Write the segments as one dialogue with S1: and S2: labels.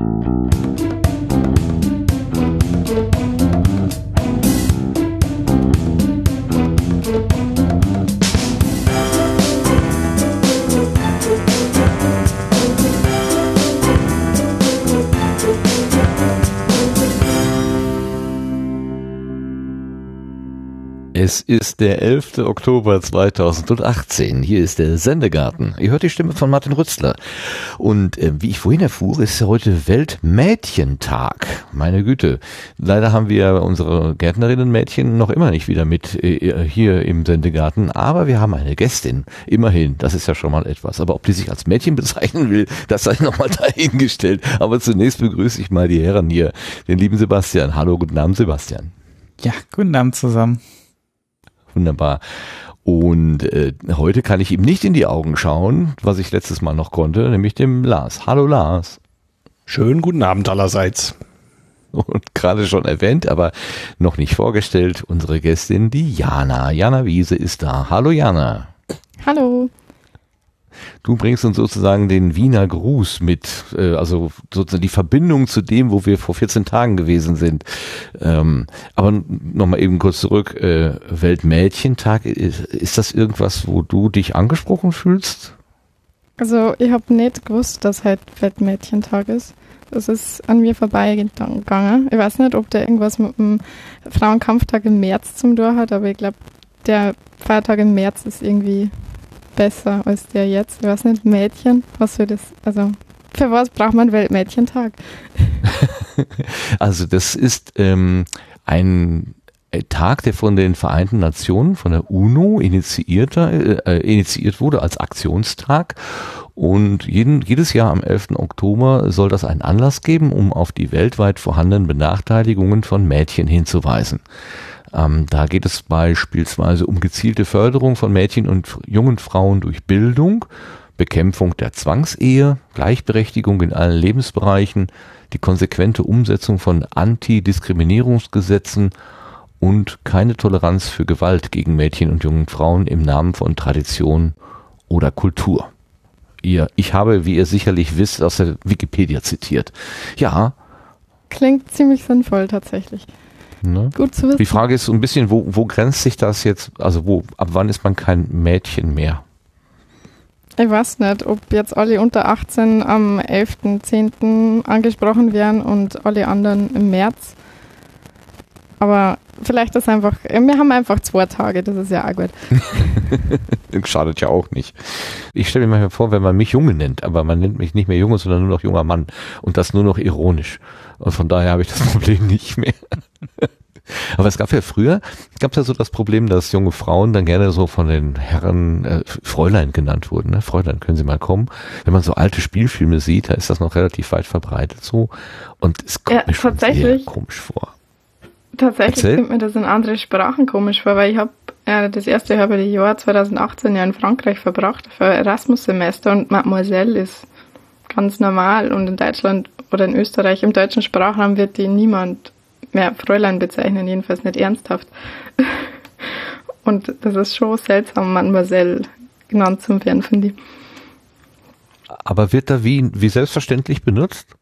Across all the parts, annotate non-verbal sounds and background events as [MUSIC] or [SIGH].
S1: Mm-hmm. Es ist der 11. Oktober 2018. Hier ist der Sendegarten. Ihr hört die Stimme von Martin Rützler. Und äh, wie ich vorhin erfuhr, ist heute Weltmädchentag. Meine Güte. Leider haben wir unsere Gärtnerinnen-Mädchen noch immer nicht wieder mit äh, hier im Sendegarten. Aber wir haben eine Gästin. Immerhin. Das ist ja schon mal etwas. Aber ob die sich als Mädchen bezeichnen will, das sei nochmal [LAUGHS] dahingestellt. Aber zunächst begrüße ich mal die Herren hier. Den lieben Sebastian. Hallo, guten Abend, Sebastian.
S2: Ja, guten Abend zusammen.
S1: Wunderbar. Und äh, heute kann ich ihm nicht in die Augen schauen, was ich letztes Mal noch konnte, nämlich dem Lars. Hallo Lars.
S3: Schönen guten Abend allerseits.
S1: Und gerade schon erwähnt, aber noch nicht vorgestellt, unsere Gästin, die Jana. Jana Wiese ist da. Hallo Jana.
S4: Hallo.
S1: Du bringst uns sozusagen den Wiener Gruß mit, äh, also sozusagen die Verbindung zu dem, wo wir vor 14 Tagen gewesen sind. Ähm, aber nochmal eben kurz zurück, äh, Weltmädchentag, ist, das irgendwas, wo du dich angesprochen fühlst?
S4: Also ich habe nicht gewusst, dass heute Weltmädchentag ist. Das ist an mir vorbeigegangen. Ich weiß nicht, ob der irgendwas mit dem Frauenkampftag im März zum Tor hat, aber ich glaube, der Feiertag im März ist irgendwie besser als der jetzt. Ich weiß nicht, Mädchen, was für das, also für was braucht man Weltmädchentag? [LAUGHS]
S1: also das ist ähm, ein Tag, der von den Vereinten Nationen, von der UNO initiiert, äh, initiiert wurde als Aktionstag. Und jeden, jedes Jahr am 11. Oktober soll das einen Anlass geben, um auf die weltweit vorhandenen Benachteiligungen von Mädchen hinzuweisen. Ähm, da geht es beispielsweise um gezielte Förderung von Mädchen und jungen Frauen durch Bildung, Bekämpfung der Zwangsehe, Gleichberechtigung in allen Lebensbereichen, die konsequente Umsetzung von Antidiskriminierungsgesetzen und keine Toleranz für Gewalt gegen Mädchen und jungen Frauen im Namen von Tradition oder Kultur. Ihr, ich habe, wie ihr sicherlich wisst, aus der Wikipedia zitiert. Ja.
S4: Klingt ziemlich sinnvoll tatsächlich.
S1: Ne? Gut zu wissen. Die Frage ist so ein bisschen, wo, wo grenzt sich das jetzt, also wo, ab wann ist man kein Mädchen mehr?
S4: Ich weiß nicht, ob jetzt alle unter 18 am 11.10. angesprochen werden und alle anderen im März. Aber vielleicht ist einfach, wir haben einfach zwei Tage, das ist ja auch gut. [LAUGHS]
S1: Schadet ja auch nicht. Ich stelle mir manchmal vor, wenn man mich Junge nennt, aber man nennt mich nicht mehr Junge, sondern nur noch junger Mann. Und das nur noch ironisch. Und von daher habe ich das [LAUGHS] Problem nicht mehr. [LAUGHS] Aber es gab ja früher, gab es ja so das Problem, dass junge Frauen dann gerne so von den Herren äh, Fräulein genannt wurden. Ne? Fräulein, können Sie mal kommen? Wenn man so alte Spielfilme sieht, da ist das noch relativ weit verbreitet so. Und es kommt ja, mir schon sehr komisch vor.
S4: Tatsächlich Erzähl. kommt mir das in andere Sprachen komisch vor, weil ich habe ja, das erste halbe Jahr 2018 ja in Frankreich verbracht für Erasmus-Semester und Mademoiselle ist ganz normal und in Deutschland oder in Österreich im deutschen Sprachraum wird die niemand mehr Fräulein bezeichnen, jedenfalls nicht ernsthaft. [LAUGHS] und das ist schon seltsam, Mademoiselle genannt zu werden, finde ich.
S1: Aber wird da wie, wie selbstverständlich benutzt?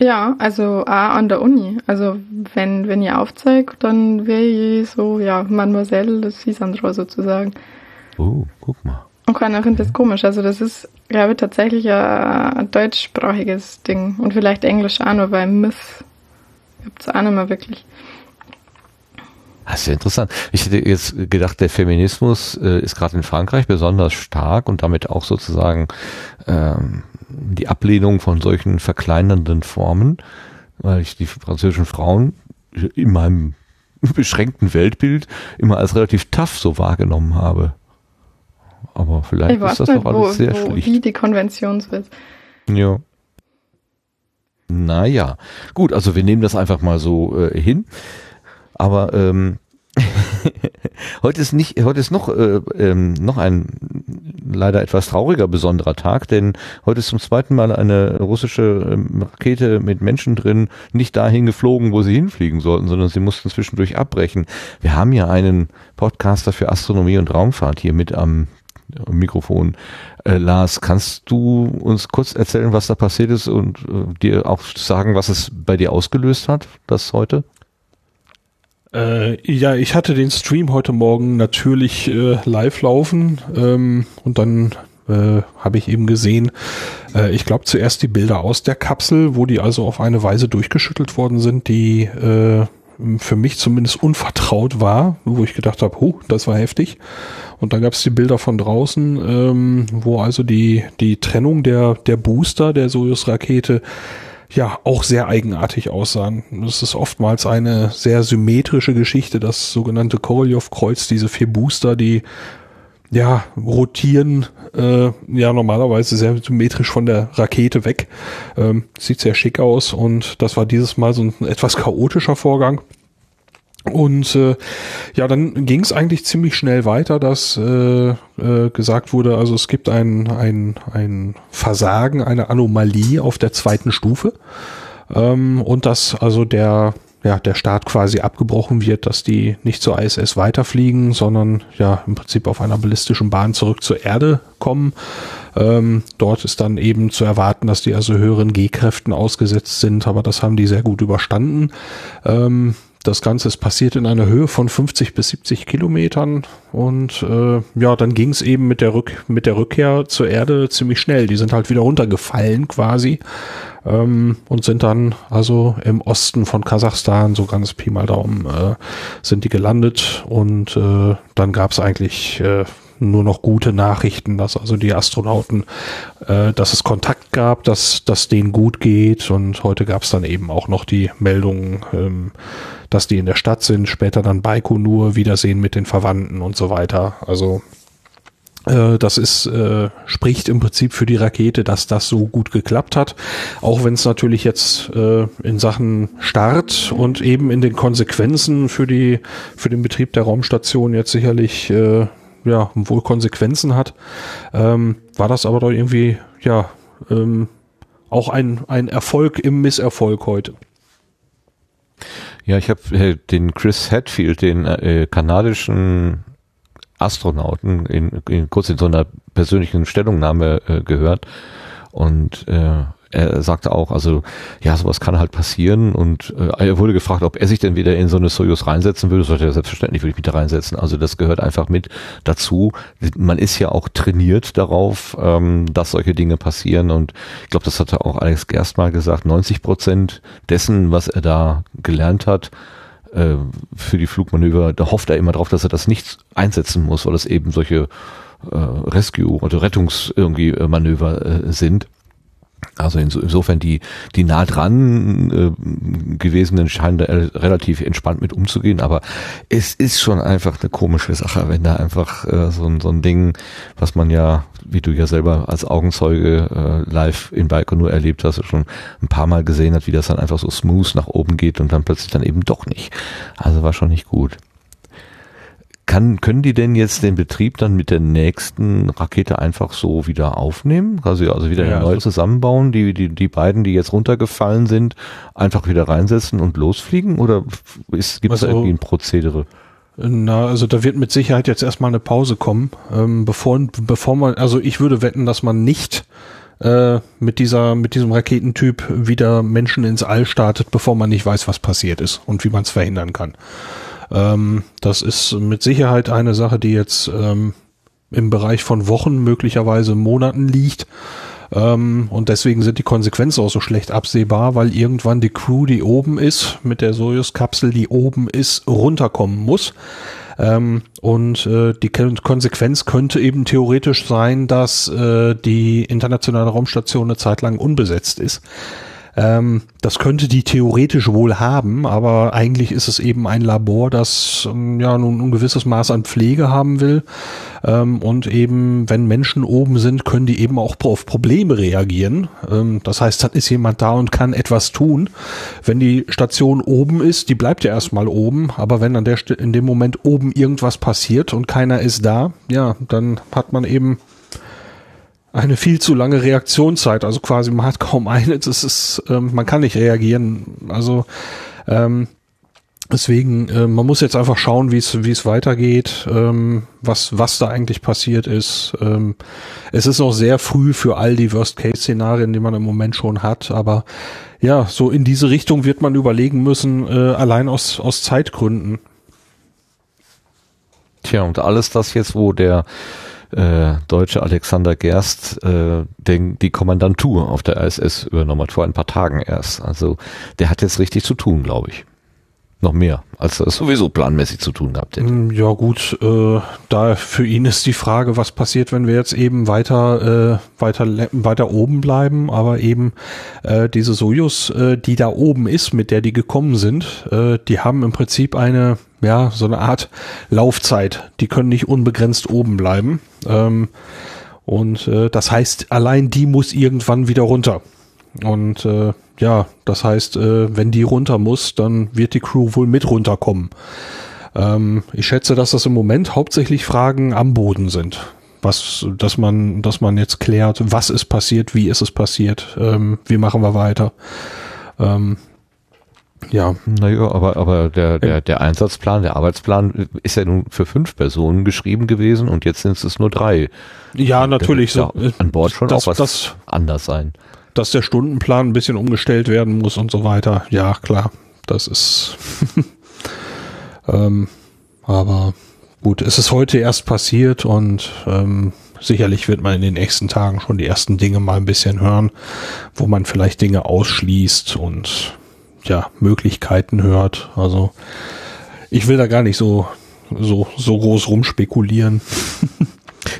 S4: Ja, also auch an der Uni. Also wenn, wenn ihr aufzeigt, dann wäre ich so, ja, Mademoiselle Sisandro sozusagen.
S1: Oh, guck mal.
S4: Und keiner findet das komisch. Also das ist, glaube ich, tatsächlich ein, ein deutschsprachiges Ding. Und vielleicht Englisch auch nur, weil Miss gibt es auch nicht mehr wirklich.
S1: Das ist ja interessant. Ich hätte jetzt gedacht, der Feminismus äh, ist gerade in Frankreich besonders stark und damit auch sozusagen ähm, die Ablehnung von solchen verkleinernden Formen, weil ich die französischen Frauen in meinem [LAUGHS] beschränkten Weltbild immer als relativ tough so wahrgenommen habe. Aber vielleicht ist das nicht, doch alles wo, sehr wo, schlicht.
S4: Wie die Konvention ist.
S1: Ja. Naja, gut, also wir nehmen das einfach mal so äh, hin. Aber ähm, [LAUGHS] heute ist nicht, heute ist noch äh, ähm, noch ein leider etwas trauriger besonderer Tag, denn heute ist zum zweiten Mal eine russische ähm, Rakete mit Menschen drin nicht dahin geflogen, wo sie hinfliegen sollten, sondern sie mussten zwischendurch abbrechen. Wir haben ja einen Podcaster für Astronomie und Raumfahrt hier mit am Mikrofon. Äh, Lars, kannst du uns kurz erzählen, was da passiert ist und äh, dir auch sagen, was es bei dir ausgelöst hat, das heute?
S3: Äh, ja, ich hatte den Stream heute Morgen natürlich äh, live laufen ähm, und dann äh, habe ich eben gesehen, äh, ich glaube zuerst die Bilder aus der Kapsel, wo die also auf eine Weise durchgeschüttelt worden sind, die äh, für mich zumindest unvertraut war, wo ich gedacht habe, huh, das war heftig. Und dann gab es die Bilder von draußen, ähm, wo also die, die Trennung der, der Booster der Soyuz-Rakete ja auch sehr eigenartig aussahen. Es ist oftmals eine sehr symmetrische Geschichte, das sogenannte Korolev-Kreuz, diese vier Booster, die ja rotieren äh, ja normalerweise sehr symmetrisch von der Rakete weg. Ähm, sieht sehr schick aus und das war dieses Mal so ein etwas chaotischer Vorgang. Und äh, ja, dann ging es eigentlich ziemlich schnell weiter, dass äh, äh, gesagt wurde, also es gibt ein, ein, ein Versagen, eine Anomalie auf der zweiten Stufe ähm, und dass also der ja, der Start quasi abgebrochen wird, dass die nicht zur ISS weiterfliegen, sondern ja im Prinzip auf einer ballistischen Bahn zurück zur Erde kommen. Ähm, dort ist dann eben zu erwarten, dass die also höheren G-Kräften ausgesetzt sind, aber das haben die sehr gut überstanden. Ähm, das Ganze ist passiert in einer Höhe von 50 bis 70 Kilometern und äh, ja, dann ging es eben mit der, Rück mit der Rückkehr zur Erde ziemlich schnell. Die sind halt wieder runtergefallen quasi ähm, und sind dann also im Osten von Kasachstan, so ganz Pi mal Daumen, äh, sind die gelandet und äh, dann gab es eigentlich äh, nur noch gute Nachrichten, dass also die Astronauten, äh, dass es Kontakt gab, dass dass denen gut geht und heute gab es dann eben auch noch die Meldungen, ähm, dass die in der Stadt sind, später dann Baikonur, Wiedersehen mit den Verwandten und so weiter. Also äh, das ist, äh, spricht im Prinzip für die Rakete, dass das so gut geklappt hat. Auch wenn es natürlich jetzt äh, in Sachen Start und eben in den Konsequenzen für die, für den Betrieb der Raumstation jetzt sicherlich, äh, ja, wohl Konsequenzen hat, ähm, war das aber doch irgendwie, ja, ähm, auch ein, ein Erfolg im Misserfolg heute.
S1: Ja, ich habe äh, den Chris Hadfield, den äh, kanadischen Astronauten in, in, kurz in so einer persönlichen Stellungnahme äh, gehört und äh, er sagte auch, also ja, sowas kann halt passieren und äh, er wurde gefragt, ob er sich denn wieder in so eine Soyuz reinsetzen würde. Sollte er selbstverständlich würde ich mich da reinsetzen. Also das gehört einfach mit dazu. Man ist ja auch trainiert darauf, ähm, dass solche Dinge passieren und ich glaube, das hatte auch Alex Gerst mal gesagt. 90 Prozent dessen, was er da gelernt hat, äh, für die Flugmanöver, da hofft er immer drauf, dass er das nicht einsetzen muss, weil es eben solche äh, Rescue- oder Rettungs irgendwie äh, Manöver äh, sind. Also insofern die, die nah dran äh, gewesenen scheinen da relativ entspannt mit umzugehen, aber es ist schon einfach eine komische Sache, wenn da einfach äh, so, ein so ein Ding, was man ja, wie du ja selber als Augenzeuge äh, live in Baikonur erlebt hast, schon ein paar Mal gesehen hat, wie das dann einfach so smooth nach oben geht und dann plötzlich dann eben doch nicht. Also war schon nicht gut. Kann, können die denn jetzt den Betrieb dann mit der nächsten Rakete einfach so wieder aufnehmen? Also, also wieder ja, neu also zusammenbauen, die, die, die beiden, die jetzt runtergefallen sind, einfach wieder reinsetzen und losfliegen? Oder gibt es also, da irgendwie ein Prozedere?
S3: Na, also da wird mit Sicherheit jetzt erstmal eine Pause kommen, ähm, bevor, bevor man, also ich würde wetten, dass man nicht äh, mit dieser, mit diesem Raketentyp wieder Menschen ins All startet, bevor man nicht weiß, was passiert ist und wie man es verhindern kann. Ähm, das ist mit Sicherheit eine Sache, die jetzt ähm, im Bereich von Wochen, möglicherweise Monaten liegt. Ähm, und deswegen sind die Konsequenzen auch so schlecht absehbar, weil irgendwann die Crew, die oben ist, mit der Soyuz-Kapsel, die oben ist, runterkommen muss. Ähm, und äh, die Konsequenz könnte eben theoretisch sein, dass äh, die internationale Raumstation eine Zeit lang unbesetzt ist. Ähm, das könnte die theoretisch wohl haben, aber eigentlich ist es eben ein Labor, das ähm, ja nun ein gewisses Maß an Pflege haben will. Ähm, und eben, wenn Menschen oben sind, können die eben auch auf Probleme reagieren. Ähm, das heißt, dann ist jemand da und kann etwas tun. Wenn die Station oben ist, die bleibt ja erstmal oben, aber wenn an der St in dem Moment oben irgendwas passiert und keiner ist da, ja, dann hat man eben eine viel zu lange Reaktionszeit. Also quasi man hat kaum eine. Das ist, ähm, man kann nicht reagieren. Also ähm, Deswegen, äh, man muss jetzt einfach schauen, wie es wie es weitergeht, ähm, was was da eigentlich passiert ist. Ähm, es ist noch sehr früh für all die Worst-Case-Szenarien, die man im Moment schon hat, aber ja, so in diese Richtung wird man überlegen müssen, äh, allein aus aus Zeitgründen.
S1: Tja, und alles das jetzt, wo der äh, deutsche Alexander Gerst äh, den, die Kommandantur auf der ISS übernommen hat, vor ein paar Tagen erst. Also der hat jetzt richtig zu tun, glaube ich noch mehr, als er sowieso planmäßig zu tun gehabt hätte.
S3: Mm, ja gut, äh, da für ihn ist die Frage, was passiert, wenn wir jetzt eben weiter äh, weiter weiter oben bleiben, aber eben äh, diese Sojus, äh, die da oben ist, mit der die gekommen sind, äh, die haben im Prinzip eine ja so eine Art Laufzeit. Die können nicht unbegrenzt oben bleiben. Ähm, und äh, das heißt, allein die muss irgendwann wieder runter. Und äh, ja, das heißt, äh, wenn die runter muss, dann wird die Crew wohl mit runterkommen. Ähm, ich schätze, dass das im Moment hauptsächlich Fragen am Boden sind. Was, dass man, dass man jetzt klärt, was ist passiert, wie ist es passiert, ähm, wie machen wir weiter. Ähm,
S1: ja. Naja, aber, aber der, der, der Einsatzplan, der Arbeitsplan ist ja nun für fünf Personen geschrieben gewesen und jetzt sind es nur drei.
S3: Ja, natürlich.
S1: So, an Bord schon das, auch was das, anders sein
S3: dass der Stundenplan ein bisschen umgestellt werden muss und so weiter. Ja, klar, das ist. [LAUGHS] ähm, aber gut, es ist heute erst passiert und ähm, sicherlich wird man in den nächsten Tagen schon die ersten Dinge mal ein bisschen hören, wo man vielleicht Dinge ausschließt und ja, Möglichkeiten hört. Also ich will da gar nicht so so so groß rumspekulieren. [LAUGHS]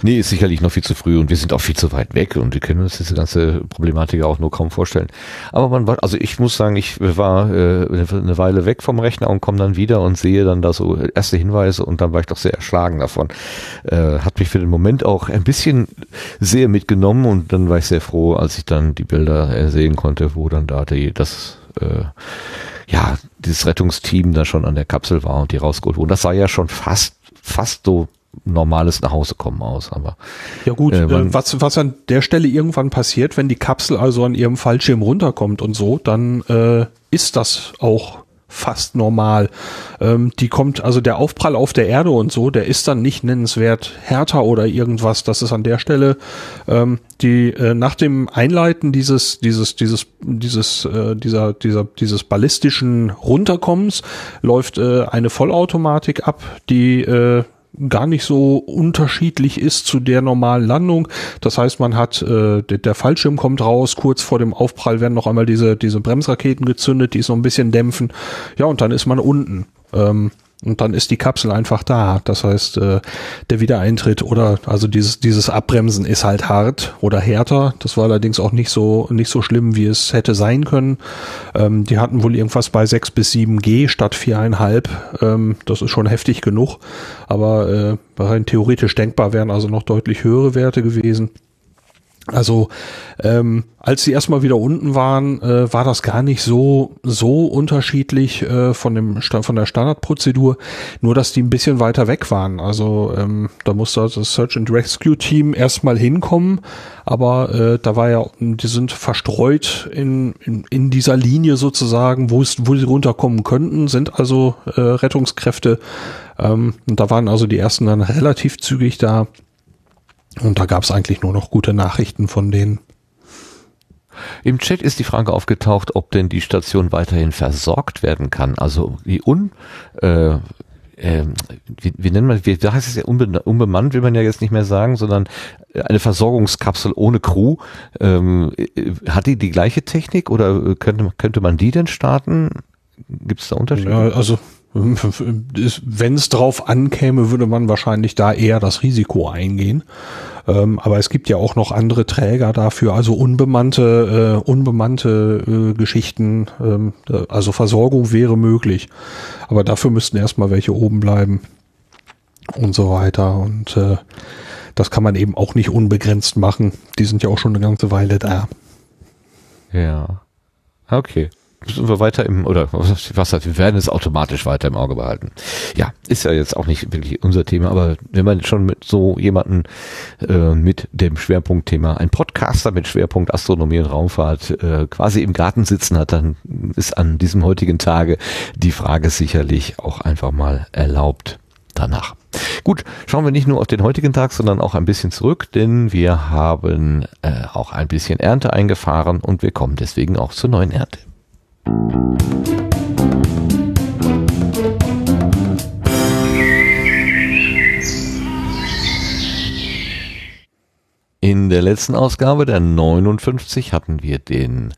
S1: Nee, ist sicherlich noch viel zu früh und wir sind auch viel zu weit weg und wir können uns diese ganze Problematik auch nur kaum vorstellen. Aber man war, also ich muss sagen, ich war äh, eine Weile weg vom Rechner und komme dann wieder und sehe dann da so erste Hinweise und dann war ich doch sehr erschlagen davon. Äh, hat mich für den Moment auch ein bisschen sehr mitgenommen und dann war ich sehr froh, als ich dann die Bilder äh, sehen konnte, wo dann da die, das äh, ja, dieses Rettungsteam da schon an der Kapsel war und die rausgeholt wurden. Das sah ja schon fast, fast so normales Nachhausekommen aus. Aber
S3: ja gut, äh, äh was was an der Stelle irgendwann passiert, wenn die Kapsel also an ihrem Fallschirm runterkommt und so, dann äh, ist das auch fast normal. Ähm, die kommt, also der Aufprall auf der Erde und so, der ist dann nicht nennenswert härter oder irgendwas. Das ist an der Stelle ähm, die äh, nach dem Einleiten dieses dieses dieses dieses äh, dieser dieser dieses ballistischen Runterkommens läuft äh, eine Vollautomatik ab, die äh, gar nicht so unterschiedlich ist zu der normalen Landung. Das heißt, man hat, äh, der, der Fallschirm kommt raus, kurz vor dem Aufprall werden noch einmal diese, diese Bremsraketen gezündet, die es noch ein bisschen dämpfen. Ja, und dann ist man unten. Ähm, und dann ist die Kapsel einfach da. Das heißt, äh, der Wiedereintritt oder also dieses dieses Abbremsen ist halt hart oder härter. Das war allerdings auch nicht so nicht so schlimm, wie es hätte sein können. Ähm, die hatten wohl irgendwas bei 6 bis 7 G statt 4,5. Ähm, das ist schon heftig genug. Aber äh, rein theoretisch denkbar wären also noch deutlich höhere Werte gewesen. Also ähm, als sie erstmal wieder unten waren, äh, war das gar nicht so so unterschiedlich äh, von dem von der Standardprozedur, nur dass die ein bisschen weiter weg waren. Also ähm, da musste das Search and Rescue Team erstmal hinkommen, aber äh, da war ja, die sind verstreut in, in, in dieser Linie sozusagen, wo es wo sie runterkommen könnten, sind also äh, Rettungskräfte ähm, und da waren also die ersten dann relativ zügig da. Und da gab es eigentlich nur noch gute Nachrichten von denen.
S1: Im Chat ist die Frage aufgetaucht, ob denn die Station weiterhin versorgt werden kann. Also wie un, äh, äh, wie, wie nennt man, wie, da heißt es ja unbe, unbemannt, will man ja jetzt nicht mehr sagen, sondern eine Versorgungskapsel ohne Crew. Ähm, äh, hat die die gleiche Technik oder könnte, könnte man die denn starten? Gibt es da Unterschiede?
S3: Ja, also wenn es drauf ankäme, würde man wahrscheinlich da eher das Risiko eingehen. Ähm, aber es gibt ja auch noch andere Träger dafür, also unbemannte, äh, unbemannte äh, Geschichten. Ähm, also Versorgung wäre möglich. Aber dafür müssten erstmal welche oben bleiben und so weiter. Und äh, das kann man eben auch nicht unbegrenzt machen. Die sind ja auch schon eine ganze Weile da.
S1: Ja. Okay. Sind wir weiter im, oder was wir werden es automatisch weiter im Auge behalten. Ja, ist ja jetzt auch nicht wirklich unser Thema, aber wenn man schon mit so jemanden äh, mit dem Schwerpunktthema, ein Podcaster mit Schwerpunkt Astronomie und Raumfahrt äh, quasi im Garten sitzen hat, dann ist an diesem heutigen Tage die Frage sicherlich auch einfach mal erlaubt danach. Gut, schauen wir nicht nur auf den heutigen Tag, sondern auch ein bisschen zurück, denn wir haben äh, auch ein bisschen Ernte eingefahren und wir kommen deswegen auch zur neuen Ernte. In der letzten Ausgabe, der 59, hatten wir den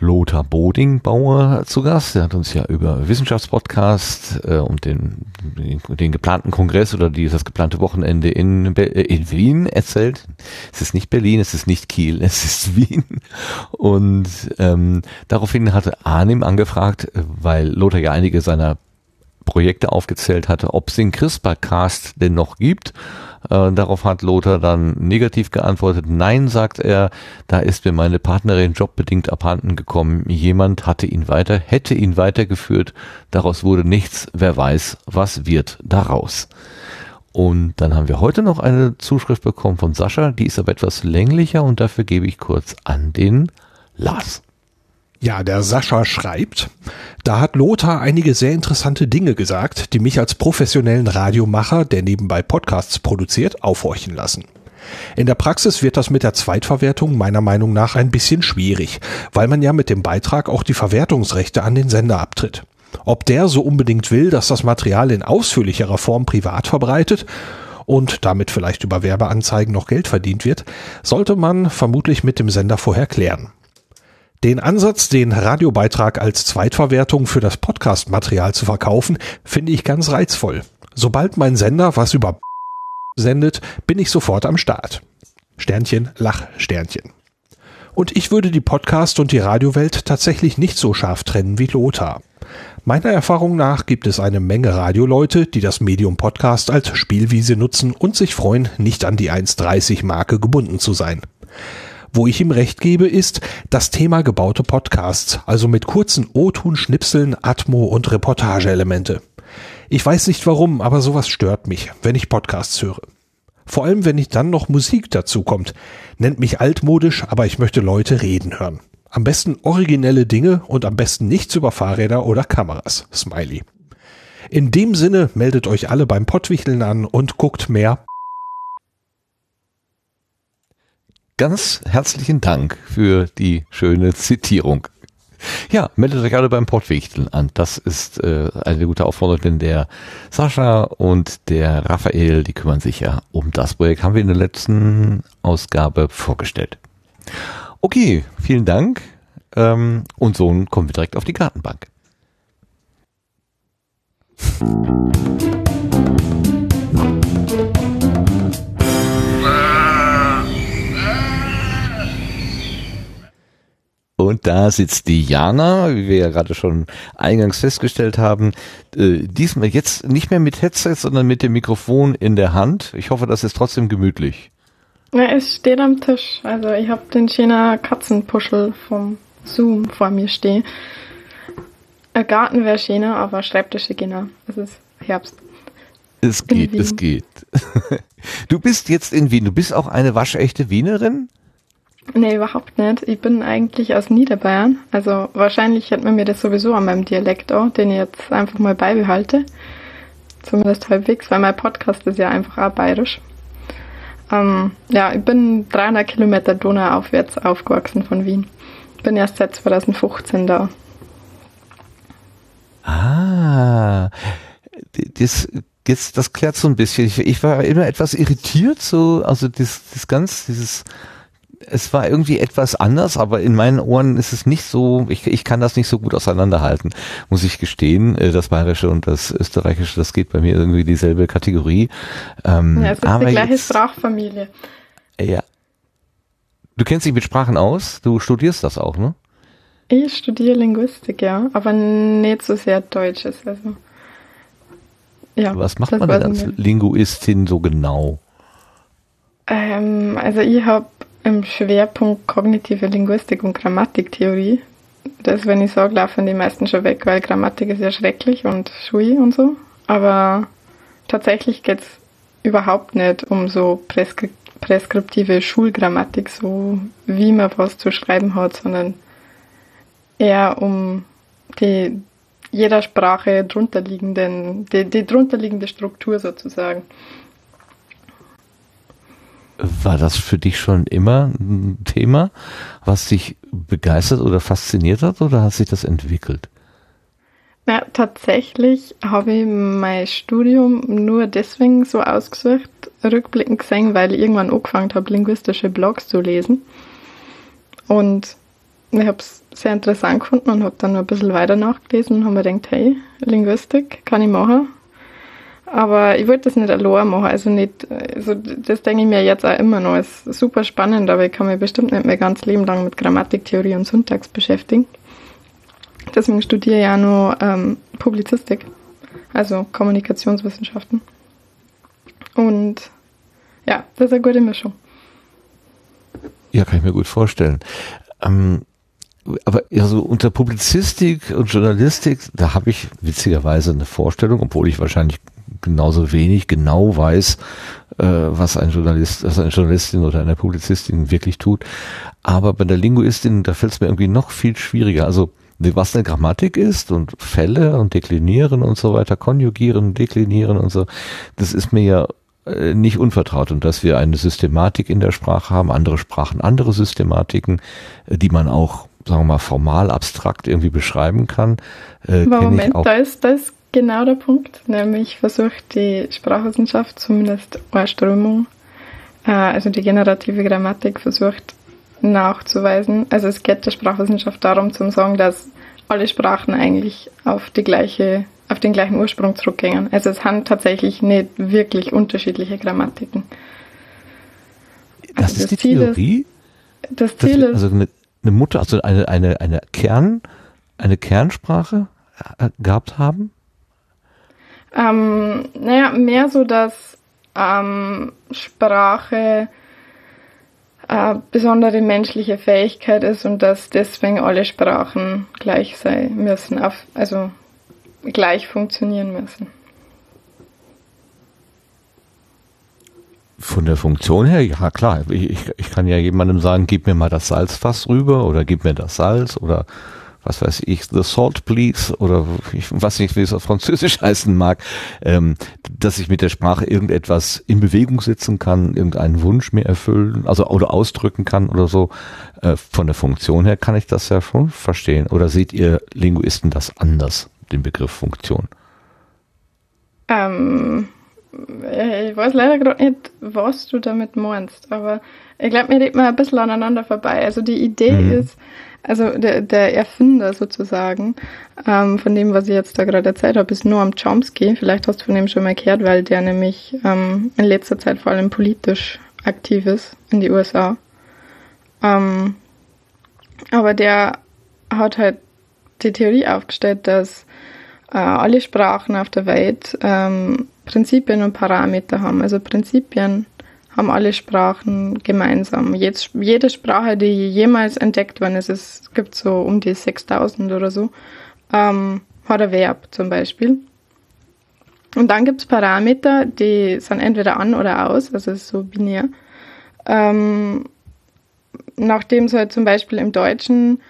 S1: Lothar Bodingbauer zu Gast. Der hat uns ja über Wissenschaftspodcast äh, und den, den, den, geplanten Kongress oder die, das geplante Wochenende in, Be äh, in Wien erzählt. Es ist nicht Berlin, es ist nicht Kiel, [LAUGHS] es ist Wien. Und ähm, daraufhin hatte Arnim angefragt, weil Lothar ja einige seiner Projekte aufgezählt hatte, ob es den CRISPR-Cast denn noch gibt. Äh, darauf hat Lothar dann negativ geantwortet. Nein, sagt er, da ist mir meine Partnerin jobbedingt abhanden gekommen. Jemand hatte ihn weiter, hätte ihn weitergeführt. Daraus wurde nichts. Wer weiß, was wird daraus. Und dann haben wir heute noch eine Zuschrift bekommen von Sascha, die ist aber etwas länglicher und dafür gebe ich kurz an den Lars.
S3: Ja, der Sascha schreibt, da hat Lothar einige sehr interessante Dinge gesagt, die mich als professionellen Radiomacher, der nebenbei Podcasts produziert, aufhorchen lassen. In der Praxis wird das mit der Zweitverwertung meiner Meinung nach ein bisschen schwierig, weil man ja mit dem Beitrag auch die Verwertungsrechte an den Sender abtritt. Ob der so unbedingt will, dass das Material in ausführlicherer Form privat verbreitet und damit vielleicht über Werbeanzeigen noch Geld verdient wird, sollte man vermutlich mit dem Sender vorher klären. Den Ansatz, den Radiobeitrag als Zweitverwertung für das Podcast-Material zu verkaufen, finde ich ganz reizvoll. Sobald mein Sender was über [LAUGHS] sendet, bin ich sofort am Start. Sternchen, Lach, Sternchen. Und ich würde die Podcast- und die Radiowelt tatsächlich nicht so scharf trennen wie Lothar. Meiner Erfahrung nach gibt es eine Menge Radioleute, die das Medium Podcast als Spielwiese nutzen und sich freuen, nicht an die 1,30 Marke gebunden zu sein. Wo ich ihm recht gebe, ist das Thema gebaute Podcasts, also mit kurzen O-Ton-Schnipseln, Atmo und Reportageelemente. Ich weiß nicht warum, aber sowas stört mich, wenn ich Podcasts höre. Vor allem, wenn ich dann noch Musik dazu kommt. Nennt mich altmodisch, aber ich möchte Leute reden hören. Am besten originelle Dinge und am besten nichts über Fahrräder oder Kameras. Smiley. In dem Sinne meldet euch alle beim Pottwichteln an und guckt mehr
S1: ganz herzlichen Dank für die schöne Zitierung. Ja, meldet euch alle beim Portwichteln an. Das ist äh, eine gute Aufforderung, denn der Sascha und der Raphael, die kümmern sich ja um das Projekt. Haben wir in der letzten Ausgabe vorgestellt. Okay, vielen Dank. Ähm, und so kommen wir direkt auf die Gartenbank. Und da sitzt die Jana, wie wir ja gerade schon eingangs festgestellt haben, äh, diesmal jetzt nicht mehr mit Headset, sondern mit dem Mikrofon in der Hand. Ich hoffe, das ist trotzdem gemütlich.
S4: Ja, es steht am Tisch. Also ich habe den schönen Katzenpuschel vom Zoom vor mir stehen. Ein Garten wäre schöner, aber Schreibtische genau. Es ist Herbst.
S1: Es geht, es geht. [LAUGHS] Du bist jetzt in Wien. Du bist auch eine waschechte Wienerin?
S4: Nee, überhaupt nicht. Ich bin eigentlich aus Niederbayern. Also wahrscheinlich hätte man mir das sowieso an meinem Dialekt auch, den ich jetzt einfach mal beibehalte. Zumindest halbwegs, weil mein Podcast ist ja einfach auch bayerisch. Ähm, ja, ich bin 300 Kilometer Donauaufwärts aufgewachsen von Wien. Bin erst seit 2015 da.
S1: Ah, das, jetzt, das klärt so ein bisschen. Ich, ich war immer etwas irritiert, so, also das, das ganz, dieses es war irgendwie etwas anders, aber in meinen Ohren ist es nicht so, ich, ich kann das nicht so gut auseinanderhalten, muss ich gestehen. Äh, das Bayerische und das Österreichische, das geht bei mir irgendwie dieselbe Kategorie.
S4: Ähm, ja, es ist die gleiche jetzt, Sprachfamilie.
S1: Ja. Du kennst dich mit Sprachen aus, du studierst das auch, ne?
S4: Ich studiere Linguistik, ja, aber nicht so sehr Deutsches. Also,
S1: ja, Was macht man denn als Linguistin so genau?
S4: Ähm, also ich habe im Schwerpunkt kognitive Linguistik und Grammatiktheorie. das, wenn ich sage, laufen die meisten schon weg, weil Grammatik ist ja schrecklich und schui und so. Aber tatsächlich geht es überhaupt nicht um so preskri preskriptive Schulgrammatik, so wie man was zu schreiben hat, sondern eher um die jeder Sprache drunterliegenden, die, die drunterliegende Struktur sozusagen.
S1: War das für dich schon immer ein Thema, was dich begeistert oder fasziniert hat oder hat sich das entwickelt?
S4: Ja, tatsächlich habe ich mein Studium nur deswegen so ausgesucht, rückblickend gesehen, weil ich irgendwann angefangen habe, linguistische Blogs zu lesen. Und ich habe es sehr interessant gefunden und habe dann noch ein bisschen weiter nachgelesen und habe mir gedacht, hey, Linguistik kann ich machen. Aber ich wollte das nicht allein machen, also nicht, also das denke ich mir jetzt auch immer noch, ist super spannend, aber ich kann mich bestimmt nicht mein ganzes Leben lang mit Grammatiktheorie und Syntax beschäftigen. Deswegen studiere ich ja noch ähm, Publizistik, also Kommunikationswissenschaften. Und ja, das ist eine gute Mischung.
S1: Ja, kann ich mir gut vorstellen. Ähm, aber also unter Publizistik und Journalistik, da habe ich witzigerweise eine Vorstellung, obwohl ich wahrscheinlich genauso wenig genau weiß, äh, was ein Journalist, was eine Journalistin oder eine Publizistin wirklich tut. Aber bei der Linguistin, da fällt es mir irgendwie noch viel schwieriger. Also was eine Grammatik ist und Fälle und deklinieren und so weiter, konjugieren, deklinieren und so, das ist mir ja äh, nicht unvertraut und dass wir eine Systematik in der Sprache haben, andere Sprachen, andere Systematiken, äh, die man auch, sagen wir mal, formal, abstrakt irgendwie beschreiben kann.
S4: Äh, Moment, da ist das genau der Punkt, nämlich versucht die Sprachwissenschaft, zumindest eine Strömung, äh, also die generative Grammatik versucht nachzuweisen. Also es geht der Sprachwissenschaft darum zu sagen, dass alle Sprachen eigentlich auf die gleiche, auf den gleichen Ursprung zurückgehen. Also es haben tatsächlich nicht wirklich unterschiedliche Grammatiken.
S1: Das also ist das die Ziel Theorie?
S4: Ist, das Ziel ist,
S1: also eine, eine Mutter, also eine, eine, eine Kern, eine Kernsprache äh, gehabt haben?
S4: Ähm, naja, mehr so, dass ähm, Sprache äh, besondere menschliche Fähigkeit ist und dass deswegen alle Sprachen gleich sein müssen, also gleich funktionieren müssen.
S1: Von der Funktion her, ja klar. Ich, ich kann ja jemandem sagen, gib mir mal das Salzfass rüber oder gib mir das Salz oder was weiß ich, The Salt Please oder ich weiß nicht, wie es auf Französisch [LAUGHS] heißen mag, ähm, dass ich mit der Sprache irgendetwas in Bewegung setzen kann, irgendeinen Wunsch mir erfüllen, also oder ausdrücken kann oder so. Äh, von der Funktion her kann ich das ja schon verstehen. Oder seht ihr Linguisten das anders, den Begriff Funktion?
S4: Ähm, ich weiß leider gerade nicht, was du damit meinst, aber ich glaube, wir reden mal ein bisschen aneinander vorbei. Also die Idee mhm. ist, also der, der Erfinder sozusagen ähm, von dem, was ich jetzt da gerade erzählt habe, ist Noam Chomsky. Vielleicht hast du von dem schon mal gehört, weil der nämlich ähm, in letzter Zeit vor allem politisch aktiv ist in die USA. Ähm, aber der hat halt die Theorie aufgestellt, dass äh, alle Sprachen auf der Welt ähm, Prinzipien und Parameter haben. Also Prinzipien haben alle Sprachen gemeinsam. Jetzt, jede Sprache, die jemals entdeckt worden ist, es gibt so um die 6000 oder so, ähm, hat ein Verb zum Beispiel. Und dann gibt es Parameter, die sind entweder an oder aus, also so binär. Ähm, nachdem du halt zum Beispiel im Deutschen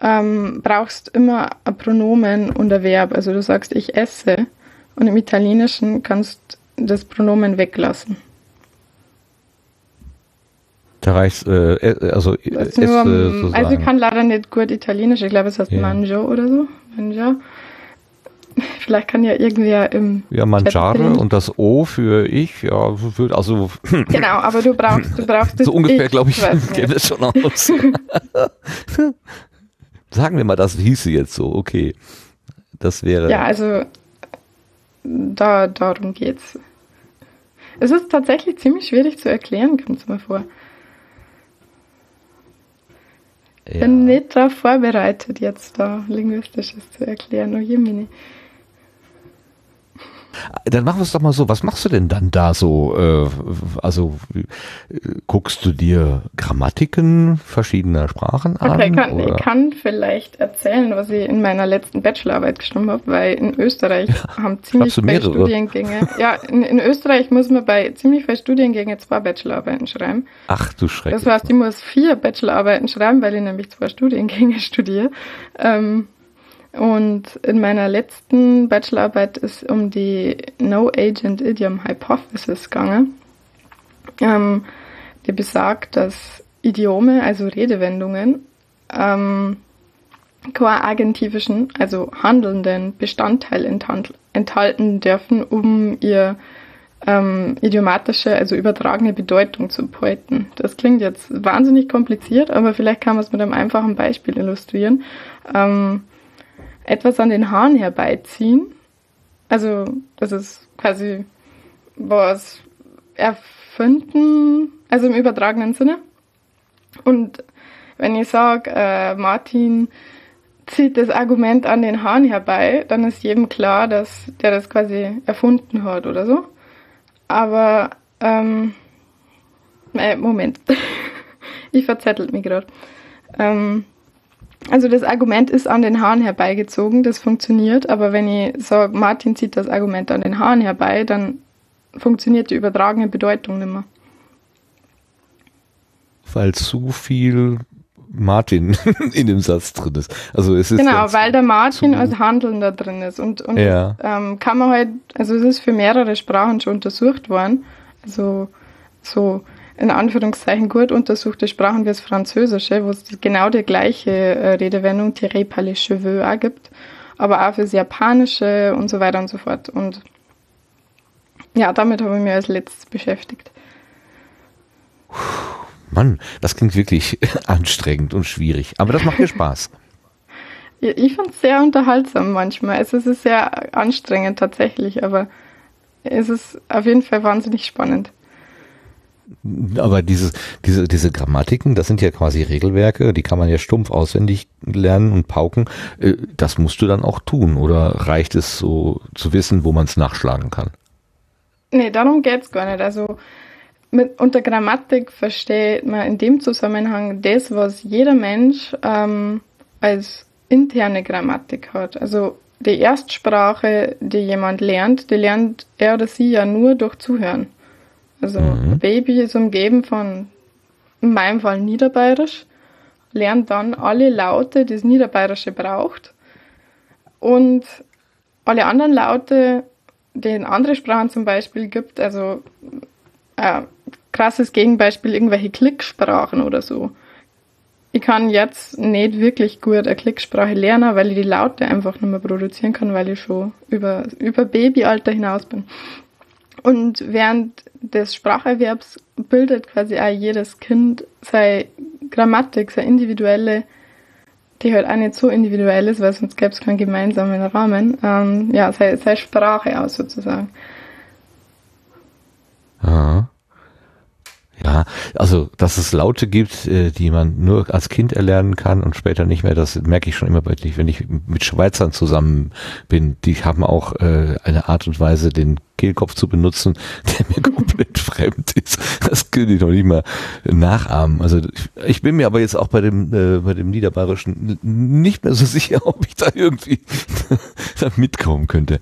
S4: ähm, brauchst immer ein Pronomen und ein Verb. Also du sagst ich esse und im Italienischen kannst das Pronomen weglassen.
S1: Da reicht äh, äh, also
S4: es, äh, Also ich kann leider nicht gut Italienisch, ich glaube es heißt ja. Manjo oder so. Manjo. [LAUGHS] Vielleicht kann ja irgendwer im
S1: Ja, Mangiare und das O für ich, ja, also [LAUGHS] [LAUGHS]
S4: Genau, aber du brauchst du brauchst
S1: So ungefähr, glaube ich, gäbe es schon aus. Sagen wir mal, das hieße jetzt so, okay. Das wäre
S4: Ja, also da darum geht's. Es ist tatsächlich ziemlich schwierig zu erklären, kommt es mir vor. Ja. Bin nicht darauf vorbereitet, jetzt da Linguistisches zu erklären. Oh Jemini.
S1: Dann machen wir es doch mal so. Was machst du denn dann da so? Äh, also äh, guckst du dir Grammatiken verschiedener Sprachen an?
S4: Okay, kann, ich kann vielleicht erzählen, was ich in meiner letzten Bachelorarbeit geschrieben habe, weil in Österreich ja, haben ziemlich viele Studiengänge. Ja, in, in, Österreich muss man bei ziemlich vielen Studiengängen zwei Bachelorarbeiten schreiben.
S1: Ach du Schreck.
S4: Das heißt, ich muss vier Bachelorarbeiten schreiben, weil ich nämlich zwei Studiengänge [LAUGHS] studiere. Ähm, und in meiner letzten Bachelorarbeit ist um die No-Agent Idiom Hypothesis gegangen. Ähm, die besagt, dass Idiome, also Redewendungen, ähm, qua agentivischen, also handelnden Bestandteil enthalten dürfen, um ihr ähm, idiomatische, also übertragene Bedeutung zu beuten. Das klingt jetzt wahnsinnig kompliziert, aber vielleicht kann man es mit einem einfachen Beispiel illustrieren. Ähm, etwas an den Haaren herbeiziehen. Also, das ist quasi was erfinden, also im übertragenen Sinne. Und wenn ich sage, äh, Martin zieht das Argument an den Haaren herbei, dann ist jedem klar, dass der das quasi erfunden hat oder so. Aber, ähm, äh, Moment, [LAUGHS] ich verzettelt mich gerade. Ähm, also das Argument ist an den Haaren herbeigezogen, das funktioniert, aber wenn ich sage, Martin zieht das Argument an den Haaren herbei, dann funktioniert die übertragene Bedeutung nicht mehr.
S1: Weil zu viel Martin [LAUGHS] in dem Satz drin ist. Also es ist
S4: genau, weil der Martin als Handelnder drin ist und, und ja. ähm, kann man halt, also es ist für mehrere Sprachen schon untersucht worden. Also so in Anführungszeichen gut untersuchte Sprachen wie das Französische, wo es genau die gleiche äh, Redewendung tiré par les cheveux auch gibt, aber auch für das Japanische und so weiter und so fort. Und ja, damit habe ich mich als letztes beschäftigt.
S1: Mann, das klingt wirklich [LAUGHS] anstrengend und schwierig, aber das macht mir Spaß. [LAUGHS]
S4: ich finde es sehr unterhaltsam manchmal. Es ist sehr anstrengend tatsächlich, aber es ist auf jeden Fall wahnsinnig spannend.
S1: Aber dieses, diese, diese Grammatiken, das sind ja quasi Regelwerke, die kann man ja stumpf auswendig lernen und pauken. Äh, das musst du dann auch tun oder reicht es so zu wissen, wo man es nachschlagen kann?
S4: Nee, darum geht's gar nicht. Also mit, unter Grammatik versteht man in dem Zusammenhang das, was jeder Mensch ähm, als interne Grammatik hat. Also die Erstsprache, die jemand lernt, die lernt er oder sie ja nur durch Zuhören. Also mhm. Baby ist umgeben von, in meinem Fall Niederbayerisch, lernt dann alle Laute, die das Niederbayerische braucht und alle anderen Laute, die in andere Sprachen zum Beispiel gibt, also äh, krasses Gegenbeispiel, irgendwelche Klicksprachen oder so. Ich kann jetzt nicht wirklich gut eine Klicksprache lernen, weil ich die Laute einfach nicht mehr produzieren kann, weil ich schon über, über Babyalter hinaus bin. Und während des Spracherwerbs bildet quasi auch jedes Kind seine Grammatik, seine individuelle, die halt auch nicht so individuell ist, weil sonst gäbe es keinen gemeinsamen Rahmen, ähm, ja, seine, seine Sprache aus sozusagen.
S1: Aha. Ja, also dass es Laute gibt, äh, die man nur als Kind erlernen kann und später nicht mehr, das merke ich schon immer deutlich, wenn ich mit Schweizern zusammen bin. Die haben auch äh, eine Art und Weise, den Kehlkopf zu benutzen, [LAUGHS] der mir komplett [LAUGHS] fremd ist. Das könnte ich noch nicht mal nachahmen. Also ich bin mir aber jetzt auch bei dem äh, bei dem Niederbayerischen nicht mehr so sicher, [LAUGHS] ob ich da irgendwie da mitkommen könnte.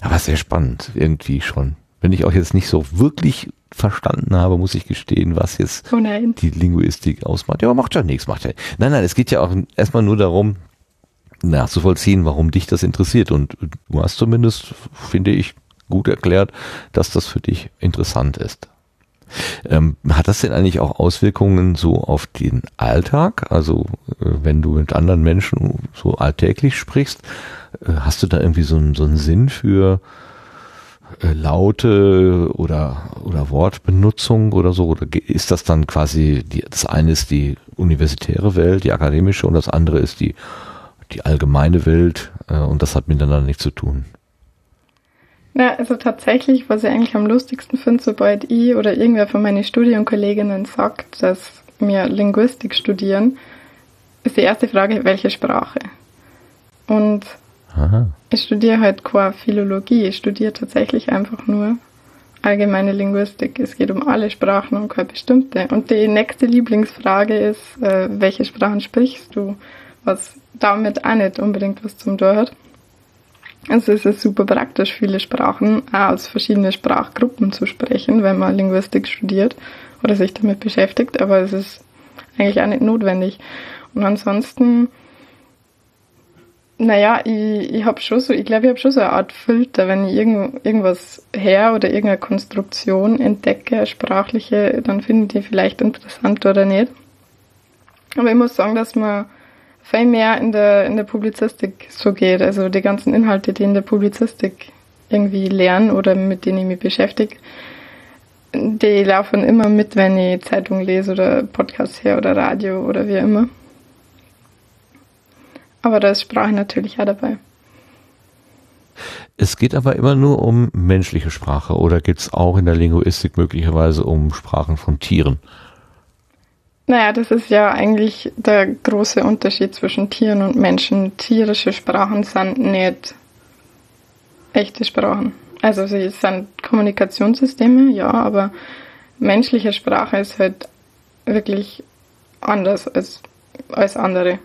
S1: Aber sehr spannend, irgendwie schon. Wenn ich auch jetzt nicht so wirklich verstanden habe, muss ich gestehen, was jetzt oh die Linguistik ausmacht. Ja, aber macht ja nichts, macht ja. Nein, nein, es geht ja auch erstmal nur darum, nachzuvollziehen, warum dich das interessiert. Und du hast zumindest, finde ich, gut erklärt, dass das für dich interessant ist. Ähm, hat das denn eigentlich auch Auswirkungen so auf den Alltag? Also äh, wenn du mit anderen Menschen so alltäglich sprichst, äh, hast du da irgendwie so, einen, so einen Sinn für äh, Laute oder, oder Wortbenutzung oder so? Oder ist das dann quasi, die, das eine ist die universitäre Welt, die akademische und das andere ist die, die allgemeine Welt äh, und das hat miteinander nichts zu tun?
S4: Ja, also tatsächlich, was ich eigentlich am lustigsten finde, sobald ich oder irgendwer von meinen Studienkolleginnen sagt, dass wir Linguistik studieren, ist die erste Frage, welche Sprache? Und
S1: Aha.
S4: Ich studiere halt keine Philologie, ich studiere tatsächlich einfach nur allgemeine Linguistik. Es geht um alle Sprachen und keine bestimmte. Und die nächste Lieblingsfrage ist, äh, welche Sprachen sprichst du? Was damit auch nicht unbedingt was zum Tor hat. Also es ist super praktisch, viele Sprachen auch aus verschiedenen Sprachgruppen zu sprechen, wenn man Linguistik studiert oder sich damit beschäftigt, aber es ist eigentlich auch nicht notwendig. Und ansonsten naja, ich, ich habe schon so, ich glaube, ich habe schon so eine Art Filter, wenn ich irgend, irgendwas her oder irgendeine Konstruktion entdecke, sprachliche, dann finde ich die vielleicht interessant oder nicht. Aber ich muss sagen, dass man viel mehr in der, in der Publizistik so geht. Also die ganzen Inhalte, die in der Publizistik irgendwie lernen oder mit denen ich mich beschäftige, die laufen immer mit, wenn ich Zeitung lese oder Podcast her oder Radio oder wie immer. Aber da ist Sprache natürlich auch dabei.
S1: Es geht aber immer nur um menschliche Sprache oder geht es auch in der Linguistik möglicherweise um Sprachen von Tieren?
S4: Naja, das ist ja eigentlich der große Unterschied zwischen Tieren und Menschen. Tierische Sprachen sind nicht echte Sprachen. Also sie sind Kommunikationssysteme, ja, aber menschliche Sprache ist halt wirklich anders als, als andere.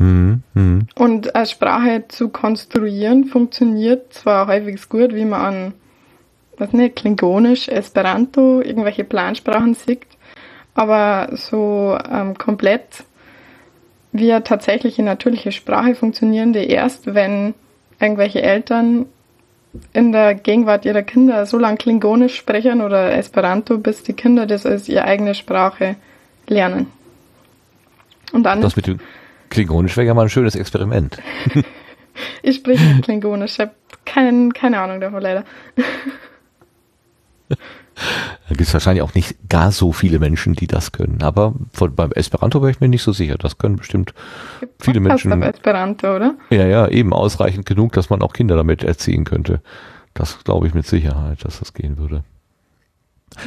S1: Mhm, mhm.
S4: Und eine Sprache zu konstruieren funktioniert zwar häufig gut, wie man an, was nicht, Klingonisch, Esperanto, irgendwelche Plansprachen sieht, aber so ähm, komplett wie eine tatsächliche natürliche Sprache funktionieren die erst, wenn irgendwelche Eltern in der Gegenwart ihrer Kinder so lange Klingonisch sprechen oder Esperanto, bis die Kinder das als ihre eigene Sprache lernen.
S1: Und dann. Das mit dem Klingonisch wäre ja mal ein schönes Experiment. [LAUGHS]
S4: ich spreche nicht Klingonisch, ich habe kein, keine Ahnung davon leider. [LAUGHS]
S1: Da gibt es wahrscheinlich auch nicht gar so viele Menschen, die das können. Aber von, beim Esperanto wäre ich mir nicht so sicher. Das können bestimmt viele Menschen. Beim
S4: Esperanto, oder?
S1: Ja, ja, eben ausreichend genug, dass man auch Kinder damit erziehen könnte. Das glaube ich mit Sicherheit, dass das gehen würde.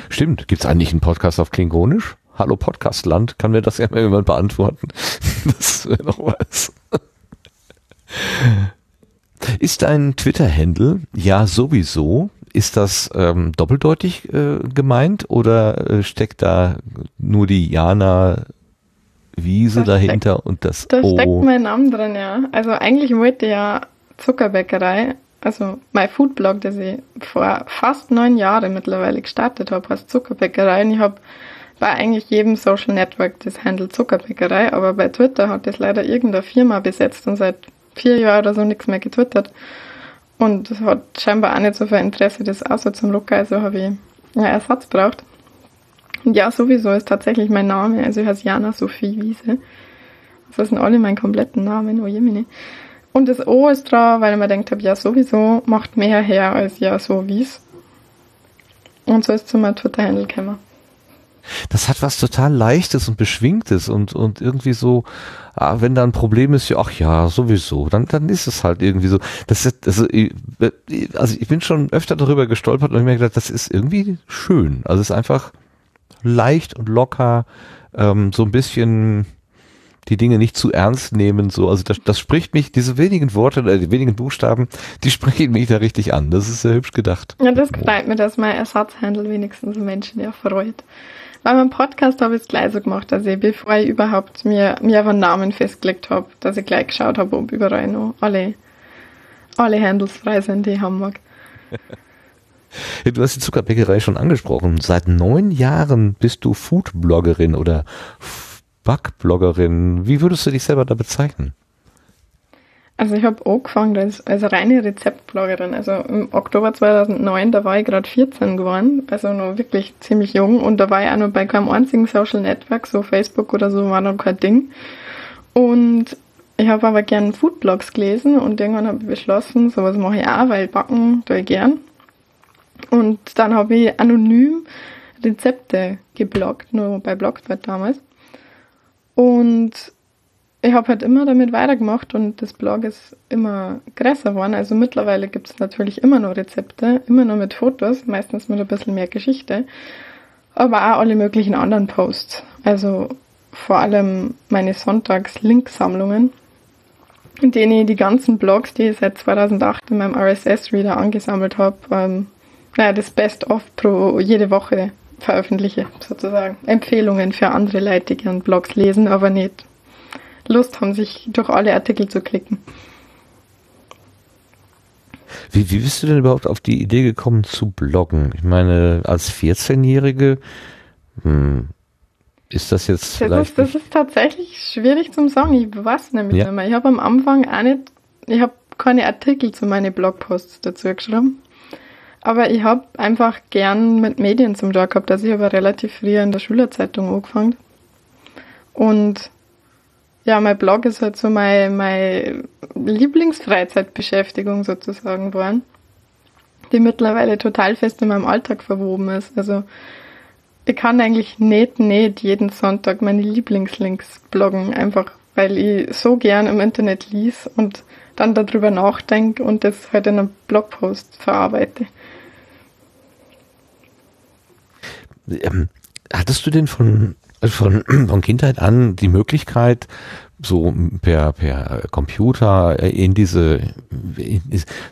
S1: Stimmt. Gibt es eigentlich einen Podcast auf Klingonisch? Hallo Podcastland, kann mir das ja mal jemand beantworten? [LAUGHS] das wäre noch was. Ist dein Twitter-Handle ja sowieso? Ist das ähm, doppeldeutig äh, gemeint oder äh, steckt da nur die Jana Wiese da dahinter steckt, und das
S4: Da o? steckt mein Name drin, ja. Also eigentlich wollte ja Zuckerbäckerei, also mein Foodblog, das ich vor fast neun Jahren mittlerweile gestartet habe, heißt Zuckerbäckerei. Und ich habe bei eigentlich jedem Social Network das Handle Zuckerbäckerei, aber bei Twitter hat das leider irgendeine Firma besetzt und seit vier Jahren oder so nichts mehr getwittert. Und hat scheinbar auch nicht so viel Interesse, das so zum Locker, also habe ich einen Ersatz braucht. Und ja, sowieso ist tatsächlich mein Name, also ich heiße Jana Sophie Wiese. Das sind alle meinen kompletten Namen, oh Jemine. Und das O ist drauf, weil ich mir denkt habe, ja sowieso macht mehr her als ja so wie's. Und so ist zu meinem Twitter-Handle gekommen
S1: das hat was total Leichtes und Beschwingtes und, und irgendwie so, ah, wenn da ein Problem ist, ja, ach ja, sowieso, dann, dann ist es halt irgendwie so. Das ist, also, also ich bin schon öfter darüber gestolpert und ich mir gedacht, das ist irgendwie schön. Also es ist einfach leicht und locker, ähm, so ein bisschen die Dinge nicht zu ernst nehmen, so, also das, das spricht mich, diese wenigen Worte, äh, die wenigen Buchstaben, die [LAUGHS] sprechen mich da richtig an. Das ist sehr hübsch gedacht.
S4: Ja, das freut mir, dass mein Ersatzhandel wenigstens Menschen ja Bei meinem Podcast habe ich es gleich so gemacht, dass ich, bevor ich überhaupt mir, mir einen Namen festgelegt habe, dass ich gleich geschaut habe, ob überall noch alle, alle Handles frei sind, die ich haben mag. [LAUGHS]
S1: Du hast die Zuckerbäckerei schon angesprochen. Seit neun Jahren bist du Foodbloggerin oder Backbloggerin. Wie würdest du dich selber da bezeichnen?
S4: Also ich habe angefangen als, als reine Rezeptbloggerin. Also im Oktober 2009, da war ich gerade 14 geworden, also noch wirklich ziemlich jung. Und da war ich auch noch bei keinem einzigen Social Network, so Facebook oder so war noch kein Ding. Und ich habe aber gern Foodblogs gelesen und irgendwann habe ich beschlossen, sowas mache ich auch, weil backen tue ich gern. Und dann habe ich anonym Rezepte gebloggt, nur bei Blogspot damals. Und ich habe halt immer damit weitergemacht und das Blog ist immer größer geworden. Also mittlerweile gibt es natürlich immer noch Rezepte, immer noch mit Fotos, meistens mit ein bisschen mehr Geschichte, aber auch alle möglichen anderen Posts. Also vor allem meine Sonntags-Link-Sammlungen. in denen ich die ganzen Blogs, die ich seit 2008 in meinem RSS-Reader angesammelt habe, ähm, naja, das Best-of pro jede Woche veröffentliche, sozusagen. Empfehlungen für andere Leute, die gerne Blogs lesen, aber nicht Lust haben, sich durch alle Artikel zu klicken.
S1: Wie, wie bist du denn überhaupt auf die Idee gekommen zu bloggen? Ich meine, als 14-Jährige, hm, ist das jetzt
S4: das
S1: vielleicht.
S4: Ist, das ist tatsächlich schwierig zum sagen. Ich weiß nämlich
S1: Ja.
S4: nicht mehr. Ich habe am Anfang auch nicht, ich habe keine Artikel zu meinen Blogposts dazu geschrieben. Aber ich habe einfach gern mit Medien zum Tag gehabt. Also ich habe relativ früh in der Schülerzeitung angefangen. Und ja, mein Blog ist halt so meine, meine Lieblingsfreizeitbeschäftigung sozusagen geworden, die mittlerweile total fest in meinem Alltag verwoben ist. Also ich kann eigentlich nicht, nicht jeden Sonntag meine Lieblingslinks bloggen, einfach weil ich so gern im Internet lies und dann darüber nachdenke und das halt in einem Blogpost verarbeite.
S1: Ähm, hattest du denn von, von, [CLEARS THROAT] von Kindheit an die Möglichkeit, so per, per Computer in diese, in,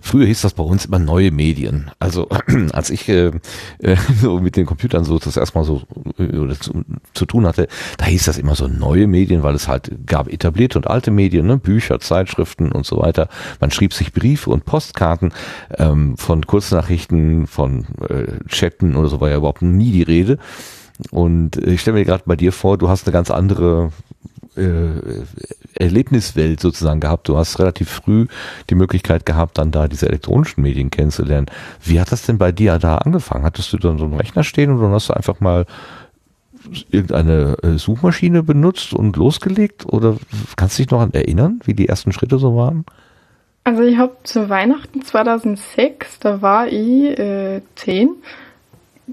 S1: früher hieß das bei uns immer neue Medien. Also [CLEARS THROAT] als ich äh, äh, [LAUGHS] so mit den Computern so das erstmal so äh, zu, zu tun hatte, da hieß das immer so neue Medien, weil es halt gab etablierte und alte Medien, ne? Bücher, Zeitschriften und so weiter. Man schrieb sich Briefe und Postkarten ähm, von Kurznachrichten, von äh, Chatten oder so war ja überhaupt nie die Rede. Und ich stelle mir gerade bei dir vor, du hast eine ganz andere äh, Erlebniswelt sozusagen gehabt. Du hast relativ früh die Möglichkeit gehabt, dann da diese elektronischen Medien kennenzulernen. Wie hat das denn bei dir da angefangen? Hattest du dann so einen Rechner stehen oder hast du einfach mal irgendeine äh, Suchmaschine benutzt und losgelegt? Oder kannst du dich noch an erinnern, wie die ersten Schritte so waren?
S4: Also ich habe zu Weihnachten 2006, da war ich äh, 10,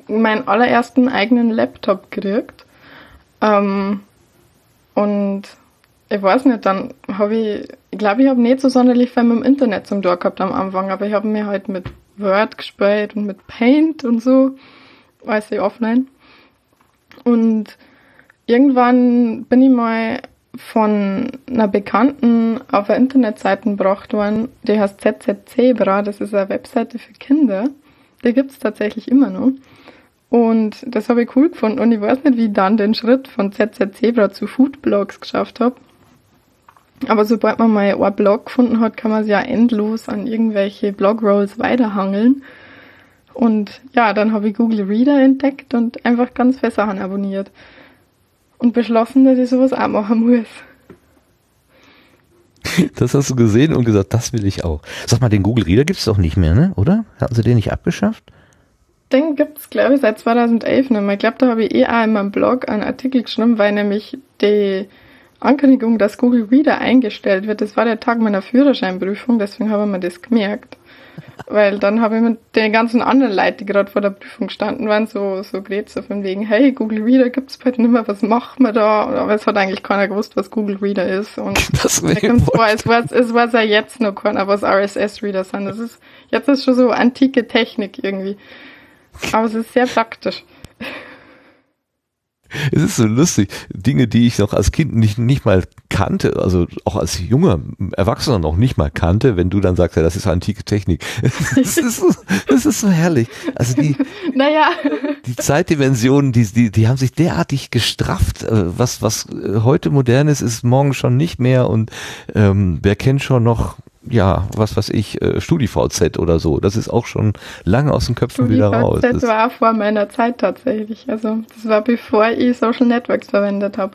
S4: meinen allerersten eigenen Laptop gekriegt. Ähm, und ich weiß nicht, dann habe ich, ich glaube, ich habe nicht so sonderlich viel mit dem Internet zum Tun gehabt am Anfang, aber ich habe mir halt mit Word gespielt und mit Paint und so, weiß ich, offline. Und irgendwann bin ich mal von einer Bekannten auf eine Internetseite gebracht worden, die heißt ZZ Zebra, das ist eine Webseite für Kinder. Die gibt's tatsächlich immer noch. Und das habe ich cool gefunden und ich weiß nicht, wie ich dann den Schritt von ZZ Zebra zu Foodblogs geschafft habe. Aber sobald man mal einen Blog gefunden hat, kann man sich ja endlos an irgendwelche Blogrolls weiterhangeln. Und ja, dann habe ich Google Reader entdeckt und einfach ganz Sachen abonniert. Und beschlossen, dass ich sowas auch machen muss.
S1: Das hast du gesehen und gesagt, das will ich auch. Sag mal, den Google Reader gibt's doch nicht mehr, ne? Oder? Hatten sie den nicht abgeschafft?
S4: Den gibt's glaube ich, seit 2011 nicht mehr. Ich glaube, da habe ich eh auch in meinem Blog einen Artikel geschrieben, weil nämlich die Ankündigung, dass Google Reader eingestellt wird, das war der Tag meiner Führerscheinprüfung, deswegen habe ich mir das gemerkt. Weil dann habe ich mit den ganzen anderen Leuten, die gerade vor der Prüfung gestanden waren, so, so geredet, so von wegen, hey, Google Reader gibt's bald nicht mehr, was machen wir da? Aber es hat eigentlich keiner gewusst, was Google Reader ist. Und [LAUGHS]
S1: Das
S4: mir kommt's vor, es weiß, es weiß ja jetzt noch keiner, was RSS-Reader sind. Das ist, jetzt ist schon so antike Technik irgendwie. Aber es ist sehr praktisch.
S1: Es ist so lustig. Dinge, die ich noch als Kind nicht, nicht mal kannte, also auch als junger Erwachsener noch nicht mal kannte, wenn du dann sagst, ja, das ist antike Technik. [LAUGHS] Es ist, so- es ist so herrlich. Also die, [LAUGHS]
S4: Naja,
S1: die Zeitdimensionen, die, die, die haben sich derartig gestrafft. Äh, Was, was äh, heute modern ist, ist morgen schon nicht mehr. Und ähm, wer kennt schon noch, ja, was weiß ich, äh, StudiVZ oder so. Das ist auch schon lange aus den Köpfen wieder raus.
S4: Das
S1: Das,
S4: war auch vor meiner Zeit tatsächlich. Also das war bevor ich Social Networks verwendet habe.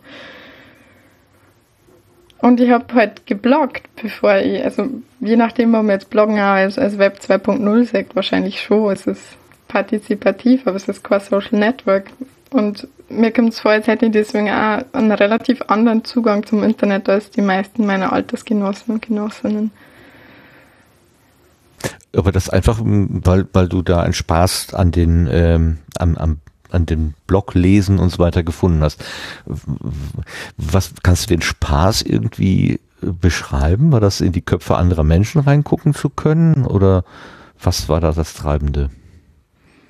S4: Und ich habe halt gebloggt, bevor ich, also je nachdem, ob man jetzt Bloggen auch als, als Web 2.0 sagt, wahrscheinlich schon. Es ist partizipativ, aber es ist kein Social Network. Und mir kommt es vor, als hätte ich deswegen auch einen relativ anderen Zugang zum Internet als die meisten meiner Altersgenossen und Genossinnen.
S1: Aber das einfach, weil, weil du da einen Spaß an den, ähm, am, am, an dem Blog lesen und so weiter gefunden hast. Was kannst du den Spaß irgendwie äh, beschreiben? War das in die Köpfe anderer Menschen reingucken zu können oder was war da das Treibende?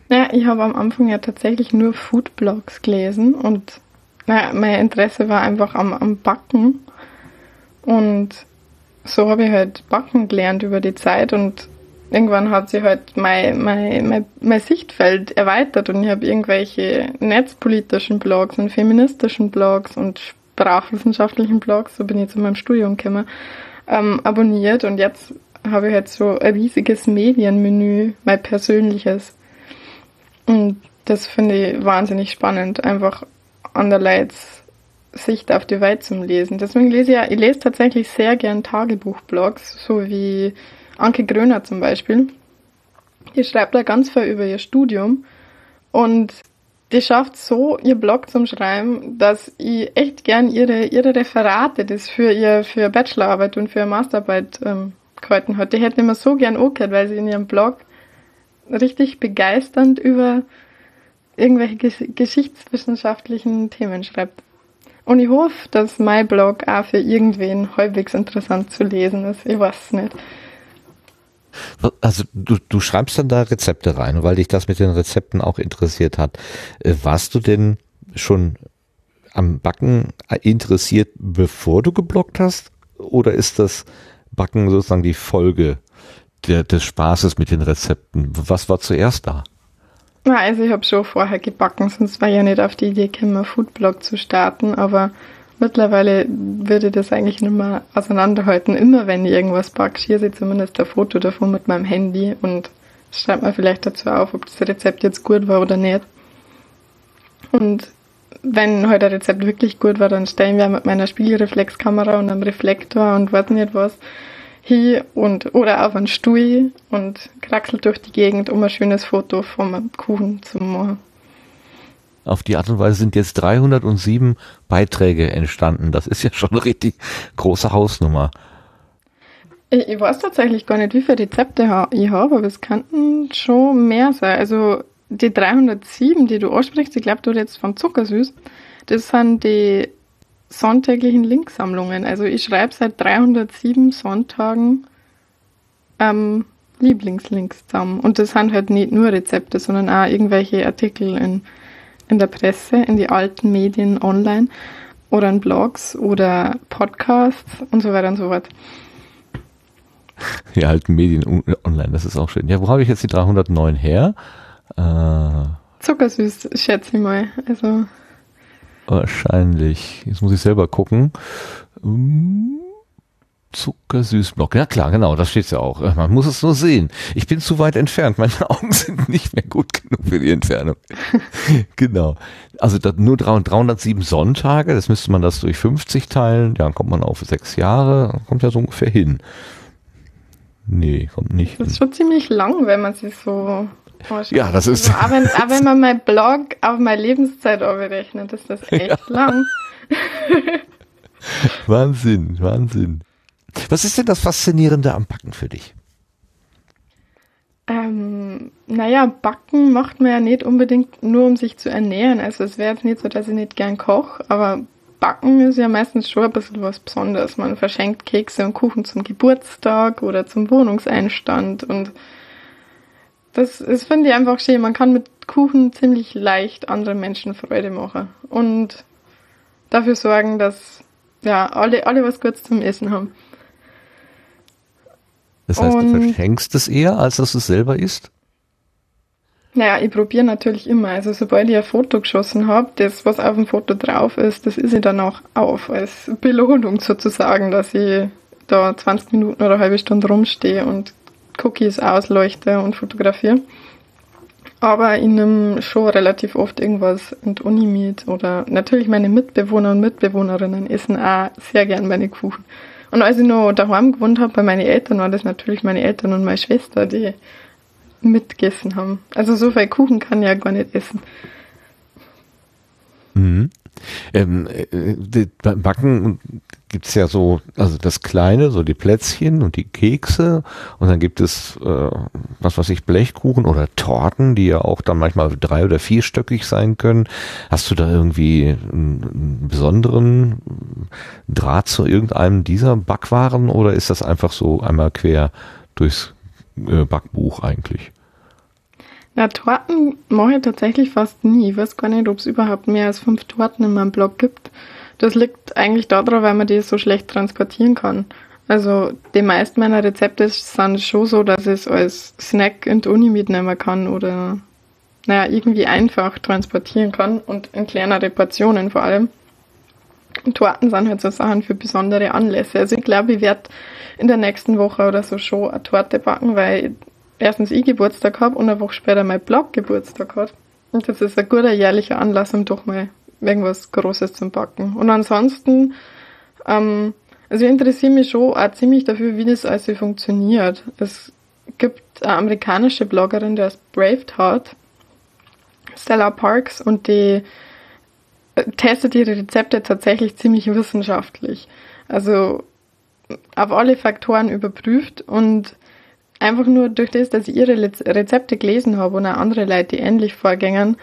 S4: Ja, ich habe am Anfang ja tatsächlich nur Foodblogs gelesen und naja, mein Interesse war einfach am, am Backen. Und so habe ich halt backen gelernt über die Zeit und irgendwann hat sich halt mein, mein, mein, mein Sichtfeld erweitert und ich habe irgendwelche netzpolitischen Blogs und feministischen Blogs und sprachwissenschaftlichen Blogs, so bin ich zu meinem Studium gekommen, ähm, abonniert und jetzt habe ich halt so ein riesiges Medienmenü, mein persönliches. Und das finde ich wahnsinnig spannend, einfach anderleits Sicht auf die Welt zum Lesen. Deswegen lese ich ja, ich lese tatsächlich sehr gern Tagebuchblogs, so wie Anke Gröner zum Beispiel. Die schreibt da ganz viel über ihr Studium und die schafft so ihr Blog zum Schreiben, dass ich echt gern ihre, ihre Referate, das für ihr, für Bachelorarbeit und für Masterarbeit ähm, gehalten hat. Die hätte immer so gern angehört, weil sie in ihrem Blog richtig begeisternd über irgendwelche geschichtswissenschaftlichen Themen schreibt. Und ich hoffe, dass mein Blog auch für irgendwen halbwegs interessant zu lesen ist. Ich weiß es nicht.
S1: Also du, du schreibst dann da Rezepte rein, weil dich das mit den Rezepten auch interessiert hat. Äh, warst du denn schon am Backen interessiert, bevor du geblockt hast? Oder ist das Backen sozusagen die Folge der, des Spaßes mit den Rezepten? Was war zuerst da?
S4: Also ich habe schon vorher gebacken, sonst war ich ja nicht auf die Idee gekommen, Foodblog zu starten, aber mittlerweile würde ich das eigentlich nicht mehr auseinanderhalten. Immer wenn ich irgendwas backe, schieße ich zumindest ein Foto davon mit meinem Handy und schreibe mir vielleicht dazu auf, ob das Rezept jetzt gut war oder nicht. Und wenn heute halt ein Rezept wirklich gut war, dann stellen wir mit meiner Spiegelreflexkamera und einem Reflektor und weiß nicht was hier und oder auf einen Stuhl und kraxelt durch die Gegend, um ein schönes Foto vom Kuchen zu machen.
S1: Auf die Art und Weise sind jetzt 307 Beiträge entstanden. Das ist ja schon eine richtig große Hausnummer.
S4: Ich, ich weiß tatsächlich gar nicht, wie viele Rezepte ich habe, aber es könnten schon mehr sein. Also die 307, die du ansprichst, ich glaube, du jetzt von Zuckersüß, das sind die sonntäglichen Linksammlungen. Also ich schreibe seit 307 Sonntagen ähm, Lieblingslinks zusammen. Und das sind halt nicht nur Rezepte, sondern auch irgendwelche Artikel in, in der Presse, in die alten Medien online oder in Blogs oder Podcasts und so weiter und so fort. [LAUGHS]
S1: Die alten Medien online, das ist auch schön. Ja, wo habe ich jetzt die 309 her?
S4: Äh, Zuckersüß, schätze ich mal. Also
S1: Wahrscheinlich. Jetzt muss ich selber gucken. Hm, Zuckersüßblock. Ja klar, genau, das steht ja auch. Man muss es nur sehen. Ich bin zu weit entfernt. Meine [LAUGHS] Augen sind nicht mehr gut genug für die Entfernung. [LAUGHS] genau. Also nur 307 Sonntage, das müsste man das durch 50 teilen. Ja, dann kommt man auf sechs Jahre. Kommt ja so ungefähr hin. Nee, kommt nicht.
S4: Das ist schon ziemlich lang, wenn man sich so
S1: ja, das ist.
S4: Aber wenn, aber wenn man mein Blog auf meine Lebenszeit berechnet, ist das [LAUGHS] echt ja. lang.
S1: Wahnsinn, Wahnsinn. Was ist denn das Faszinierende am Backen für dich?
S4: Ähm, naja, Backen macht man ja nicht unbedingt nur, um sich zu ernähren. Also es wäre jetzt nicht so, dass ich nicht gern koche, aber Backen ist ja meistens schon ein bisschen was Besonderes. Man verschenkt Kekse und Kuchen zum Geburtstag oder zum Wohnungseinstand und das, das finde ich einfach schön. Man kann mit Kuchen ziemlich leicht anderen Menschen Freude machen. Und dafür sorgen, dass ja, alle, alle was Gutes zum Essen haben.
S1: Das heißt, und, du verschenkst es eher, als dass du es selber isst?
S4: Naja, ich probiere natürlich immer. Also sobald ich ein Foto geschossen habe, das, was auf dem Foto drauf ist, das ist ich dann auch auf als Belohnung sozusagen, dass ich da 20 Minuten oder eine halbe Stunde rumstehe und Cookies ausleuchte und fotografiere. Aber ich nehme schon relativ oft irgendwas in die Uni mit oder natürlich meine Mitbewohner und Mitbewohnerinnen essen auch sehr gern meine Kuchen. Und als ich noch daheim gewohnt habe bei meinen Eltern, waren das natürlich meine Eltern und meine Schwester, die mitgegessen haben. Also so viel Kuchen kann ich ja gar nicht essen.
S1: Mhm. Ähm, äh, beim Backen gibt's ja so, also das Kleine, so die Plätzchen und die Kekse und dann gibt es, äh, was weiß ich, Blechkuchen oder Torten, die ja auch dann manchmal drei- oder vierstöckig sein können. Hast du da irgendwie einen, einen besonderen Draht zu irgendeinem dieser Backwaren oder ist das einfach so einmal quer durchs äh, Backbuch eigentlich?
S4: Na, Torten mache ich tatsächlich fast nie. Ich weiß gar nicht, ob es überhaupt mehr als fünf Torten in meinem Blog gibt. Das liegt eigentlich daran, weil man die so schlecht transportieren kann. Also die meisten meiner Rezepte sind schon so, dass ich es als Snack in die Uni mitnehmen kann oder naja, irgendwie einfach transportieren kann und in kleinere Portionen vor allem. Und Torten sind halt so Sachen für besondere Anlässe. Also ich glaube, ich werde in der nächsten Woche oder so schon eine Torte backen, weil erstens ich Geburtstag habe und eine Woche später mein Blog Geburtstag hat. Und das ist ein guter jährlicher Anlass, um doch mal irgendwas Großes zu backen. Und ansonsten, ähm, also ich interessiere mich schon auch ziemlich dafür, wie das alles funktioniert. Es gibt eine amerikanische Bloggerin, die heißt Braveheart, Stella Parks, und die äh, testet ihre Rezepte tatsächlich ziemlich wissenschaftlich. Also auf alle Faktoren überprüft und einfach nur durch das, dass ich ihre Rezepte gelesen habe und auch andere Leute, die ähnlich vorgängen,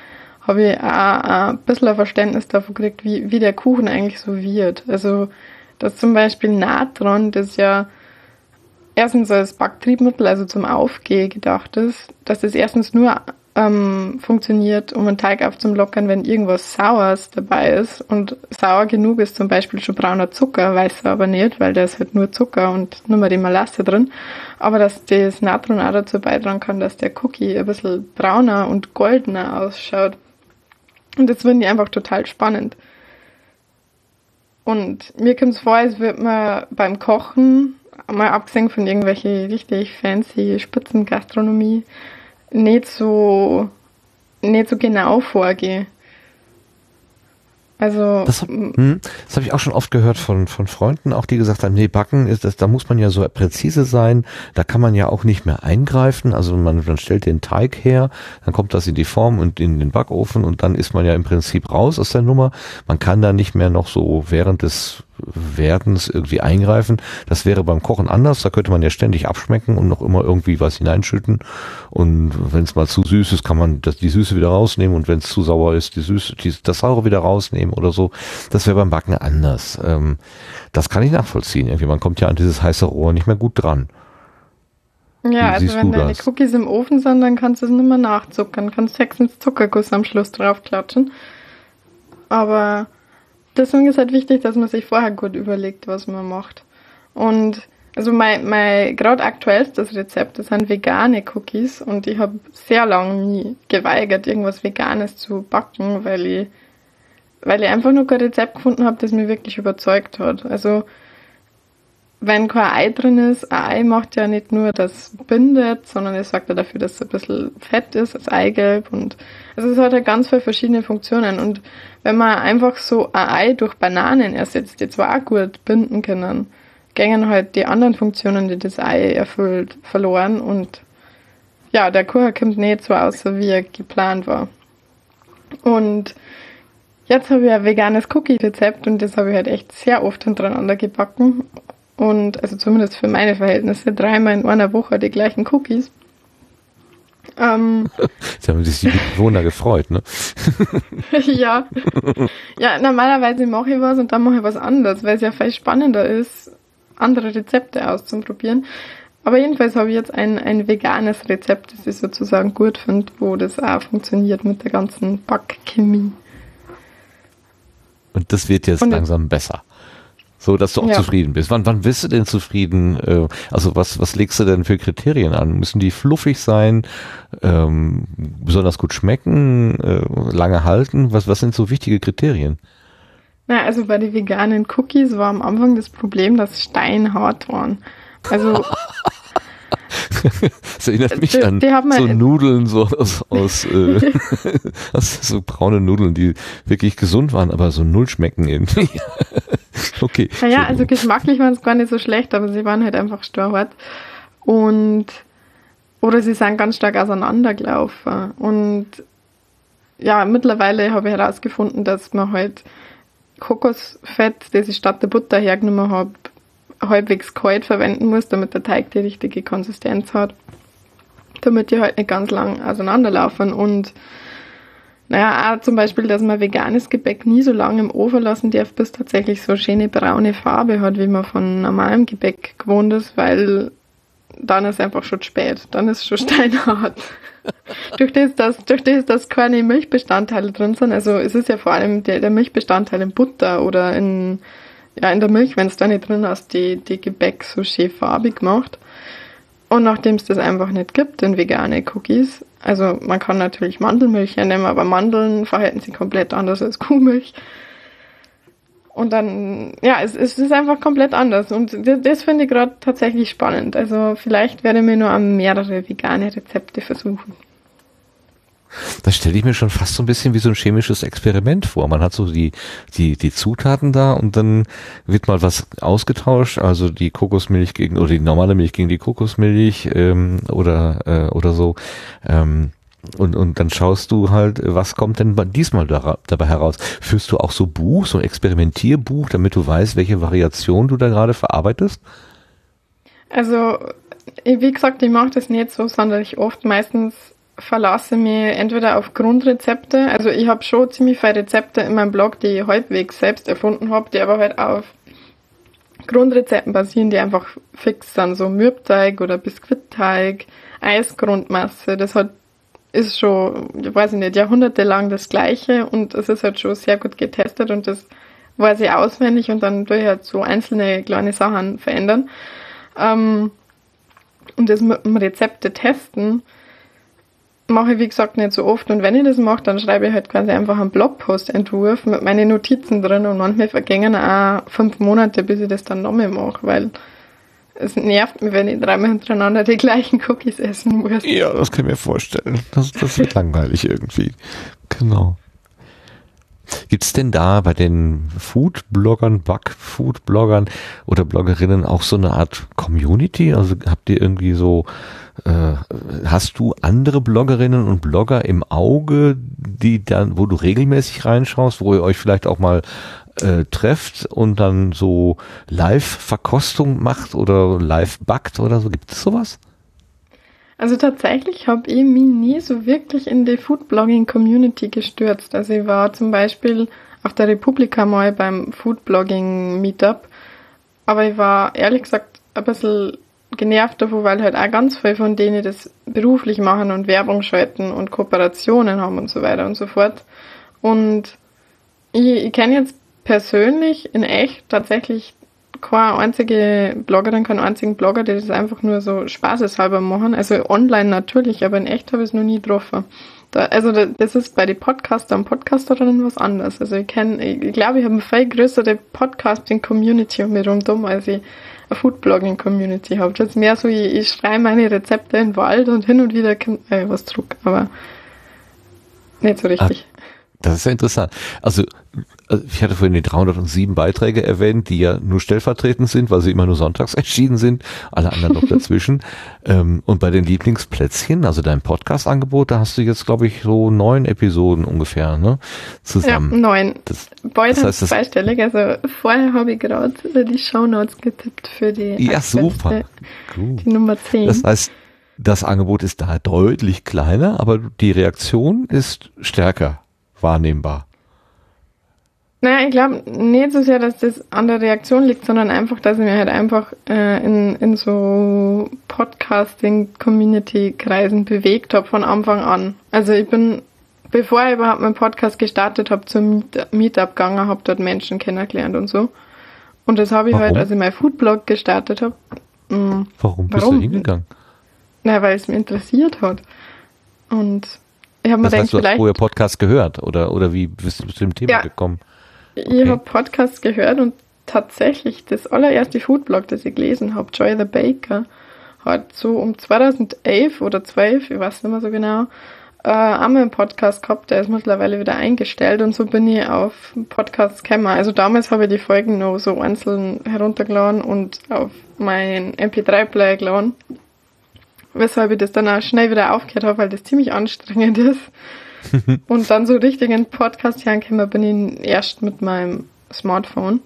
S4: habe ich auch ein bisschen ein Verständnis davon gekriegt, wie, wie der Kuchen eigentlich so wird. Also, dass zum Beispiel Natron, das ja erstens als Backtriebmittel, also zum Aufgehen gedacht ist, dass das erstens nur ähm, funktioniert, um einen Teig aufzulockern, wenn irgendwas Saures dabei ist. Und sauer genug ist zum Beispiel schon brauner Zucker, weiß er aber nicht, weil da ist halt nur Zucker und nur mal die Malasse drin. Aber dass das Natron auch dazu beitragen kann, dass der Cookie ein bisschen brauner und goldener ausschaut. Und das finde ich einfach total spannend. Und mir kommt es vor, als würde man beim Kochen, mal abgesehen von irgendwelche richtig fancy Spitzengastronomie, nicht so, nicht so genau vorgehen. Also
S1: das, hm, das habe ich auch schon oft gehört von von Freunden, auch die gesagt haben, nee, backen ist das, da muss man ja so präzise sein, da kann man ja auch nicht mehr eingreifen. Also man, man stellt den Teig her, dann kommt das in die Form und in den Backofen und dann ist man ja im Prinzip raus aus der Nummer. Man kann da nicht mehr noch so während des Werdens irgendwie eingreifen. Das wäre beim Kochen anders. Da könnte man ja ständig abschmecken und noch immer irgendwie was hineinschütten. Und wenn es mal zu süß ist, kann man das, die Süße wieder rausnehmen. Und wenn es zu sauer ist, die Süße, die, das Saure wieder rausnehmen oder so. Das wäre beim Backen anders. Ähm, das kann ich nachvollziehen. Irgendwie, man kommt ja an dieses heiße Rohr nicht mehr gut dran.
S4: Ja, Wie also wenn deine das? Cookies im Ofen sind, dann kannst du es nicht mehr nachzuckern. Kannst höchstens Zuckerguss am Schluss draufklatschen. Aber deswegen ist halt wichtig, dass man sich vorher gut überlegt, was man macht. Und also mein, mein gerade aktuellstes Rezept, das sind vegane Cookies und ich habe sehr lange nie geweigert, irgendwas Veganes zu backen, weil ich, weil ich einfach nur kein Rezept gefunden habe, das mir wirklich überzeugt hat. Also wenn kein Ei drin ist, ein Ei macht ja nicht nur das bindet, sondern es sorgt ja dafür, dass es ein bisschen fett ist, das Eigelb und also es hat ja ganz viele verschiedene Funktionen. Und wenn man einfach so ein Ei durch Bananen ersetzt, die zwar auch gut binden können, gängen halt die anderen Funktionen, die das Ei erfüllt, verloren. Und ja, der Kuchen kommt nicht so aus, wie er geplant war. Und jetzt habe ich ein veganes Cookie-Rezept und das habe ich halt echt sehr oft hintereinander gebacken und also zumindest für meine Verhältnisse dreimal in einer Woche die gleichen Cookies.
S1: Ähm, [LAUGHS] Jetzt haben sich die Bewohner gefreut, ne? [LAUGHS]
S4: ja. Ja, normalerweise mache ich was und dann mache ich was anderes, weil es ja viel spannender ist, andere Rezepte auszuprobieren. Aber jedenfalls habe ich jetzt ein, ein veganes Rezept, das ich sozusagen gut finde, wo das auch funktioniert mit der ganzen Backchemie.
S1: Und das wird jetzt und langsam besser. So, dass du auch ja. zufrieden bist. Wann, wann bist du denn zufrieden? Äh, also was, was legst du denn für Kriterien an? Müssen die fluffig sein, ähm, besonders gut schmecken, äh, lange halten? Was, was sind so wichtige Kriterien?
S4: Na, also bei den veganen Cookies war am Anfang das Problem, dass steinhart waren. Also [LAUGHS] [LAUGHS]
S1: das erinnert mich die, an die so Nudeln so aus, aus, [LAUGHS] äh, aus so braune Nudeln, die wirklich gesund waren, aber so null schmecken irgendwie. [LAUGHS] okay.
S4: Naja, also geschmacklich waren es gar nicht so schlecht, aber sie waren halt einfach storhart. Und oder sie sind ganz stark auseinandergelaufen. Und ja, mittlerweile habe ich herausgefunden, dass man halt Kokosfett, das ich statt der Butter hergenommen habe, halbwegs kalt verwenden muss, damit der Teig die richtige Konsistenz hat. Damit die halt nicht ganz lang auseinanderlaufen und naja, auch zum Beispiel, dass man veganes Gebäck nie so lange im Ofen lassen darf, bis tatsächlich so schöne braune Farbe hat, wie man von normalem Gebäck gewohnt ist, weil dann ist einfach schon spät, dann ist es schon [LAUGHS] steinhart. durch, das, dass, durch das, dass keine Milchbestandteile drin sind, also es ist ja vor allem der, der Milchbestandteil in Butter oder in ja, in der Milch, wenn es da nicht drin hast, die, die Gebäck so schön farbig macht. Und nachdem es das einfach nicht gibt, in vegane Cookies, also man kann natürlich Mandelmilch hernehmen, aber Mandeln verhalten sich komplett anders als Kuhmilch. Und dann, ja, es, es ist einfach komplett anders. Und das, das finde ich gerade tatsächlich spannend. Also vielleicht werde ich mir nur an mehrere vegane Rezepte versuchen.
S1: Das stelle ich mir schon fast so ein bisschen wie so ein chemisches Experiment vor. Man hat so die, die, die Zutaten da und dann wird mal was ausgetauscht, also die Kokosmilch gegen, oder die normale Milch gegen die Kokosmilch ähm, oder, äh, oder so. Ähm, und, und dann schaust du halt, was kommt denn diesmal da, dabei heraus? Führst du auch so Buch, so ein Experimentierbuch, damit du weißt, welche Variation du da gerade verarbeitest?
S4: Also, wie gesagt, ich mache das nicht so sonderlich oft. Meistens verlasse mich entweder auf Grundrezepte, also ich habe schon ziemlich viele Rezepte in meinem Blog, die ich halbwegs selbst erfunden habe, die aber halt auf Grundrezepten basieren, die einfach fix sind, so Mürbteig oder Biskuitteig, Eisgrundmasse, das hat ist schon, ich weiß nicht, jahrhundertelang das gleiche und es ist halt schon sehr gut getestet und das weiß ich auswendig und dann durch halt so einzelne kleine Sachen verändern. Ähm, und das mit dem Rezepte testen, mache ich wie gesagt nicht so oft und wenn ich das mache, dann schreibe ich halt quasi einfach einen Blogpost-Entwurf mit meinen Notizen drin und manchmal vergängen auch fünf Monate, bis ich das dann nochmal mache, weil es nervt mich, wenn ich dreimal hintereinander die gleichen Cookies essen muss.
S1: Ja, das kann ich mir vorstellen. Das, das wird langweilig irgendwie. Genau. Gibt es denn da bei den Food-Bloggern, Bug-Food-Bloggern oder Bloggerinnen auch so eine Art Community? Also habt ihr irgendwie so äh, hast du andere Bloggerinnen und Blogger im Auge, die dann, wo du regelmäßig reinschaust, wo ihr euch vielleicht auch mal äh, trefft und dann so Live-Verkostung macht oder live backt oder so? Gibt es sowas?
S4: Also tatsächlich habe ich mich nie so wirklich in die Foodblogging-Community gestürzt. Also ich war zum Beispiel auf der Republika mal beim Foodblogging-Meetup, aber ich war ehrlich gesagt ein bisschen genervt davon, weil halt auch ganz viele von denen das beruflich machen und Werbung schalten und Kooperationen haben und so weiter und so fort. Und ich, ich kenne jetzt persönlich in echt tatsächlich keine einzige Bloggerin, keinen einzigen Blogger, die das einfach nur so spaßeshalber machen. Also online natürlich, aber in echt habe ich es noch nie getroffen. Da, also das ist bei den Podcaster und Podcasterinnen was anderes. Also ich kenne, ich, glaube, ich habe eine viel größere Podcasting-Community um mich herum, als ich eine Foodblogging-Community habe. Das ist mehr so, ich, ich schreibe meine Rezepte in den Wald und hin und wieder kommt äh, was zurück, aber nicht so richtig.
S1: Ah, das ist ja interessant. Also ich hatte vorhin die 307 Beiträge erwähnt, die ja nur stellvertretend sind, weil sie immer nur sonntags [LAUGHS] erschienen sind, alle anderen noch dazwischen. [LAUGHS] ähm, und bei den Lieblingsplätzchen, also dein Podcast-Angebot, da hast du jetzt, glaube ich, so neun Episoden ungefähr, ne?
S4: Zusammen. Ja, neun. Das, Bald das heißt, zweistellig, also vorher habe ich gerade die Shownotes getippt für die
S1: Ja, super.
S4: Gut. Die Nummer 10.
S1: Das heißt, das Angebot ist da deutlich kleiner, aber die Reaktion ist stärker wahrnehmbar.
S4: Naja, ich glaube nicht so sehr, dass das an der Reaktion liegt, sondern einfach, dass ich mir halt einfach äh, in, in so Podcasting-Community-Kreisen bewegt habe von Anfang an. Also ich bin, bevor ich überhaupt meinen Podcast gestartet habe, zum Meetup gegangen, habe dort Menschen kennengelernt und so. Und das habe ich halt, warum? halt, als ich meinen Foodblog gestartet habe.
S1: Warum? warum bist du hingegangen?
S4: Na, weil es mich interessiert hat. Und ich habe mir
S1: das heißt, gedacht, du hast vorher Podcast gehört oder, oder wie bist du zu dem Thema ja, gekommen?
S4: Ich habe Podcasts gehört und tatsächlich das allererste Foodblog, das ich gelesen habe, Joy the Baker, hat so um 2011 oder 12, ich weiß nicht mehr so genau, äh, einmal einen Podcast gehabt, der ist mittlerweile wieder eingestellt und so bin ich auf Podcasts gekommen. Also damals habe ich die Folgen noch so einzeln heruntergeladen und auf mein MP3-Player geladen. Weshalb ich das dann auch schnell wieder aufgehört habe, weil das ziemlich anstrengend [LAUGHS] ist. [LAUGHS] und dann so richtig in Podcast hergekommen bin ich erst mit meinem Smartphone.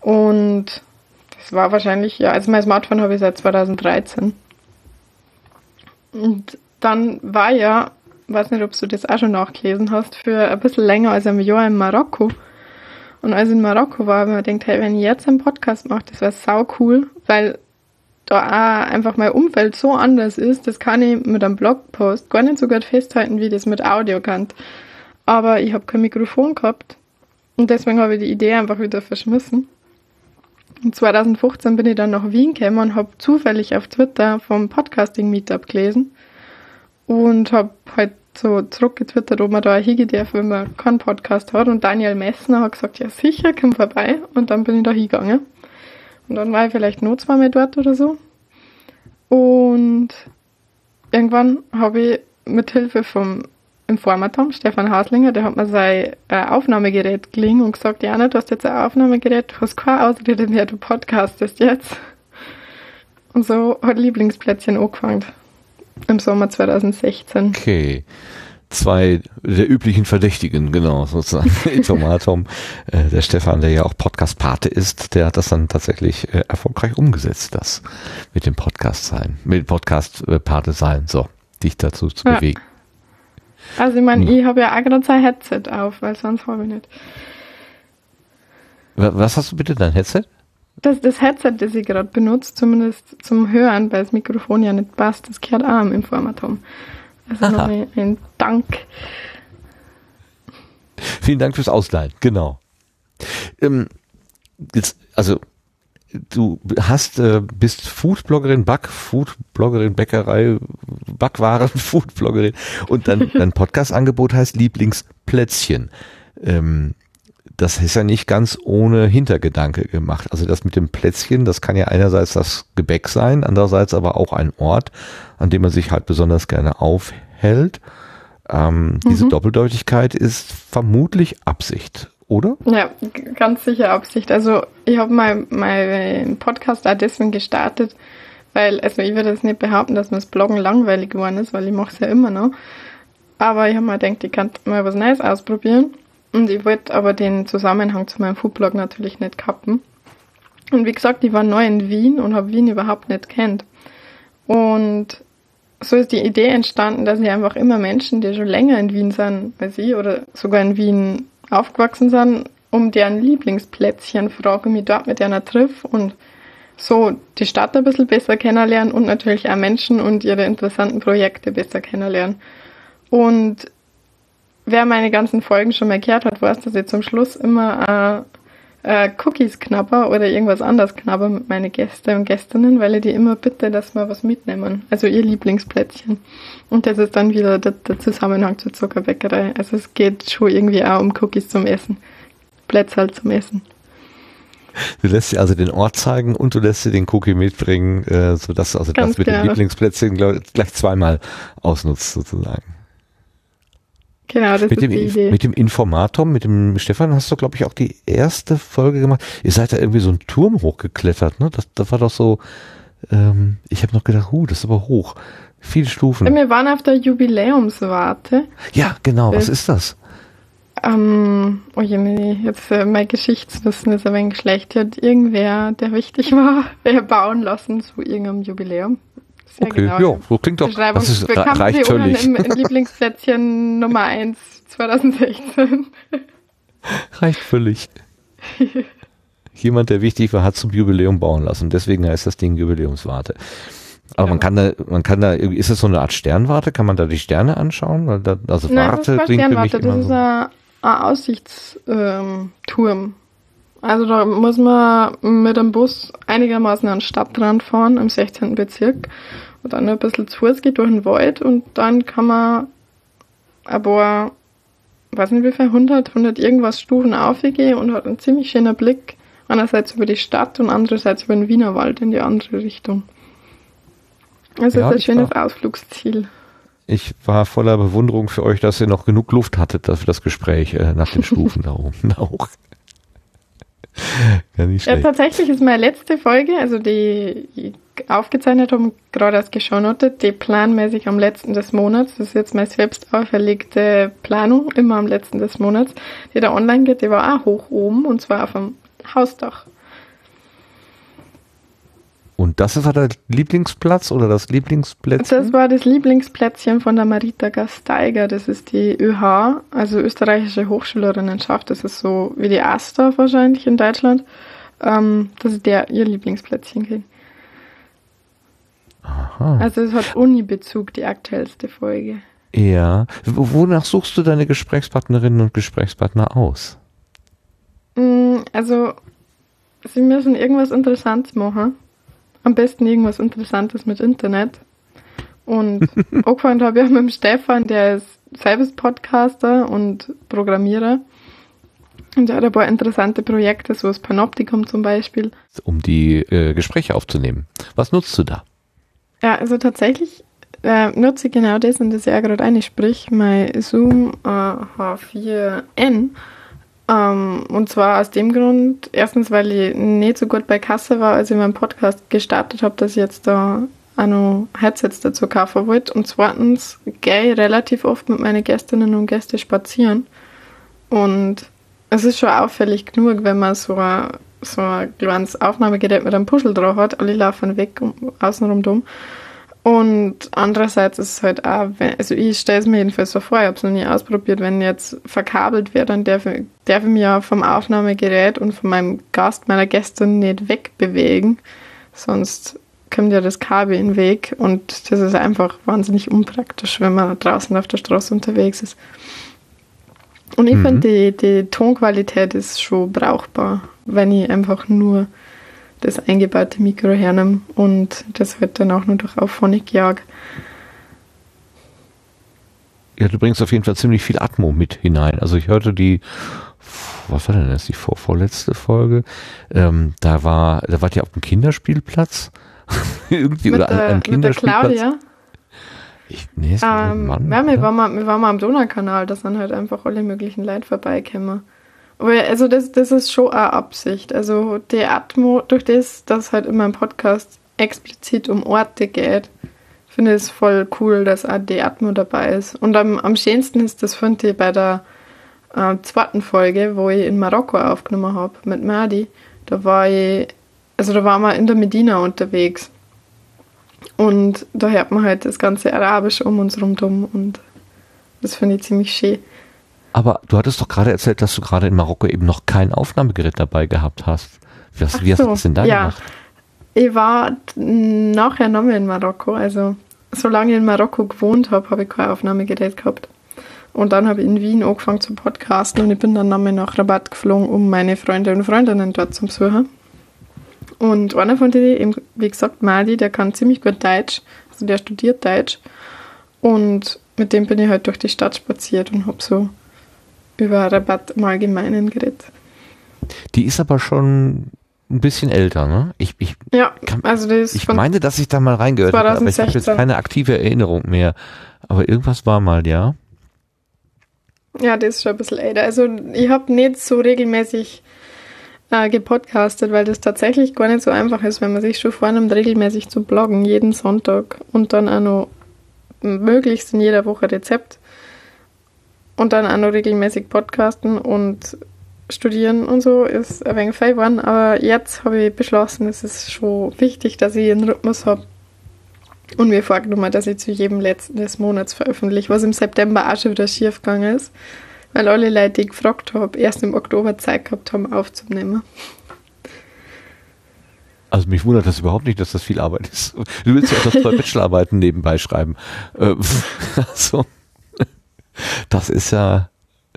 S4: Und das war wahrscheinlich, ja, also mein Smartphone habe ich seit 2013. Und dann war ja, weiß nicht, ob du das auch schon nachgelesen hast, für ein bisschen länger als ein Jahr in Marokko. Und als ich in Marokko war, habe ich mir gedacht, hey, wenn ich jetzt einen Podcast mache, das wäre sau cool, weil da auch einfach mein Umfeld so anders ist, das kann ich mit einem Blogpost gar nicht so gut festhalten, wie das mit Audio kann. Aber ich habe kein Mikrofon gehabt Und deswegen habe ich die Idee einfach wieder verschmissen. Und 2015 bin ich dann nach Wien gekommen und habe zufällig auf Twitter vom Podcasting Meetup gelesen und habe halt so zurückgetwittert, ob man da hingehen darf, wenn man keinen Podcast hat. Und Daniel Messner hat gesagt, ja sicher, komm vorbei. Und dann bin ich da hingegangen. Und dann war ich vielleicht nur zweimal dort oder so. Und irgendwann habe ich mit Hilfe vom Informator, Stefan Haslinger, der hat mir sein äh, Aufnahmegerät gelingen und gesagt, Jana, du hast jetzt ein Aufnahmegerät, du hast keine Ausrede mehr, du podcastest jetzt. Und so hat Lieblingsplätzchen angefangen. Im Sommer 2016.
S1: Okay. Zwei der üblichen Verdächtigen, genau, sozusagen. [LAUGHS] Informatum. äh, der Stefan, der ja auch Podcast-Pate ist, der hat das dann tatsächlich äh, erfolgreich umgesetzt, das mit dem Podcast sein, mit Podcast-Pate sein, so, dich dazu zu
S4: Ja.
S1: bewegen.
S4: Also ich meine,
S1: Hm.
S4: ich habe ja auch gerade sein Headset auf, weil sonst habe ich nicht.
S1: Wa- Was hast du bitte, dein Headset?
S4: Das, das Headset, das ich gerade benutze, zumindest zum Hören, weil das Mikrofon ja nicht passt, das gehört auch am Informatum. Also noch ein, ein Dank.
S1: Vielen Dank fürs Ausleihen, genau. Ähm, jetzt, also du hast, äh, bist Foodbloggerin, Back-Foodbloggerin, Bäckerei, Backwaren, [LAUGHS] Foodbloggerin und dein, dein Podcast-Angebot heißt Lieblingsplätzchen. Ähm, das ist ja nicht ganz ohne Hintergedanke gemacht. Also das mit dem Plätzchen, das kann ja einerseits das Gebäck sein, andererseits aber auch ein Ort, an dem man sich halt besonders gerne aufhält. Ähm, Diese
S4: Mhm.
S1: Doppeldeutigkeit ist vermutlich Absicht, oder?
S4: Ja, ganz sicher Absicht. Also ich habe mein, mein Podcast auch deswegen gestartet, weil, also ich würde jetzt nicht behaupten, dass mir das Bloggen langweilig geworden ist, weil ich mache es ja immer noch. Aber ich habe mir gedacht, ich kann mal was Neues ausprobieren. Und ich wollte aber den Zusammenhang zu meinem Foodblog natürlich nicht kappen. Und wie gesagt, ich war neu in Wien und habe Wien überhaupt nicht kennt. Und so ist die Idee entstanden, dass ich einfach immer Menschen, die schon länger in Wien sind als ich oder sogar in Wien aufgewachsen sind, um deren Lieblingsplätzchen frage, mich dort mit einer triff und so die Stadt ein bisschen besser kennenlernen und natürlich auch Menschen und ihre interessanten Projekte besser kennenlernen. Und wer meine ganzen Folgen schon mal gehört hat, weiß, dass ich zum Schluss immer äh, äh, Cookies knabber oder irgendwas anderes knabber mit meinen Gästen und Gästinnen, weil ich die immer bitte, dass wir was mitnehmen. Also ihr Lieblingsplätzchen. Und das ist dann wieder der, der Zusammenhang zur Zuckerbäckerei. Also es geht schon irgendwie auch um Cookies zum Essen. Plätzchen halt zum Essen.
S1: Du lässt dir also den Ort zeigen und du lässt dir den Cookie mitbringen, äh, sodass du also
S4: Ganz
S1: das mit
S4: gerne.
S1: Lieblingsplätzchen glaub, gleich zweimal ausnutzt sozusagen.
S4: Genau, das
S1: Mit
S4: ist
S1: dem,
S4: die Idee.
S1: mit dem Informator, mit dem Stefan hast du, glaube ich, auch die erste Folge gemacht. Ihr seid da irgendwie so einen Turm hochgeklettert, ne? Das, das war doch so, ähm, ich habe noch gedacht, huh, das ist aber hoch. Viele Stufen.
S4: Wir waren auf der Jubiläumswarte.
S1: Ja, genau, was
S4: Das-
S1: ist das?
S4: Ähm, oh je, meine, jetzt äh, mein Geschichtswissen ist ein wenig schlecht. Hat irgendwer, der wichtig [LAUGHS] war, bauen lassen zu irgendeinem Jubiläum. Sehr
S1: Okay,
S4: genau.
S1: ja, so klingt doch, das ist,
S4: bekam
S1: reicht völlig.
S4: im Lieblingsplätzchen [LAUGHS] Nummer 1 2016.
S1: Reicht völlig. Jemand, der wichtig war, hat zum Jubiläum bauen lassen. Deswegen heißt das Ding Jubiläumswarte. Aber
S4: Ja.
S1: man kann da, man kann da, ist das so eine Art Sternwarte? Kann man da die Sterne anschauen? Da, also
S4: Nein, das
S1: Warte
S4: ist
S1: klingt für mich
S4: Sternwarte, das
S1: immer
S4: ist
S1: so.
S4: ein, Aussichtsturm. Turm. also da muss man mit dem Bus einigermaßen an den Stadtrand fahren, im 16. Bezirk. Dann ein bisschen zu Fuß geht durch den Wald und dann kann man ein paar, weiß nicht wie viel, 100, 100 irgendwas Stufen aufgehen und hat einen ziemlich schönen Blick. Einerseits über die Stadt und andererseits über den Wienerwald in die andere Richtung. Also
S1: Ja,
S4: ist ein schönes
S1: war-
S4: Ausflugsziel.
S1: Ich war voller Bewunderung für euch, dass ihr noch genug Luft hattet für das Gespräch äh, nach den Stufen da oben [LAUGHS] auch. Ja, nicht
S4: Ja,
S1: schlecht.
S4: tatsächlich ist meine letzte Folge, also die ich aufgezeichnet habe, und gerade erst geschaunotet, die planmäßig am letzten des Monats, das ist jetzt meine selbst auferlegte Planung, immer am letzten des Monats, die da online geht, die war auch hoch oben und zwar auf dem Hausdach.
S1: Und das war der Lieblingsplatz oder das Lieblingsplätzchen?
S4: Das war das Lieblingsplätzchen von der Marita Gasteiger, das ist die ÖH, also österreichische Hochschülerinnenschaft, das ist so wie die AStA wahrscheinlich in Deutschland. Ähm, das ist der ihr Lieblingsplätzchen.
S1: Aha.
S4: Also es hat Uni-Bezug, die aktuellste Folge.
S1: Ja. Wonach suchst du deine Gesprächspartnerinnen und Gesprächspartner aus?
S4: Also, Sie müssen irgendwas Interessantes machen. Am besten irgendwas Interessantes mit Internet. Und [LAUGHS] angefangen habe ich auch mit dem Stefan, der ist selbst Podcaster und Programmierer. Und er hat ein paar interessante Projekte, so das Panoptikum zum Beispiel.
S1: Um die äh, Gespräche aufzunehmen. Was nutzt du da?
S4: Ja, also tatsächlich äh, nutze ich genau das, und das ja gerade eine, sprich mein Zoom äh, H4n. Ähm, und zwar aus dem Grund, erstens, weil ich nicht so gut bei Kasse war, als ich meinen Podcast gestartet habe, dass ich jetzt da auch noch Headsets dazu kaufen wollte. Und zweitens gehe ich relativ oft mit meinen Gästinnen und Gästen spazieren. Und es ist schon auffällig genug, wenn man so ein, so ein kleines Aufnahmegerät mit einem Puschel drauf hat. Alle laufen weg, um, außenrum dumm. Und andererseits ist es halt auch, wenn, also ich stelle es mir jedenfalls so vor, ich habe es noch nie ausprobiert, wenn jetzt verkabelt wird, dann darf ich, darf ich mich ja vom Aufnahmegerät und von meinem Gast, meiner Gästin nicht wegbewegen. Sonst kommt ja das Kabel in den Weg und das ist einfach wahnsinnig unpraktisch, wenn man draußen auf der Straße unterwegs ist. Und ich mhm. finde, die, die Tonqualität ist schon brauchbar, wenn ich einfach nur das eingebaute Mikro hernehme und das halt dann auch nur durch Auphonic jag.
S1: Ja, du bringst auf jeden Fall ziemlich viel Atmo mit hinein. Also ich hörte die, was war denn das, die vor, vorletzte Folge? Ähm, da war, da wart ihr auf dem Kinderspielplatz. [LAUGHS] Irgendwie
S4: mit
S1: oder
S4: der,
S1: einem Kinderspielplatz.
S4: Mit der Claudia.
S1: Ich, nee, ist
S4: ähm,
S1: Mann,
S4: ja, wir, waren mal, wir waren mal am Donaukanal, da sind halt einfach alle möglichen Leute vorbeigekommen. Aber also das, das ist schon eine Absicht. Also die Atmo, durch das, dass halt in meinem Podcast explizit um Orte geht, finde ich es voll cool, dass auch die Atmo dabei ist. Und am, am schönsten ist das, finde ich, bei der äh, zweiten Folge, wo ich in Marokko aufgenommen habe mit Madi. Da war ich, also da waren wir in der Medina unterwegs. Und da hört man halt das ganze Arabisch um uns rum und das finde ich ziemlich schön.
S1: Aber du hattest doch gerade erzählt, dass du gerade in Marokko eben noch kein Aufnahmegerät dabei gehabt hast. Was, wie hast du das denn da
S4: ja.
S1: gemacht?
S4: Ich war nachher nochmal in Marokko. Also, solange ich in Marokko gewohnt habe, habe ich kein Aufnahmegerät gehabt. Und dann habe ich in Wien angefangen zu podcasten und ich bin dann nochmal nach Rabatt geflogen, um meine Freunde und Freundinnen dort zu besuchen. Und einer von denen, wie gesagt, Madi, der kann ziemlich gut Deutsch. Also der studiert Deutsch. Und mit dem bin ich halt durch die Stadt spaziert und habe so über Rabatt im Allgemeinen geredet.
S1: Die ist aber schon ein bisschen älter, ne? Ich, ich,
S4: ja, also das
S1: ich meine, dass ich da mal reingehört habe, aber ich habe jetzt keine aktive Erinnerung mehr. Aber irgendwas war mal, ja.
S4: Ja, das ist schon ein bisschen älter. Also ich habe nicht so regelmäßig äh, gepodcastet, weil das tatsächlich gar nicht so einfach ist, wenn man sich schon vornimmt, regelmäßig zu bloggen, jeden Sonntag und dann auch noch möglichst in jeder Woche Rezept und dann auch noch regelmäßig podcasten und studieren und so ist ein wenig geworden. Aber jetzt habe ich beschlossen, es ist schon wichtig, dass ich einen Rhythmus habe und mir vorgenommen, dass ich zu jedem letzten des Monats veröffentliche, was im September auch schon wieder schief gegangen ist, weil alle Leute, die ich gefragt habe, erst im Oktober Zeit gehabt haben, aufzunehmen.
S1: Also mich wundert das überhaupt nicht, dass das viel Arbeit ist. Du willst ja auch noch [LAUGHS] zwei Bachelorarbeiten nebenbei schreiben. Äh, [LAUGHS] also. Das ist ja,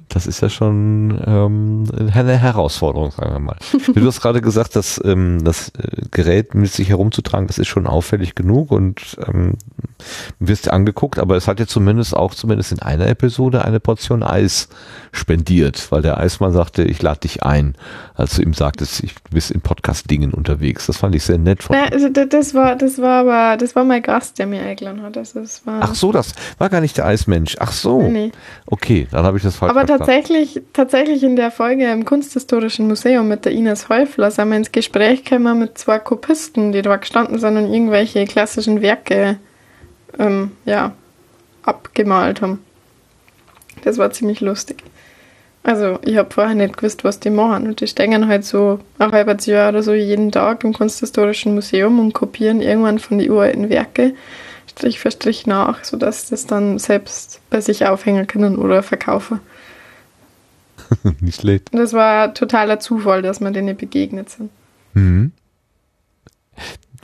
S1: das ist ja schon ähm, eine Herausforderung, sagen wir mal. [LAUGHS] du hast gerade gesagt, dass ähm, das äh, Gerät mit sich herumzutragen, das ist schon auffällig genug und ähm, wirst angeguckt, aber es hat ja zumindest auch zumindest in einer Episode eine Portion Eis spendiert, weil der Eismann sagte, ich lade dich ein, als du ihm sagtest, ich bist in Podcast-Dingen unterwegs. Das fand ich sehr nett von
S4: also das war, das war aber, das war mein Gast, der mir eingeladen hat. Also das war
S1: Ach so, das war gar nicht der Eismensch. Ach so. Nee, nee. Okay, dann habe ich das falsch
S4: Aber verstanden. Tatsächlich, tatsächlich in der Folge im Kunsthistorischen Museum mit der Ines Häufler sind wir ins Gespräch gekommen mit zwei Kopisten, die da gestanden sind und irgendwelche klassischen Werke ähm, ja, abgemalt haben. Das war ziemlich lustig. Also, ich habe vorher nicht gewusst, was die machen. Und die stehen halt so ein halbes Jahr oder so jeden Tag im Kunsthistorischen Museum und kopieren irgendwann von den uralten Werke Strich für Strich nach, sodass das dann selbst bei sich aufhängen können oder verkaufen. [LAUGHS]
S1: nicht schlecht.
S4: Das war totaler Zufall, dass wir denen begegnet sind.
S1: Mhm.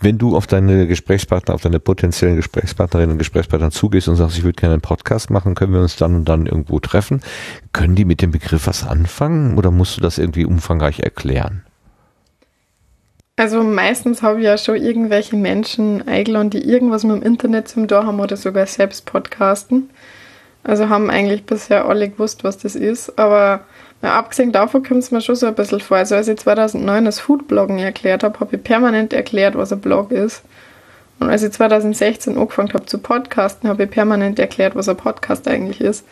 S1: wenn du auf deine Gesprächspartner, auf deine potenziellen Gesprächspartnerinnen und Gesprächspartner zugehst und sagst, ich würde gerne einen Podcast machen, können wir uns dann und dann irgendwo treffen, können die mit dem Begriff was anfangen oder musst du das irgendwie umfangreich erklären?
S4: Also meistens habe ich ja schon irgendwelche Menschen eingeladen, die irgendwas mit dem Internet zum Tor haben oder sogar selbst podcasten. Also haben eigentlich bisher alle gewusst, was das ist. Aber ja, abgesehen davon kommt es mir schon so ein bisschen vor. Also als ich 2009 das Foodbloggen erklärt habe, habe ich permanent erklärt, was ein Blog ist. Und als ich 2016 angefangen habe zu podcasten, habe ich permanent erklärt, was ein Podcast eigentlich ist.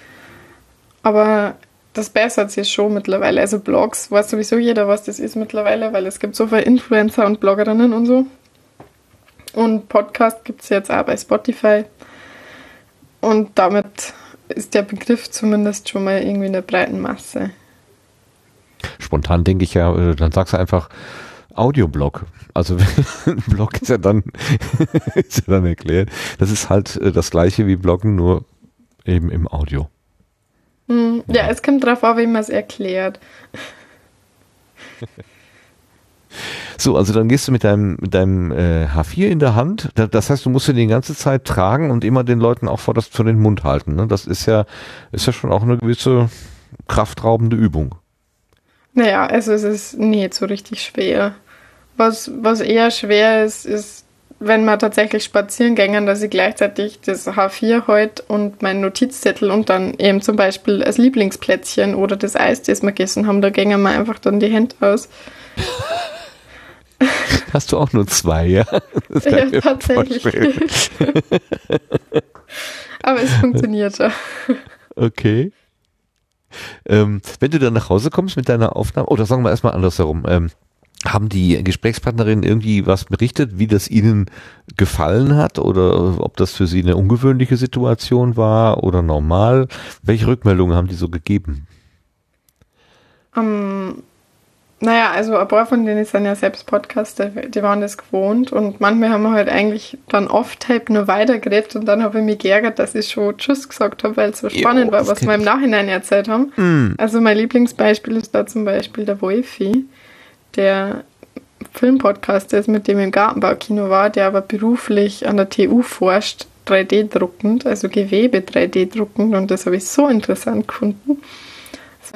S4: Aber das bessert sich schon mittlerweile. Also Blogs weiß sowieso jeder, was das ist mittlerweile, weil es gibt so viele Influencer und Bloggerinnen und so. Und Podcast gibt es jetzt auch bei Spotify. Und damit ist der Begriff zumindest schon mal irgendwie in der breiten Masse.
S1: Spontan denke ich ja, äh, dann sagst du einfach Audioblog. Also [LAUGHS] Blog ist ja dann [LAUGHS] ist ja dann erklärt. Das ist halt äh, das gleiche wie Bloggen, nur eben im Audio.
S4: Hm, ja, es kommt drauf an, wie man es erklärt.
S1: So, also dann gehst du mit deinem, mit deinem äh, H4 in der Hand. Das heißt, du musst ihn die ganze Zeit tragen und immer den Leuten auch vor, das, vor den Mund halten. Ne? Das ist ja, ist ja schon auch eine gewisse kraftraubende Übung.
S4: Naja, also es ist nicht so richtig schwer. Was, was eher schwer ist, ist, wenn man tatsächlich spazieren gängen, dass ich gleichzeitig das H4 heute und meinen Notizzettel und dann eben zum Beispiel das Lieblingsplätzchen oder das Eis, das wir gegessen haben, da gängen wir einfach dann die Hände aus.
S1: Hast du auch nur zwei, ja?
S4: Das ja, tatsächlich. [LAUGHS] Aber es funktioniert ja.
S1: Okay. Ähm, wenn du dann nach Hause kommst mit deiner Aufnahme, oder sagen wir erstmal andersherum, ähm, haben die Gesprächspartnerinnen irgendwie was berichtet, wie das ihnen gefallen hat oder ob das für sie eine ungewöhnliche Situation war oder normal? Welche Rückmeldungen haben die so gegeben?
S4: Um, ähm, naja, also ein paar von denen sind ja selbst Podcaster, die waren das gewohnt und manchmal haben wir halt eigentlich dann off-tape nur weitergeredet und dann habe ich mich geärgert, dass ich schon Tschüss gesagt habe, weil es so spannend jo, war, was wir im Nachhinein erzählt haben. Mm. Also mein Lieblingsbeispiel ist da zum Beispiel der Wolfi, der Filmpodcaster ist, mit dem im Gartenbaukino war, der aber beruflich an der TU forscht, 3D-druckend, also Gewebe 3D-druckend und das habe ich so interessant gefunden ist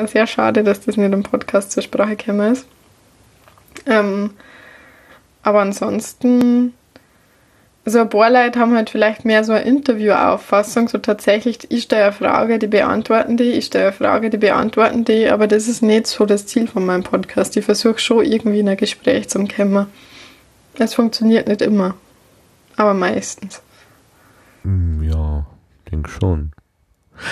S4: sehr schade, dass das nicht im Podcast zur Sprache gekommen ist. Ähm, aber ansonsten, so ein paar Leute haben halt vielleicht mehr so eine Interview-Auffassung, so tatsächlich, ich stelle eine Frage, die beantworten die, ich stelle eine Frage, die beantworten die, aber das ist nicht so das Ziel von meinem Podcast. Ich versuche schon irgendwie in ein Gespräch zu kommen. Es funktioniert nicht immer, aber meistens.
S1: Hm, ja, denke schon.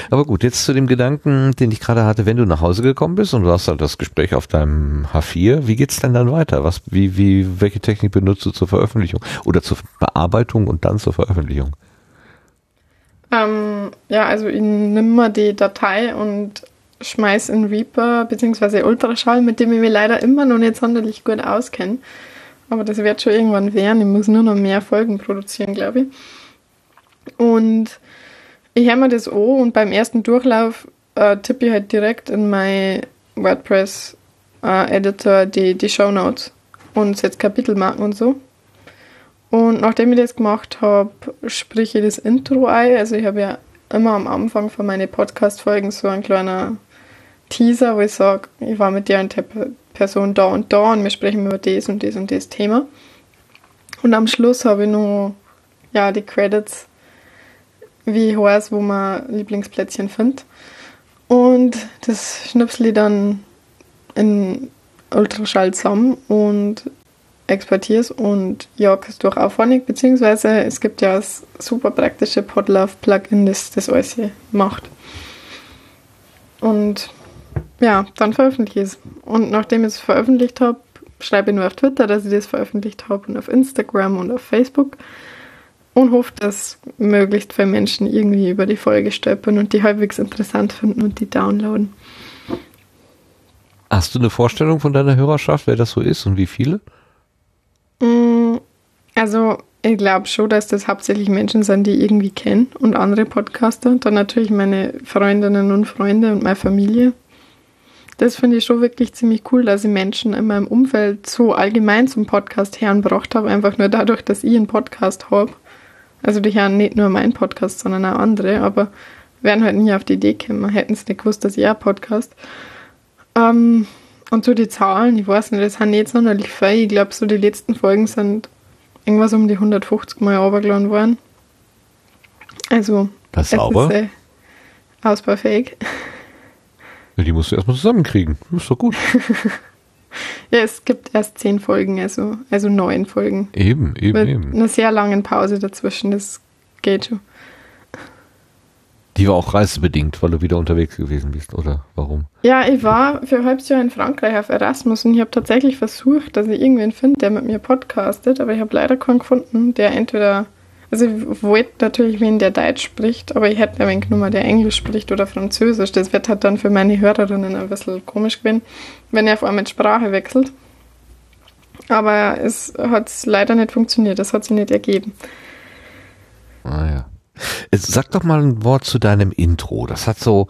S1: Aber gut, jetzt zu dem Gedanken, den ich gerade hatte, wenn du nach Hause gekommen bist und du hast halt das Gespräch auf deinem H4, wie geht's denn dann weiter? Was, wie, wie, welche Technik benutzt du zur Veröffentlichung oder zur Bearbeitung und dann zur Veröffentlichung?
S4: Ähm, ja, also ich nehme mal die Datei und schmeiß in Reaper bzw. Ultraschall, mit dem ich mich leider immer noch nicht sonderlich gut auskenne. Aber das wird schon irgendwann werden. Ich muss nur noch mehr Folgen produzieren, glaube ich. Und ich höre mir das an und beim ersten Durchlauf äh, tippe ich halt direkt in mein WordPress äh, die, die Show Notes und setze Kapitelmarken und so. Und nachdem ich das gemacht habe, sprich ich das Intro ein. Also ich habe ja immer am Anfang von meinen Podcast-Folgen so ein kleiner Teaser, wo ich sage, ich war mit der und der Person da und da und wir sprechen über das und das und das Thema. Und am Schluss habe ich noch ja, die Credits wie ich weiß, wo man Lieblingsplätzchen findet. Und das schnipsel ich dann in Ultraschall zusammen und exportiere es und jag es durch Auphonic, beziehungsweise es gibt ja das super praktische Podlove-Plugin, das das alles hier macht. Und ja, dann veröffentliche ich es. Und nachdem ich es veröffentlicht habe, schreibe ich nur auf Twitter, dass ich das veröffentlicht habe und auf Instagram und auf Facebook und hoffe, dass möglichst viele Menschen irgendwie über die Folge stolpern und die halbwegs interessant finden und die downloaden.
S1: Hast du eine Vorstellung von deiner Hörerschaft, wer das so ist und wie viele?
S4: Mm, also, ich glaube schon, dass das hauptsächlich Menschen sind, die ich irgendwie kennen und andere Podcaster. Dann natürlich meine Freundinnen und Freunde und meine Familie. das finde ich schon wirklich ziemlich cool, dass ich Menschen in meinem Umfeld so allgemein zum Podcast herangebracht habe, einfach nur dadurch, dass ich einen Podcast habe. Also die hören nicht nur meinen Podcast, sondern auch andere, aber wären halt nie auf die Idee gekommen, hätten sie nicht gewusst, dass ich auch Podcast. Ähm, und so die Zahlen, ich weiß nicht, das sind nicht sonderlich viel. Ich glaube, so die letzten Folgen sind irgendwas um die 150 Mal runtergeladen worden. Also,
S1: das ist sauber. Ist, äh,
S4: ausbaufähig.
S1: Ja, die musst du erstmal zusammenkriegen. Das ist doch gut. [LAUGHS]
S4: ja, es gibt erst zehn Folgen, also, also neun Folgen.
S1: Eben, eben, Mit eben.
S4: Eine sehr lange Pause dazwischen, das geht schon.
S1: Die war auch reisebedingt, weil du wieder unterwegs gewesen bist, oder warum?
S4: Ja, ich war für ein halbes Jahr in Frankreich auf Erasmus und ich habe tatsächlich versucht, dass ich irgendwen finde, der mit mir podcastet, aber ich habe leider keinen gefunden, der entweder also ich wollte natürlich wen, der Deutsch spricht, aber ich hätte ein wenig genommen, der Englisch spricht oder Französisch. Das wird halt dann für meine Hörerinnen ein bisschen komisch gewesen, wenn er auf einmal mit Sprache wechselt. Aber es hat leider nicht funktioniert, das hat sich nicht ergeben.
S1: Ah ja. Sag doch mal ein Wort zu deinem Intro. Das hat so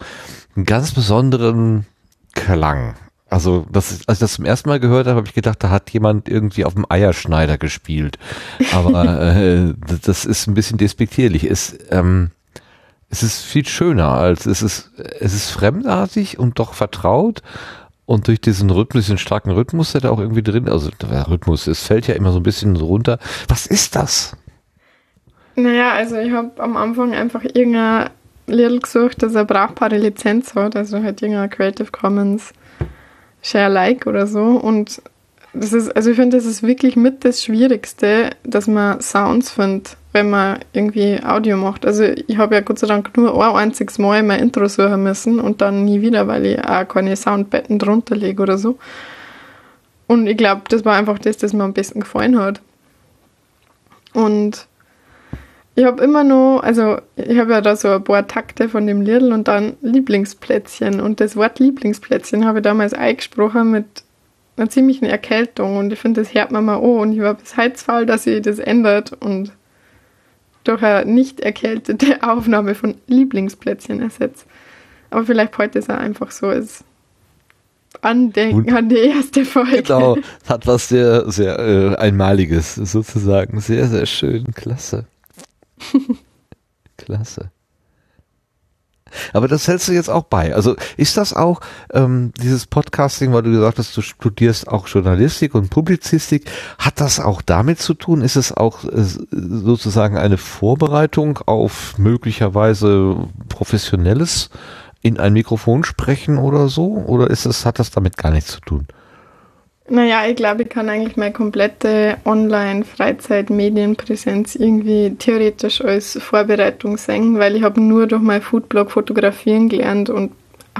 S1: einen ganz besonderen Klang. Also, das, als ich das zum ersten Mal gehört habe, habe ich gedacht, da hat jemand irgendwie auf dem Eierschneider gespielt. Aber [LAUGHS] äh, das ist ein bisschen despektierlich. Es, ähm, es ist viel schöner als es ist, es ist fremdartig und doch vertraut. Und durch diesen Rhythmus, diesen starken Rhythmus, der da auch irgendwie drin, also der Rhythmus, es fällt ja immer so ein bisschen so runter. Was ist das?
S4: Naja, also ich habe am Anfang einfach irgendein Little gesucht, das eine brauchbare Lizenz hat, also halt irgendein Creative Commons Share Like oder so. Und das ist, also ich finde, das ist wirklich mit das Schwierigste, dass man Sounds findet, wenn man irgendwie Audio macht. Also ich habe ja Gott sei Dank nur ein einziges Mal mein Intro suchen müssen und dann nie wieder, weil ich auch keine Soundbetten drunter lege oder so. Und ich glaube, das war einfach das, das mir am besten gefallen hat. Und ich habe immer noch, also ich habe ja da so ein paar Takte von dem Liedl und dann Lieblingsplätzchen. Und das Wort Lieblingsplätzchen habe ich damals eingesprochen mit einer ziemlichen Erkältung. Und ich finde, das hört man mal an. Und ich war bis heute faul, dass sich das ändert und durch eine nicht erkältete [LAUGHS] Aufnahme von Lieblingsplätzchen ersetzt. Aber vielleicht heute ist er einfach so als Andenken an die erste Folge.
S1: Genau, [LAUGHS] hat was sehr, sehr äh, Einmaliges sozusagen. Sehr, sehr schön, klasse. [LAUGHS] Klasse. Aber das hältst du jetzt auch bei. Also ist das auch ähm, dieses Podcasting, weil du gesagt hast, du studierst auch Journalistik und Publizistik, hat das auch damit zu tun? Ist es auch äh, sozusagen eine Vorbereitung auf möglicherweise professionelles in ein Mikrofon sprechen oder so? Oder ist es, hat das damit gar nichts zu tun?
S4: Naja, ich glaube, ich kann eigentlich meine komplette Online-Freizeit-Medienpräsenz irgendwie theoretisch als Vorbereitung sehen, weil ich habe nur durch meinen Foodblog fotografieren gelernt und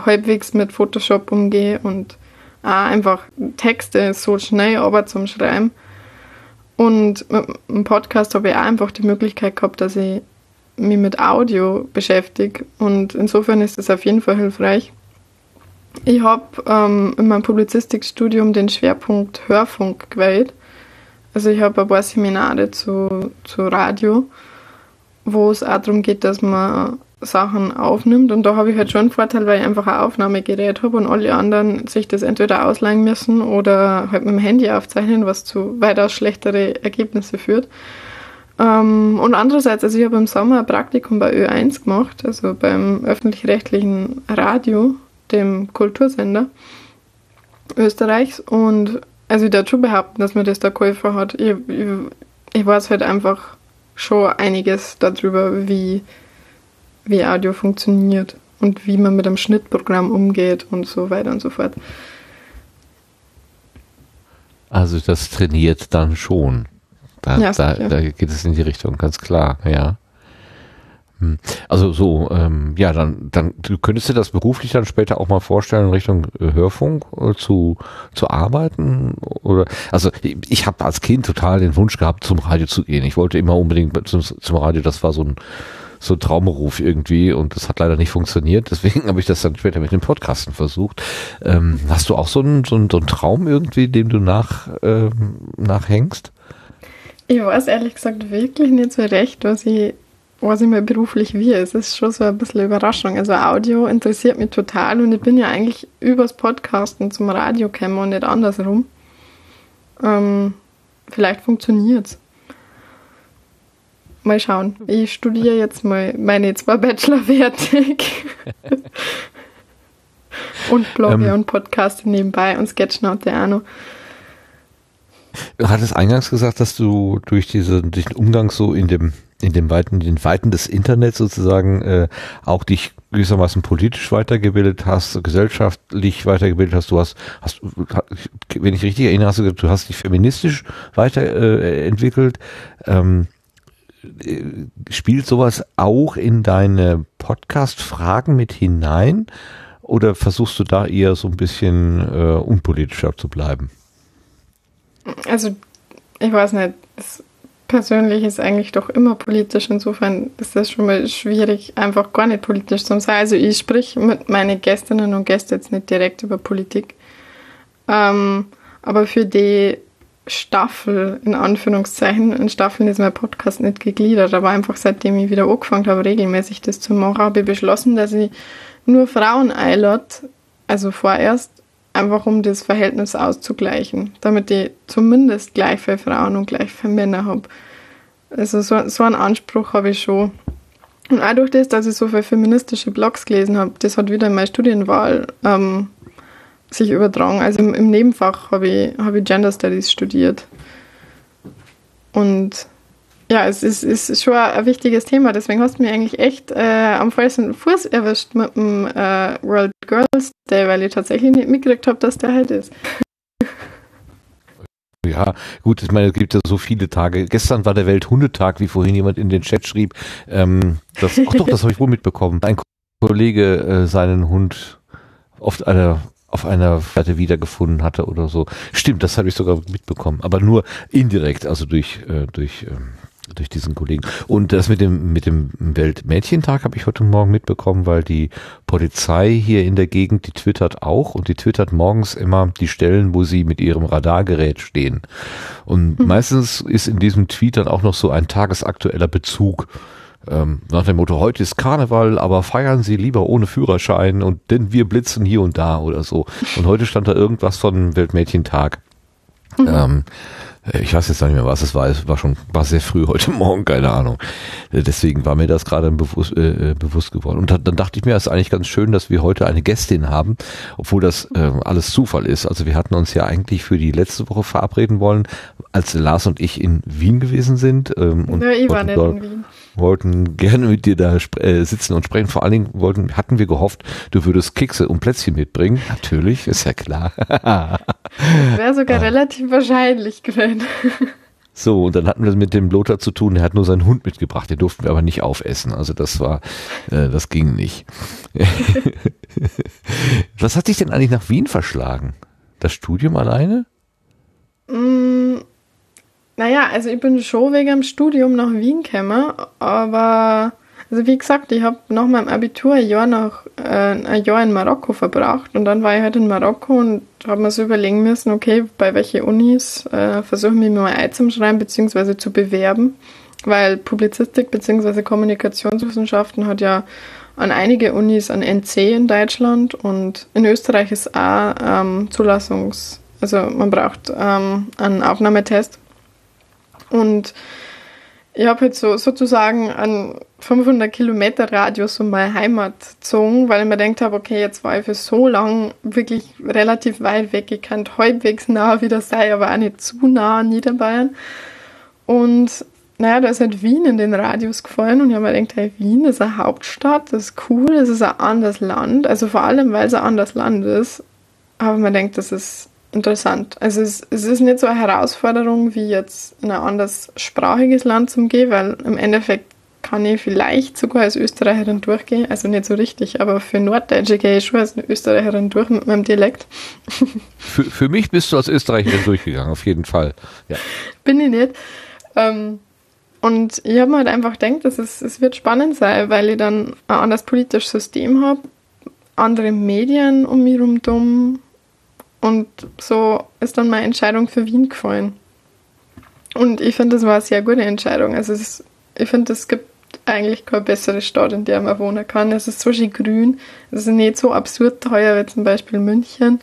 S4: halbwegs mit Photoshop umgehe und auch einfach Texte so schnell aber zum Schreiben. Und mit dem Podcast habe ich auch einfach die Möglichkeit gehabt, dass ich mich mit Audio beschäftige und insofern ist es auf jeden Fall hilfreich. Ich habe ähm, in meinem Publizistikstudium den Schwerpunkt Hörfunk gewählt. Also ich habe ein paar Seminare zu, zu Radio, wo es auch darum geht, dass man Sachen aufnimmt. Und da habe ich halt schon einen Vorteil, weil ich einfach ein Aufnahmegerät habe und alle anderen sich das entweder ausleihen müssen oder halt mit dem Handy aufzeichnen, was zu weitaus schlechtere Ergebnisse führt. Ähm, und andererseits, also ich habe im Sommer ein Praktikum bei Ö1 gemacht, also beim öffentlich-rechtlichen Radio dem Kultursender Österreichs. Und also ich darf schon behaupten, dass man das da Käufer hat. Ich, ich, ich weiß halt einfach schon einiges darüber, wie, wie Audio funktioniert und wie man mit einem Schnittprogramm umgeht und so weiter und so fort.
S1: Also das trainiert dann schon. Da, ja, da, da geht es in die Richtung, ganz klar, ja. Hm. Also so, ähm, ja, dann, dann du könntest dir das beruflich dann später auch mal vorstellen in Richtung äh, Hörfunk äh, zu, zu arbeiten oder also ich, ich habe als Kind total den Wunsch gehabt zum Radio zu gehen. Ich wollte immer unbedingt zum, zum Radio, das war so ein so ein Traumberuf irgendwie und das hat leider nicht funktioniert. Deswegen [LAUGHS] habe ich das dann später mit dem Podcasten versucht. Ähm, hast du auch so einen, so einen, so einen Traum irgendwie, dem du nach, ähm, nachhängst?
S4: Ich weiß ehrlich gesagt wirklich nicht so recht, was ich was ich mal beruflich wie. Es ist schon so ein bisschen Überraschung. Also Audio interessiert mich total und ich bin ja eigentlich übers Podcasten zum Radio gekommen und nicht andersrum. Ähm, vielleicht funktioniert es. Mal schauen. Ich studiere jetzt mal meine zwei Bachelor fertig. [LAUGHS] und blogge ähm, und podcaste nebenbei und Sketchnote auch noch.
S1: Du hattest eingangs gesagt, dass du durch, diese, durch den Umgang so in dem in den Weiten, den Weiten des Internets sozusagen äh, auch dich gewissermaßen politisch weitergebildet hast, gesellschaftlich weitergebildet hast. Du hast, hast wenn ich richtig erinnere, hast du du hast dich feministisch weiterentwickelt. Äh, ähm, äh, spielt sowas auch in deine Podcast-Fragen mit hinein? Oder versuchst du da eher so ein bisschen äh, unpolitischer zu bleiben?
S4: Also, ich weiß nicht. Persönlich ist eigentlich doch immer politisch. Insofern ist das schon mal schwierig, einfach gar nicht politisch zu sein. Also, ich sprich mit meinen Gästinnen und Gästen jetzt nicht direkt über Politik. Ähm, aber für die Staffel, in Anführungszeichen, in Staffeln ist mein Podcast nicht gegliedert, aber einfach seitdem ich wieder angefangen habe, regelmäßig das zu machen, habe ich beschlossen, dass ich nur Frauen einlade, also vorerst, einfach um das Verhältnis auszugleichen, damit ich zumindest gleich für Frauen und gleich für Männer habe. Also so, so einen Anspruch habe ich schon. Und auch durch das, dass ich so viele feministische Blogs gelesen habe, das hat wieder in meine Studienwahl ähm, sich übertragen. Also im, im Nebenfach habe ich, hab ich Gender Studies studiert. Und ja, es ist, ist schon ein wichtiges Thema. Deswegen hast du mich eigentlich echt äh, am falschen Fuß erwischt mit dem äh, World Girls Day, weil ich tatsächlich nicht mitgekriegt habe, dass der halt ist. [LAUGHS]
S1: Ja, gut, ich meine, es gibt ja so viele Tage. Gestern war der Welthundetag, wie vorhin jemand in den Chat schrieb. Ähm, das, ach doch, das habe ich wohl mitbekommen. Ein Kollege äh, seinen Hund oft einer auf einer Seite wiedergefunden hatte oder so. Stimmt, das habe ich sogar mitbekommen, aber nur indirekt, also durch, äh, durch ähm, durch diesen Kollegen. Und das mit dem, mit dem Weltmädchentag habe ich heute Morgen mitbekommen, weil die Polizei hier in der Gegend, die twittert auch und die twittert morgens immer die Stellen, wo sie mit ihrem Radargerät stehen. Und mhm. meistens ist in diesem Tweet dann auch noch so ein tagesaktueller Bezug. Ähm, nach dem Motto, heute ist Karneval, aber feiern Sie lieber ohne Führerschein und denn wir blitzen hier und da oder so. Und heute stand da irgendwas von Weltmädchentag. Mhm. Ähm, äh, ich weiß jetzt nicht mehr, was es war. Es war schon, war sehr früh heute [LAUGHS] Morgen, keine Ahnung. Äh, deswegen war mir das gerade bewusst, äh, äh, bewusst geworden. Und dann dachte ich mir, es ist eigentlich ganz schön, dass wir heute eine Gästin haben, obwohl das äh, alles Zufall ist. Also wir hatten uns ja eigentlich für die letzte Woche verabreden wollen, als Lars und ich in Wien gewesen sind. Ähm, und
S4: ja, ich war nicht in Wien
S1: wollten gerne mit dir da äh, sitzen und sprechen. Vor allen Dingen wollten, hatten wir gehofft, du würdest Kekse und Plätzchen mitbringen. Natürlich, ist ja klar. [LAUGHS]
S4: Wäre sogar ah. relativ wahrscheinlich gewesen. [LAUGHS]
S1: So, und dann hatten wir mit dem Lothar zu tun, der hat nur seinen Hund mitgebracht, den durften wir aber nicht aufessen. Also das war, äh, das ging nicht. [LAUGHS] Was hat dich denn eigentlich nach Wien verschlagen? Das Studium alleine?
S4: Mm, naja, also ich bin schon wegen dem Studium nach Wien gekommen, aber also wie gesagt, ich habe nach meinem Abitur ein Jahr, nach, äh, ein Jahr in Marokko verbracht und dann war ich halt in Marokko und habe mir so überlegen müssen, okay, bei welchen Unis äh, versuche ich mich mal einzuschreiben bzw. zu bewerben, weil Publizistik bzw. Kommunikationswissenschaften hat ja an einige Unis an NC in Deutschland und in Österreich ist auch ähm, Zulassungs-, also man braucht ähm, einen Aufnahmetest und ich habe jetzt so sozusagen einen 500 Kilometer Radius um meine Heimat gezogen, weil ich mir gedacht habe, okay, jetzt war ich für so lang wirklich relativ weit weg. Ich kann halbwegs nah wieder sein, aber auch nicht zu nah an Niederbayern. Und naja, da ist halt Wien in den Radius gefallen und ich habe mir gedacht, hey, Wien ist eine Hauptstadt, das ist cool, das ist ein anderes Land. Also vor allem, weil es ein anderes Land ist, habe ich mir gedacht, das ist interessant. Also es, es, ist nicht so eine Herausforderung wie jetzt in ein anderes sprachiges Land zum Gehen, weil im Endeffekt kann ich vielleicht sogar als Österreicherin durchgehen. Also nicht so richtig, aber für Norddeutsche gehe ich schon als Österreicherin durch mit meinem Dialekt. [LAUGHS]
S1: Für, für mich bist du als Österreicherin durchgegangen, auf jeden Fall. Ja.
S4: Bin ich nicht. Ähm, und ich habe mir halt einfach gedacht, dass es, es wird spannend sein, weil ich dann ein anderes politisches System habe, andere Medien um mich herum und so ist dann meine Entscheidung für Wien gefallen. Und ich finde, das war eine sehr gute Entscheidung. Also ist, ich finde, es gibt eigentlich keine bessere Stadt, in der man wohnen kann. Es ist so schön grün, es ist nicht so absurd teuer wie zum Beispiel München.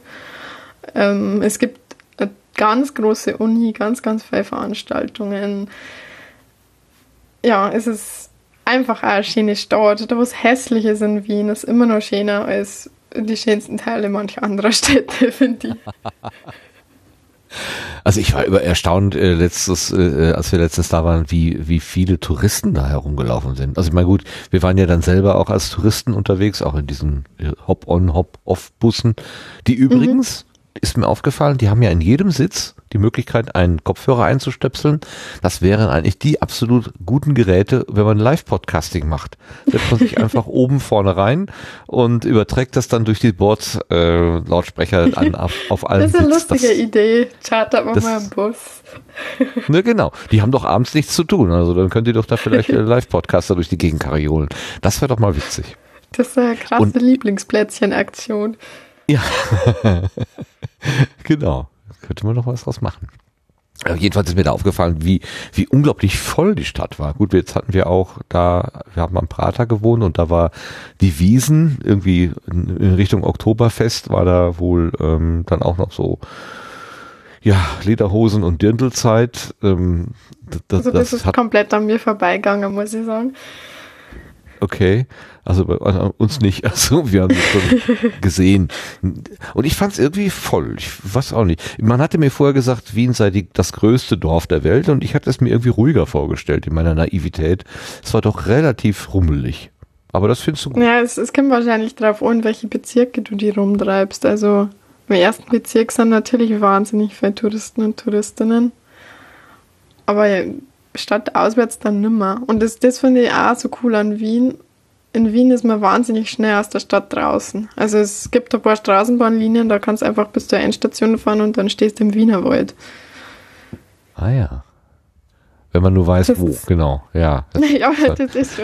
S4: Ähm, es gibt eine ganz große Uni, ganz, ganz viele Veranstaltungen. Ja, es ist einfach eine schöne Stadt. Da was hässlich ist in Wien, ist immer noch schöner als die schönsten Teile mancher anderer [LAUGHS] Städte, finde ich.
S1: Also ich war über erstaunt äh, letztes, äh, als wir letztes da waren, wie wie viele Touristen da herumgelaufen sind. Also ich meine gut, wir waren ja dann selber auch als Touristen unterwegs, auch in diesen äh, Hop-on, Hop-off-Bussen, die übrigens mhm ist mir aufgefallen, die haben ja in jedem Sitz die Möglichkeit, einen Kopfhörer einzustöpseln. Das wären eigentlich die absolut guten Geräte, wenn man Live-Podcasting macht. Setzt man sich einfach [LAUGHS] oben vorne rein und überträgt das dann durch die Bord-Lautsprecher äh, an [LAUGHS] auf, auf allen
S4: Das ist eine Sitz. lustige das, Idee. Chartert man mal im Bus. [LAUGHS]
S1: ne, genau. Die haben doch abends nichts zu tun. Also dann könnt ihr doch da vielleicht äh, Live-Podcaster durch die Gegend kariolen. Das wäre doch mal witzig.
S4: Das ist eine krasse Lieblingsplätzchen-Aktion.
S1: Ja, genau. Könnte man noch was draus machen. Aber jedenfalls ist mir da aufgefallen, wie, wie unglaublich voll die Stadt war. Gut, jetzt hatten wir auch da, wir haben am Prater gewohnt und da war die Wiesen, irgendwie in Richtung Oktoberfest war da wohl ähm, dann auch noch so, ja, Lederhosen und Dirndlzeit. Ähm,
S4: das, also das, das ist komplett an mir vorbeigegangen, muss ich sagen.
S1: Okay, also bei uns nicht. [LAUGHS] Also wir haben es schon gesehen. Und ich fand es irgendwie voll. Ich weiß auch nicht. Man hatte mir vorher gesagt, Wien sei die, das größte Dorf der Welt und ich hatte es mir irgendwie ruhiger vorgestellt in meiner Naivität. Es war doch relativ rummelig. Aber das findest du gut.
S4: Ja, es, es kommt wahrscheinlich darauf an, welche Bezirke du die rumtreibst. Also im ersten Bezirk sind natürlich wahnsinnig viele Touristen und Touristinnen. Aber Stadt auswärts dann nimmer. Und das, das finde ich auch so cool an Wien. In Wien ist man wahnsinnig schnell aus der Stadt draußen. Also es gibt ein paar Straßenbahnlinien, da kannst du einfach bis zur Endstation fahren und dann stehst du im Wienerwald.
S1: Ah ja. Wenn man nur weiß, das wo, genau. Ja, [LAUGHS]
S4: das, ja, das ist so.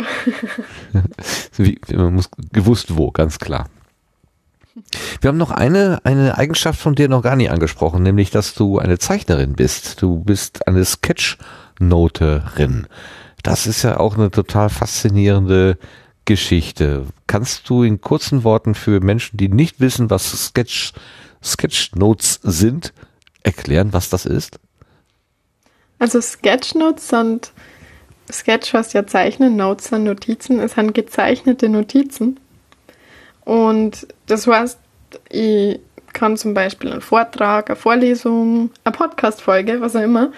S4: [LAUGHS]
S1: Wie, man muss gewusst wo, ganz klar. Wir haben noch eine, eine Eigenschaft von dir noch gar nicht angesprochen, nämlich, dass du eine Zeichnerin bist. Du bist eine Sketch- Noterin. Das ist ja auch eine total faszinierende Geschichte. Kannst du in kurzen Worten für Menschen, die nicht wissen, was Sketch, Sketchnotes sind, erklären, was das ist?
S4: Also Sketchnotes sind Sketch was ja zeichnen, Notes sind Notizen, es sind gezeichnete Notizen. Und das heißt, ich kann zum Beispiel einen Vortrag, eine Vorlesung, eine Podcast-Folge, was auch immer,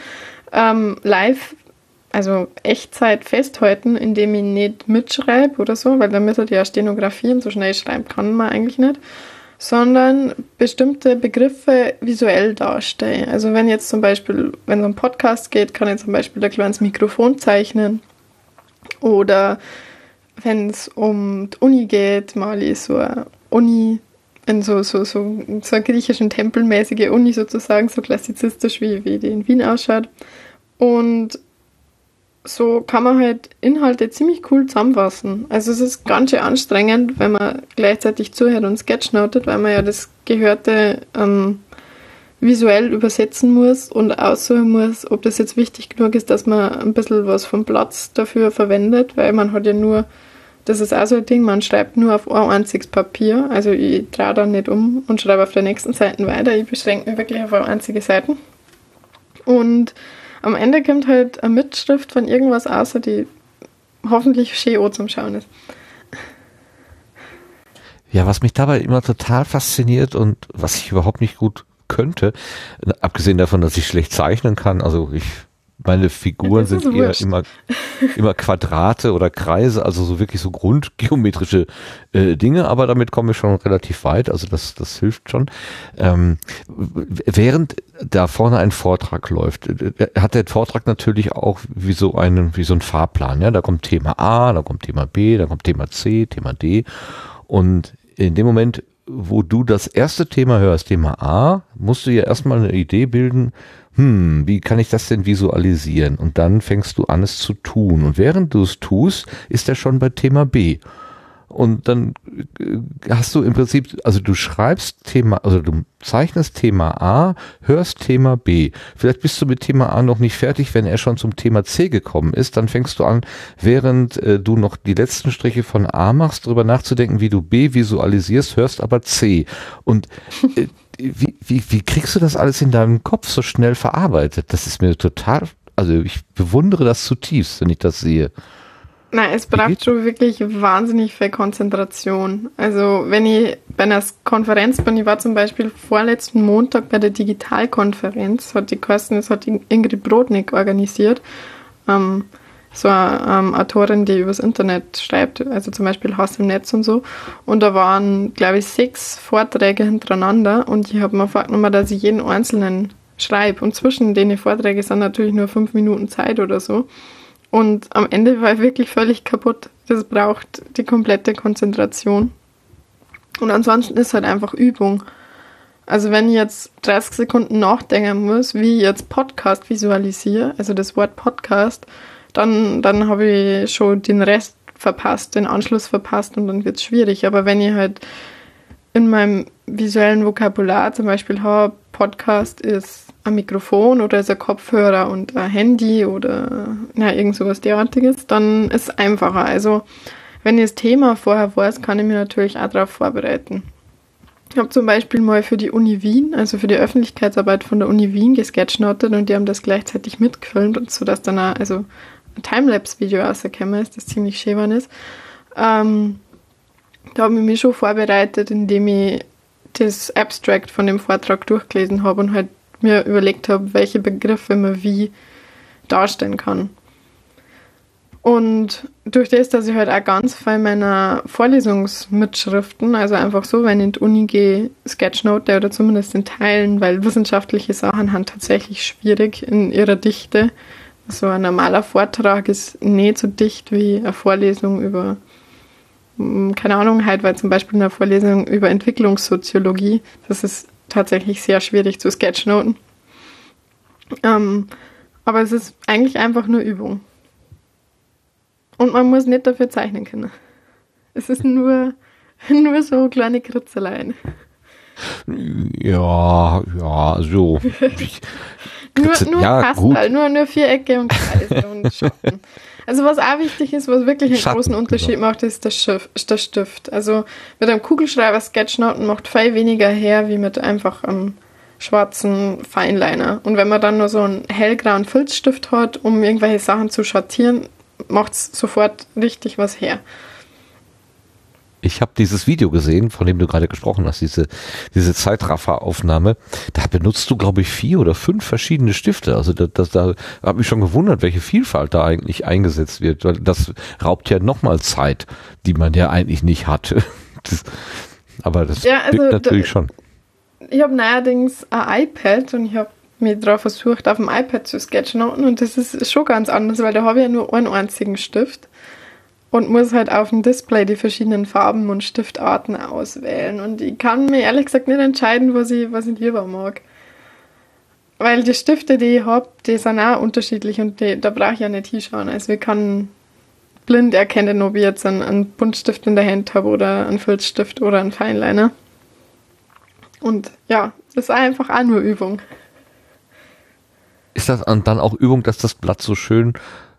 S4: ähm, live, also Echtzeit festhalten, indem ich nicht mitschreibe oder so, weil dann müsste ja stenografieren, so schnell schreiben kann man eigentlich nicht, sondern bestimmte Begriffe visuell darstellen. Also wenn jetzt zum Beispiel, wenn es um Podcast geht, kann ich zum Beispiel ein kleines Mikrofon zeichnen oder wenn es um die Uni geht, mal ich so eine Uni in so, so, so, so einer griechischen Tempelmäßige Uni sozusagen, so klassizistisch wie, wie die in Wien ausschaut. Und so kann man halt Inhalte ziemlich cool zusammenfassen. Also es ist ganz schön anstrengend, wenn man gleichzeitig zuhört und sketchnotet, weil man ja das Gehörte ähm, visuell übersetzen muss und aussuchen muss, ob das jetzt wichtig genug ist, dass man ein bisschen was vom Platz dafür verwendet, weil man hat ja nur, das ist auch so ein Ding, man schreibt nur auf ein einziges Papier, also ich drehe dann nicht um und schreibe auf der nächsten Seite weiter, ich beschränke mich wirklich auf einzige Seite. Und am Ende kommt halt eine Mitschrift von irgendwas außer die hoffentlich schön zum Schauen ist.
S1: Ja, was mich dabei immer total fasziniert und was ich überhaupt nicht gut könnte, abgesehen davon, dass ich schlecht zeichnen kann, also ich meine Figuren sind eher wurscht. immer, immer Quadrate oder Kreise, also so wirklich so grundgeometrische äh, Dinge, aber damit komme ich schon relativ weit, also das, das hilft schon. Ähm, während da vorne ein Vortrag läuft, äh, hat der Vortrag natürlich auch wie so einen, wie so ein Fahrplan, ja, da kommt Thema A, da kommt Thema B, da kommt Thema C, Thema D und in dem Moment, wo du das erste Thema hörst, Thema A, musst du ja erstmal eine Idee bilden, hm, wie kann ich das denn visualisieren? Und dann fängst du an, es zu tun. Und während du es tust, ist er schon bei Thema B. und dann äh, hast du im Prinzip, also du schreibst Thema, also du zeichnest Thema A, hörst Thema B. Vielleicht bist du mit Thema A noch nicht fertig, wenn er schon zum Thema C gekommen ist, dann fängst du an, während äh, du noch die letzten Striche von A machst, darüber nachzudenken, wie du B visualisierst, hörst aber C. Und äh, wie, wie, wie kriegst du das alles in deinem Kopf so schnell verarbeitet? Das ist mir total, also ich bewundere das zutiefst, wenn ich das sehe.
S4: Nein, es braucht schon wirklich wahnsinnig viel Konzentration. Also wenn ich bei einer Konferenz bin, ich war zum Beispiel vorletzten Montag bei der Digitalkonferenz, hat die Kosten, das hat Ingrid Brodnik organisiert, ähm, so eine ähm, Autorin, die übers Internet schreibt, also zum Beispiel Haus im Netz und so. Und da waren, glaube ich, sechs Vorträge hintereinander und ich habe mir vorgenommen, dass ich jeden einzelnen schreibe. Und zwischen den Vorträgen sind natürlich nur fünf Minuten Zeit oder so. Und am Ende war ich wirklich völlig kaputt. Das braucht die komplette Konzentration. Und ansonsten ist halt einfach Übung. Also wenn ich jetzt 30 Sekunden nachdenken muss, wie ich jetzt Podcast visualisiere, also das Wort Podcast, dann, dann habe ich schon den Rest verpasst, den Anschluss verpasst und dann wird es schwierig. Aber wenn ich halt in meinem visuellen Vokabular zum Beispiel habe, Podcast ist ein Mikrofon oder ist ein Kopfhörer und ein Handy oder na, irgend sowas derartiges, dann ist es einfacher. Also wenn ich das Thema vorher weiß, kann ich mich natürlich auch darauf vorbereiten. Ich habe zum Beispiel mal für die Uni Wien, also für die Öffentlichkeitsarbeit von der Uni Wien gesketchnotet und die haben das gleichzeitig mitgefilmt, sodass dann auch, also ein Timelapse-Video rausgekommen ist, das ziemlich schön ist. Ähm, da habe ich mich schon vorbereitet, indem ich das Abstract von dem Vortrag durchgelesen habe und halt mir überlegt habe, welche Begriffe man wie darstellen kann. Und durch das, dass ich halt auch ganz viel meiner Vorlesungsmitschriften, also einfach so, wenn ich in die Uni gehe, Sketchnote oder zumindest in Teilen, weil wissenschaftliche Sachen haben tatsächlich schwierig in ihrer Dichte. So ein normaler Vortrag ist nicht so dicht wie eine Vorlesung über, hm, keine Ahnung, halt, weil zum Beispiel eine Vorlesung über Entwicklungssoziologie, das ist tatsächlich sehr schwierig zu sketchnoten. Ähm, aber es ist eigentlich einfach nur Übung. Und man muss nicht dafür zeichnen können. Es ist nur, [LAUGHS] nur so kleine Kritzeleien.
S1: Ja, ja, so. [LAUGHS]
S4: nur nur ja, Kastel, nur, nur Vierecke und Kreise und [LAUGHS] Schatten. Also was auch wichtig ist, was wirklich einen Schatten, großen Unterschied genau. macht, ist der, Schiff, der Stift. Also mit einem Kugelschreiber Sketchnoten macht viel weniger her, wie mit einfach einem schwarzen Feinliner. Und wenn man dann nur so einen hellgrauen Filzstift hat, um irgendwelche Sachen zu schattieren, macht es sofort richtig was her
S1: ich habe dieses Video gesehen, von dem du gerade gesprochen hast, diese, diese Zeitrafferaufnahme. Da benutzt du, glaube ich, vier oder fünf verschiedene Stifte. Also das, das, da habe mich schon gewundert, welche Vielfalt da eigentlich eingesetzt wird. Weil das raubt ja nochmal Zeit, die man ja eigentlich nicht hat. [LAUGHS] Das, aber das ja, also natürlich da, schon.
S4: Ich habe neuerdings ein iPad und ich habe mir darauf versucht, auf dem iPad zu sketchnoten und das ist schon ganz anders, weil da habe ich ja nur einen einzigen Stift und muss halt auf dem Display die verschiedenen Farben und Stiftarten auswählen. Und ich kann mir ehrlich gesagt nicht entscheiden, was ich, was ich lieber mag. Weil die Stifte, die ich habe, die sind auch unterschiedlich und die, da brauche ich ja nicht hinschauen. Also ich kann blind erkennen, ob ich jetzt einen, einen Buntstift in der Hand habe oder einen Filzstift oder einen Feinliner. Und ja, das ist einfach auch nur Übung.
S1: Ist das dann auch Übung, dass das Blatt so schön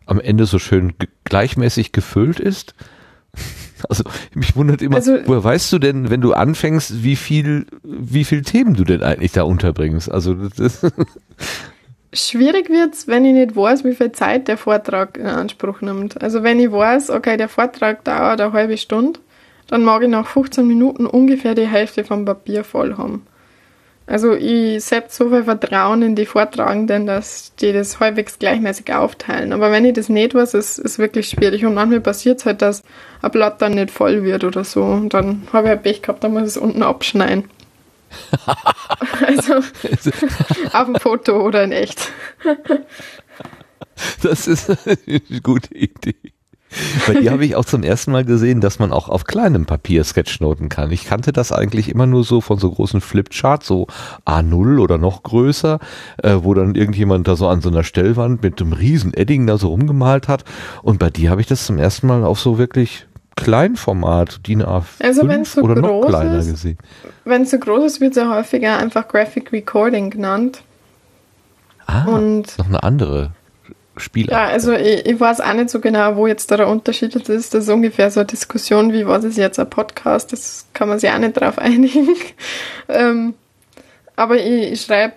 S1: am Ende so schön gleichmäßig gefüllt ist. [LAUGHS] Also mich wundert immer, also, woher weißt du denn, wenn du anfängst, wie viel, wie viel Themen du denn eigentlich da unterbringst? Also das [LAUGHS]
S4: Schwierig wird's, wenn ich nicht weiß, wie viel Zeit der Vortrag in Anspruch nimmt. Also wenn ich weiß, okay, der Vortrag dauert eine halbe Stunde, dann mag ich nach 15 Minuten ungefähr die Hälfte vom Papier voll haben. Also ich setze so viel Vertrauen in die Vortragenden, dass die das halbwegs gleichmäßig aufteilen. Aber wenn ich das nicht weiß, ist es wirklich schwierig. Und manchmal passiert es halt, dass ein Blatt dann nicht voll wird oder so. Und dann habe ich halt Pech gehabt, dann muss ich es unten abschneiden. [LAUGHS] also auf dem Foto oder in echt.
S1: das ist eine gute Idee. Bei dir habe ich auch zum ersten Mal gesehen, dass man auch auf kleinem Papier Sketchnoten kann. Ich kannte das eigentlich immer nur so von so großen Flipcharts, so A0 oder noch größer, äh, wo dann irgendjemand da so an so einer Stellwand mit einem riesen Edding da so rumgemalt hat. Und bei dir habe ich das zum ersten Mal auch so wirklich Kleinformat, DIN A5
S4: Also wenn's so
S1: oder noch kleiner
S4: ist,
S1: gesehen.
S4: Wenn es so groß ist, wird es ja häufiger einfach Graphic Recording genannt.
S1: Ah,
S4: Und
S1: noch eine andere Spielart.
S4: ja, also ich, ich weiß auch nicht so genau, wo jetzt der Unterschied ist. Das ist ungefähr so eine Diskussion, wie was ist jetzt ein Podcast, das kann man sich auch nicht drauf [LAUGHS] einigen. ähm, aber ich, ich schreibe,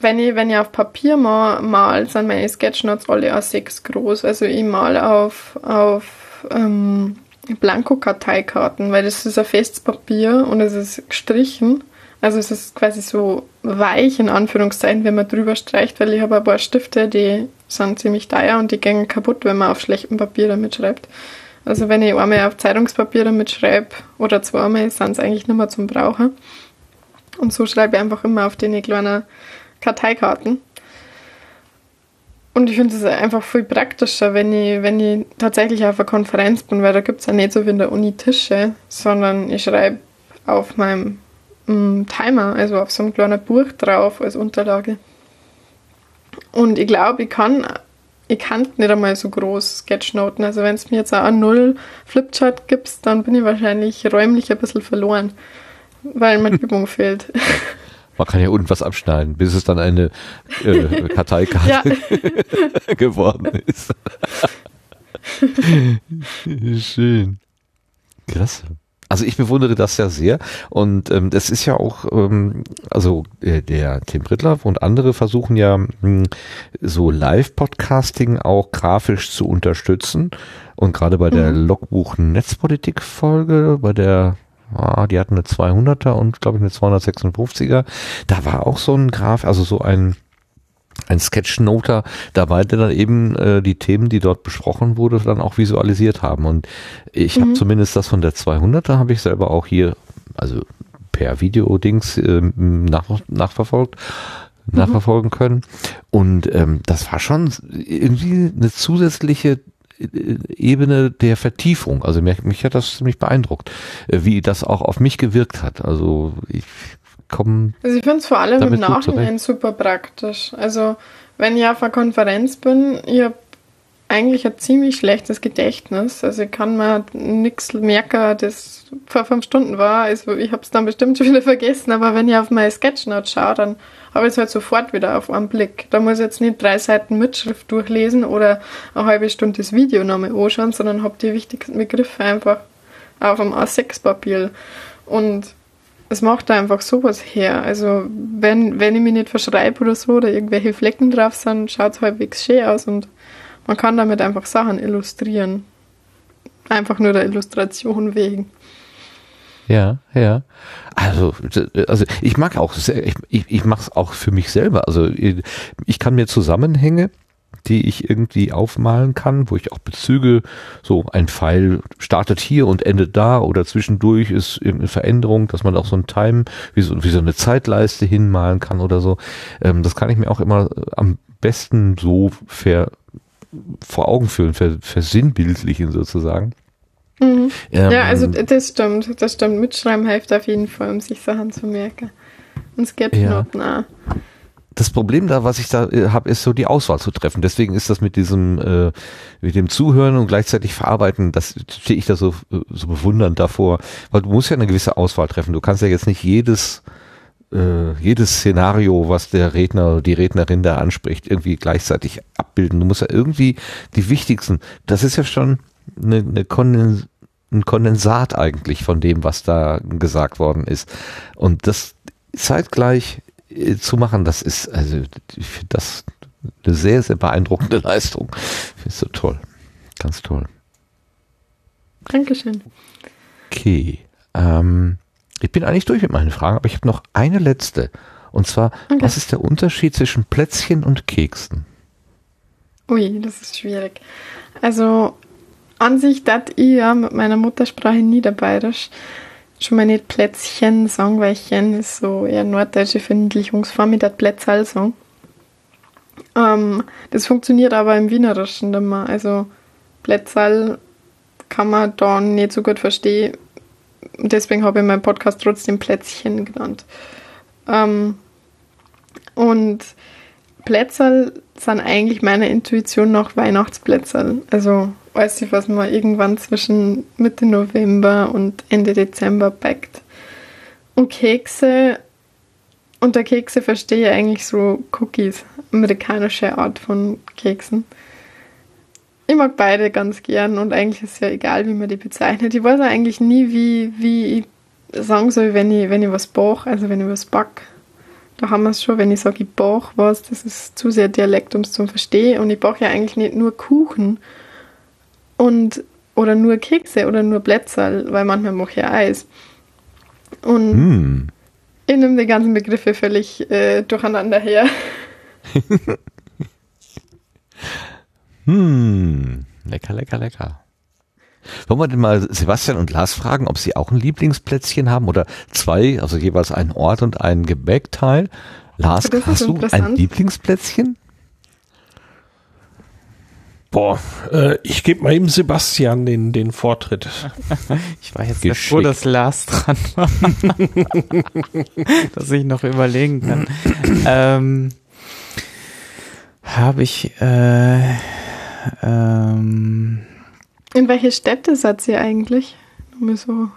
S4: wenn ich, wenn ich auf Papier mal, mal sind meine Sketchnotes alle A6 groß. Also ich mal auf, auf ähm, Blanko-Karteikarten, weil das ist ein festes Papier und es ist gestrichen. Also es ist quasi so weich in Anführungszeichen, wenn man drüber streicht, weil ich habe ein paar Stifte, die sind ziemlich teuer und die gehen kaputt, wenn man auf schlechtem Papier damit schreibt. Also wenn ich einmal auf Zeitungspapier damit schreibe oder zweimal, sind es eigentlich nicht mehr zum Brauchen. Und so schreibe ich einfach immer auf den kleinen Karteikarten. Und ich finde es einfach viel praktischer, wenn ich, wenn ich tatsächlich auf einer Konferenz bin, weil da gibt es ja nicht so wie in der Uni Tische, sondern ich schreibe auf meinem mm, Timer, also auf so einem kleinen Buch drauf als Unterlage. Und ich glaube, ich kann, ich kann nicht einmal so groß Sketchnoten. Also wenn es mir jetzt auch ein Null Flipchart gibst, dann bin ich wahrscheinlich räumlich ein bisschen verloren, weil mir die [LAUGHS] Übung fehlt.
S1: Man kann ja unten was abschneiden, bis es dann eine äh, [LAUGHS] Karteikarte [LAUGHS] geworden ist. Schön. Klasse. Also ich bewundere das ja sehr. Und ähm, das ist ja auch, ähm, also äh, der Tim Rittler und andere versuchen ja mh, so Live-Podcasting auch grafisch zu unterstützen. Und gerade bei der Logbuch Netzpolitik Folge, bei der ah, die hatten eine 200er und glaube ich eine 256er, da war auch so ein Graf, also so ein ein Sketchnoter dabei, der dann eben äh, die Themen, die dort besprochen wurde, dann auch visualisiert haben. Und ich habe zumindest das von der 200er habe ich selber auch hier, also per Video-Dings äh, nach, nachverfolgt, nachverfolgen können. Und ähm, das war schon irgendwie eine zusätzliche äh, Ebene der Vertiefung. Also mich, mich hat das ziemlich beeindruckt, äh, wie das auch auf mich gewirkt hat. Also ich komme
S4: Also ich finde es vor allem im. Nachhinein super praktisch. Also wenn ich auf einer Konferenz bin, ich habe eigentlich ein ziemlich schlechtes Gedächtnis. Also ich kann mir nichts merken, das vor fünf Stunden war. Also ich habe es dann bestimmt schon [LAUGHS] wieder vergessen, aber wenn ich auf meine Sketchnote schaue, dann habe ich es halt sofort wieder auf einen Blick. Da muss ich jetzt nicht drei Seiten Mitschrift durchlesen oder eine halbe Stunde das Video nochmal anschauen, sondern habe die wichtigsten Begriffe einfach auf einem A6-Papier. Und es macht da einfach sowas her. Also wenn, wenn ich mich nicht verschreibe oder so oder irgendwelche Flecken drauf sind, schaut es halbwegs schön aus und man kann damit einfach Sachen illustrieren. Einfach nur der Illustration wegen.
S1: Ja, ja. Also, also ich mag auch, sehr, ich, ich, ich mache es auch für mich selber. Also ich kann mir Zusammenhänge, die ich irgendwie aufmalen kann, wo ich auch Bezüge, so ein Pfeil startet hier und endet da oder zwischendurch ist irgendeine Veränderung, dass man auch so ein Time, wie so, wie so eine Zeitleiste hinmalen kann oder so. Ähm, das kann ich mir auch immer am besten so ver, vor Augen führen, ver, versinnbildlichen sozusagen.
S4: Mhm.
S1: Ähm,
S4: ja, also das stimmt. Das stimmt. Mitschreiben hilft auf jeden Fall, um sich Sachen zu merken. Und Sketchnoten auch.
S1: Das Problem da, was ich da äh, habe, ist so die Auswahl zu treffen. Deswegen ist das mit diesem, äh, mit dem Zuhören und gleichzeitig verarbeiten, das stehe ich da so, äh, so bewundernd davor. Weil du musst ja eine gewisse Auswahl treffen. Du kannst ja jetzt nicht jedes, äh, jedes Szenario, was der Redner oder die Rednerin da anspricht, irgendwie gleichzeitig abbilden. Du musst ja irgendwie die wichtigsten, das ist ja schon eine, eine Kondens ein Kondensat eigentlich von dem, was da gesagt worden ist. Und das zeitgleich zu machen, das ist, also ich finde das eine sehr, sehr beeindruckende [LAUGHS] Leistung. Ich finde es so toll. Ganz toll.
S4: Dankeschön.
S1: Okay. Ähm, ich bin eigentlich durch mit meinen Fragen, aber ich habe noch eine letzte. Und zwar,
S4: Okay.
S1: was ist der Unterschied zwischen Plätzchen und Keksen?
S4: Ui, das ist schwierig. Also an sich dat ich ja mit meiner Muttersprache Niederbayerisch schon mal nicht Plätzchen sagen, weil Chen ist so eher norddeutsche Verniedlichungsform, ich dat Plätzal sagen. Ähm, das funktioniert aber im Wienerischen mehr. Also Plätzal kann man da nicht so gut verstehen. Deswegen habe ich meinen Podcast trotzdem Plätzchen genannt. Ähm, und Plätzerl sind eigentlich meiner Intuition nach Weihnachtsplätzerl. Also alles, was man irgendwann zwischen Mitte November und Ende Dezember backt. Und Kekse, unter Kekse verstehe ich eigentlich so Cookies, amerikanische Art von Keksen. Ich mag beide ganz gern und eigentlich ist es ja egal, wie man die bezeichnet. Ich weiß eigentlich nie, wie, wie ich sagen soll, wenn ich, wenn ich was bach, also wenn ich was back. Da haben wir es schon, wenn ich sage, ich bach was, das ist zu sehr Dialekt, um es zu verstehen. Und ich bach ja eigentlich nicht nur Kuchen und oder nur Kekse oder nur Blätterl, weil manchmal mache ich ja Eis. Und
S1: Hm.
S4: ich nehme die ganzen Begriffe völlig äh, durcheinander her. [LAUGHS]
S1: Hm. Lecker, lecker, lecker. Wollen wir denn mal Sebastian und Lars fragen, ob sie auch ein Lieblingsplätzchen haben oder zwei, also jeweils einen Ort und einen Gebäckteil? Lars, hast du ein. Lieblingsplätzchen?
S3: Boah, äh, ich gebe mal eben Sebastian den, den Vortritt. [LAUGHS]
S2: Ich war jetzt sehr froh,
S1: Geschickt.
S2: dass Lars dran war. [LAUGHS] dass ich noch überlegen kann. ähm, Habe ich äh, ähm,
S4: In welche Städte seid ihr eigentlich? Nur so.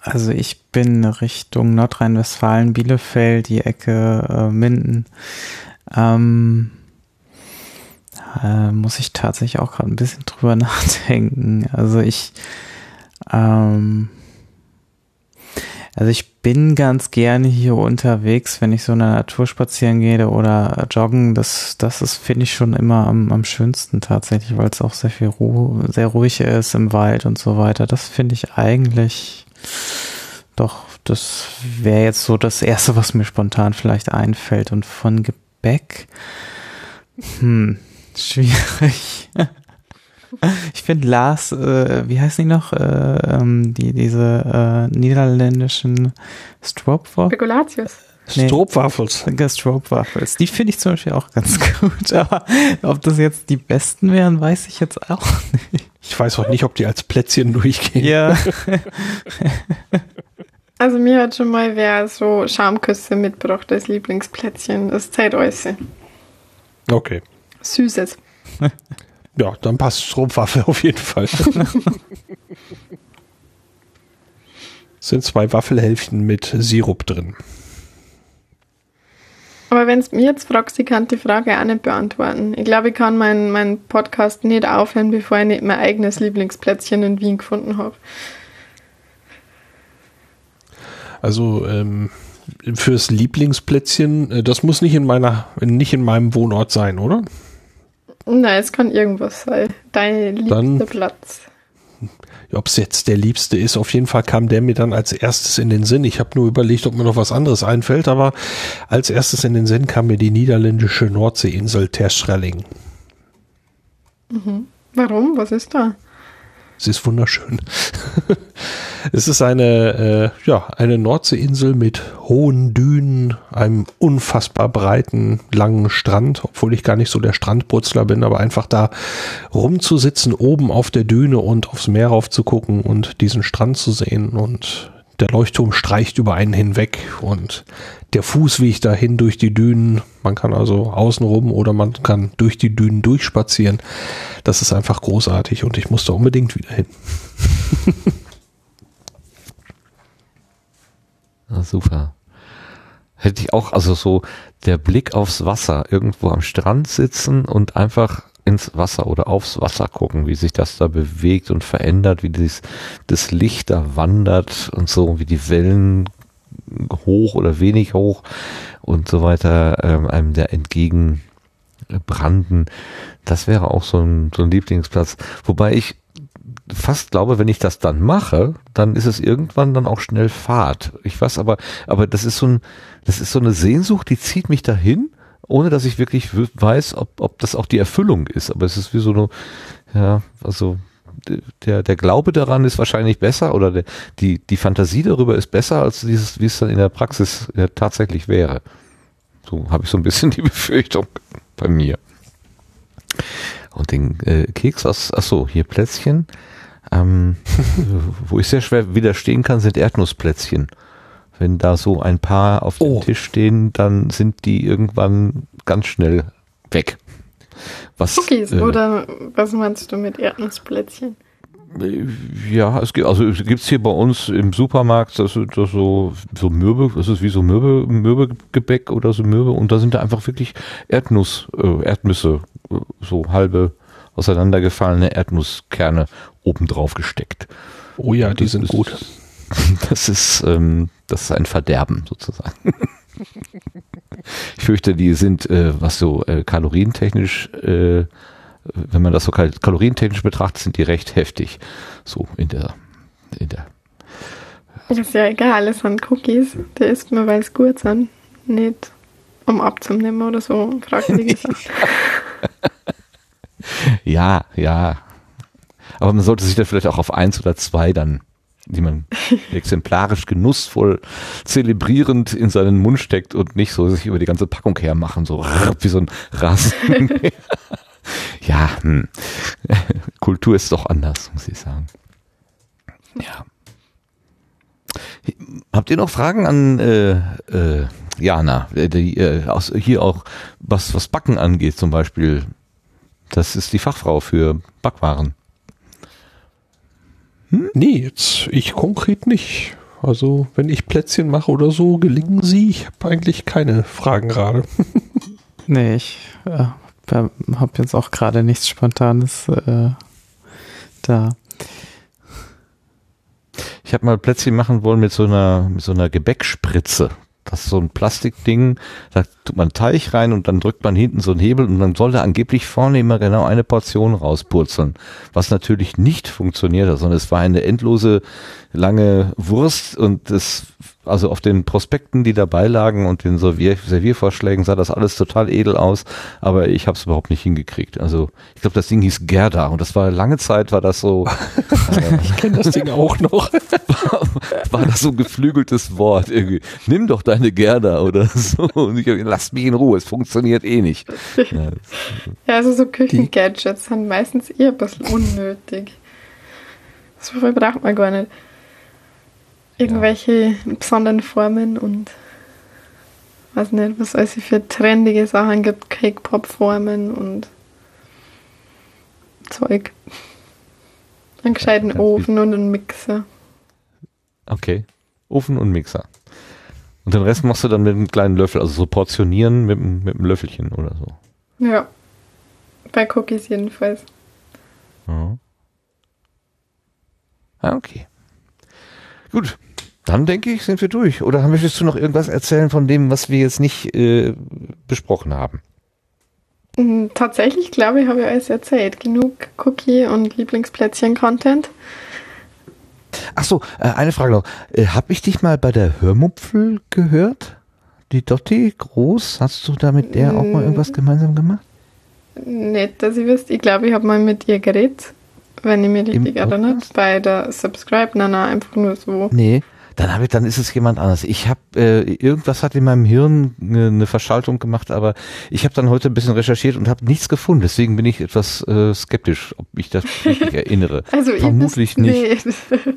S2: Also ich bin Richtung Nordrhein-Westfalen, Bielefeld, die Ecke äh, Minden. Ähm, äh, muss ich tatsächlich auch gerade ein bisschen drüber [LAUGHS] nachdenken. Also ich, ähm, also ich bin ganz gerne hier unterwegs, wenn ich so in der Natur spazieren gehe oder joggen. Das, das ist, finde ich, schon immer am, am schönsten tatsächlich, weil es auch sehr viel Ruhe, sehr ruhig ist im Wald und so weiter. Das finde ich eigentlich doch, das wäre jetzt so das Erste, was mir spontan vielleicht einfällt. Und von Gebäck, hm, schwierig. [LAUGHS] Ich finde Lars, äh, wie heißen die noch? Äh, ähm, die, diese äh, niederländischen Stroopwafels?
S4: Spekulatius.
S2: Nee.
S3: Stroopwafels.
S2: Stroopwafels. Die finde ich zum Beispiel auch ganz [LAUGHS] gut. Aber ob das jetzt die besten wären, weiß ich jetzt auch nicht.
S3: Ich weiß auch nicht, ob die als Plätzchen durchgehen.
S2: Ja. [LAUGHS]
S4: Also mir hat schon mal wer so Schamküsse mitgebracht als Lieblingsplätzchen. Das zählt alles.
S3: Okay.
S4: Süßes. [LAUGHS]
S3: Ja, dann passt Stroopwafel auf jeden Fall. [LAUGHS] sind zwei Waffelhälften mit Sirup drin.
S4: Aber wenn es mir jetzt fragst, ich kann die Frage auch nicht beantworten. Ich glaube, ich kann meinen mein Podcast nicht aufhören, bevor ich nicht mein eigenes Lieblingsplätzchen in Wien gefunden habe.
S3: Also ähm, fürs Lieblingsplätzchen, äh, das muss nicht in meiner, nicht in meinem Wohnort sein, oder?
S4: Nein, es kann irgendwas sein. Dein liebster
S3: Dann-
S4: Platz.
S3: Ob es jetzt der liebste ist, auf jeden Fall kam der mir dann als erstes in den Sinn. Ich habe nur überlegt, ob mir noch was anderes einfällt, aber als erstes in den Sinn kam mir die niederländische Nordseeinsel Terschelling.
S4: Warum? Was ist da?
S3: Sie ist wunderschön. [LAUGHS] es ist eine, äh, ja, eine Nordseeinsel mit hohen Dünen, einem unfassbar breiten, langen Strand, obwohl ich gar nicht so der Strandbrutzler bin, aber einfach da rumzusitzen, oben auf der Düne und aufs Meer raufzugucken und diesen Strand zu sehen und der Leuchtturm streicht über einen hinweg und der Fußweg dahin durch die Dünen. Man kann also außen rum oder man kann durch die Dünen durchspazieren. Das ist einfach großartig und ich musste unbedingt wieder hin. [LAUGHS]
S1: Ah, super. Hätte ich auch, also so der Blick aufs Wasser, irgendwo am Strand sitzen und einfach ins Wasser oder aufs Wasser gucken, wie sich das da bewegt und verändert, wie dieses, das Licht da wandert und so, wie die Wellen hoch oder wenig hoch und so weiter ähm, einem da entgegenbranden. Das wäre auch so ein, so ein Lieblingsplatz. Wobei ich fast glaube, wenn ich das dann mache, dann ist es irgendwann dann auch schnell Fahrt. Ich weiß aber, aber das ist so ein, das ist so eine Sehnsucht, die zieht mich dahin, ohne dass ich wirklich weiß, ob, ob das auch die Erfüllung ist. Aber es ist wie so eine, ja, also der, der Glaube daran ist wahrscheinlich besser oder der, die, die Fantasie darüber ist besser, als dieses, wie es dann in der Praxis äh, tatsächlich wäre. So habe ich so ein bisschen [LAUGHS] die Befürchtung bei mir. Und den äh, Keks aus, ach hier Plätzchen. Ähm, [LAUGHS] wo ich sehr schwer widerstehen kann, sind Erdnussplätzchen. Wenn da so ein paar auf dem
S3: Oh.
S1: Tisch stehen, dann sind die irgendwann ganz schnell weg. Was,
S4: Cookies,
S1: äh,
S4: oder was meinst du mit Erdnussplätzchen?
S1: Ja, es gibt, also es gibt's hier bei uns im Supermarkt, das, ist- das so, so Mürbe, das ist wie so Mürbe, Mürbegebäck oder so Mürbe und da sind da einfach wirklich Erdnuss, äh, Erdnüsse, äh, so halbe auseinandergefallene Erdnusskerne oben drauf gesteckt.
S3: Oh ja, die
S1: Das
S3: sind
S1: ist-
S3: gut. [LAUGHS]
S1: Das ist, ähm, das ist ein Verderben sozusagen. ich fürchte, die sind, äh, was so äh, kalorientechnisch, äh, wenn man das so kal kalorientechnisch betrachtet, sind die recht heftig. So in der, in der.
S4: Ist ja egal, es sind Cookies. Der isst man, weil es gut sind. Nicht um abzunehmen oder so. Fragwürdige Sachen. [LAUGHS]
S1: Ja, ja. Aber man sollte sich da vielleicht auch auf eins oder zwei dann, die man exemplarisch genussvoll zelebrierend in seinen Mund steckt und nicht so sich über die ganze Packung hermachen, so wie so ein Rasen. [LAUGHS] ja, hm. Kultur ist doch anders, muss ich sagen. Ja. Habt ihr noch Fragen an äh, äh, Jana, äh, die, äh, aus, hier auch was, was Backen angeht zum Beispiel? Das ist die Fachfrau für Backwaren.
S3: Nee, jetzt ich konkret nicht. Also, wenn ich Plätzchen mache oder so, gelingen sie. Ich habe eigentlich keine Fragen gerade. [LAUGHS]
S2: Nee, ich äh, habe jetzt auch gerade nichts Spontanes äh, da.
S1: Ich habe mal Plätzchen machen wollen mit so einer, mit so einer Gebäckspritze. Das ist so ein Plastikding, da tut man Teig rein und dann drückt man hinten so einen Hebel und dann soll da angeblich vorne immer genau eine Portion rauspurzeln. Was natürlich nicht funktioniert hat, sondern es war eine endlose lange Wurst und das, also auf den Prospekten, die dabei lagen und den Servier Serviervorschlägen sah das alles total edel aus, aber ich habe es überhaupt nicht hingekriegt. Also ich glaube, das Ding hieß Gerda und das war lange Zeit war das so, [LAUGHS]
S3: Ich kenne das Ding auch noch. [LAUGHS]
S1: war das so ein geflügeltes Wort irgendwie. Nimm doch deine Gerda oder so. Und ich hab, lass mich in Ruhe, es funktioniert eh nicht. Ja,
S4: Ja, also so Küchengadgets sind meistens eher ein bisschen unnötig. So viel braucht man gar nicht. Irgendwelche besonderen Formen und weiß nicht, was es für trendige Sachen gibt, Cake-Pop-Formen und Zeug. Einen gescheiten Ofen und einen Mixer.
S1: okay. Ofen und Mixer. Und den Rest machst du dann mit einem kleinen Löffel, also so portionieren mit, einem- mit einem Löffelchen oder so.
S4: Ja. Bei Cookies jedenfalls.
S1: Ja. Ah, okay. Gut. Dann denke ich, sind wir durch. Oder möchtest du noch irgendwas erzählen von dem, was wir jetzt nicht äh, besprochen haben?
S4: Mm, Tatsächlich glaube ich, habe ich alles erzählt. Genug Cookie- und Lieblingsplätzchen-Content.
S1: Ach so, äh, eine Frage noch. Äh, hab ich dich mal bei der Hörmupfel gehört? Die Dotti, groß? Hast du da mit der auch mal irgendwas gemeinsam gemacht?
S4: Nicht, dass ich wüsste. Ich glaube, ich habe mal mit ihr geredet, wenn ich mich richtig erinnere, bei der Subscribe. Nein, nein, einfach nur so.
S1: Nee. Dann habe ich, dann ist es jemand anders. Ich habe äh, irgendwas hat in meinem Hirn eine, eine Verschaltung gemacht, aber ich habe dann heute ein bisschen recherchiert und habe nichts gefunden. Deswegen bin ich etwas äh, skeptisch, ob ich das richtig [LAUGHS] erinnere.
S4: Also
S1: Vermutlich nicht.
S4: Nee. [LAUGHS]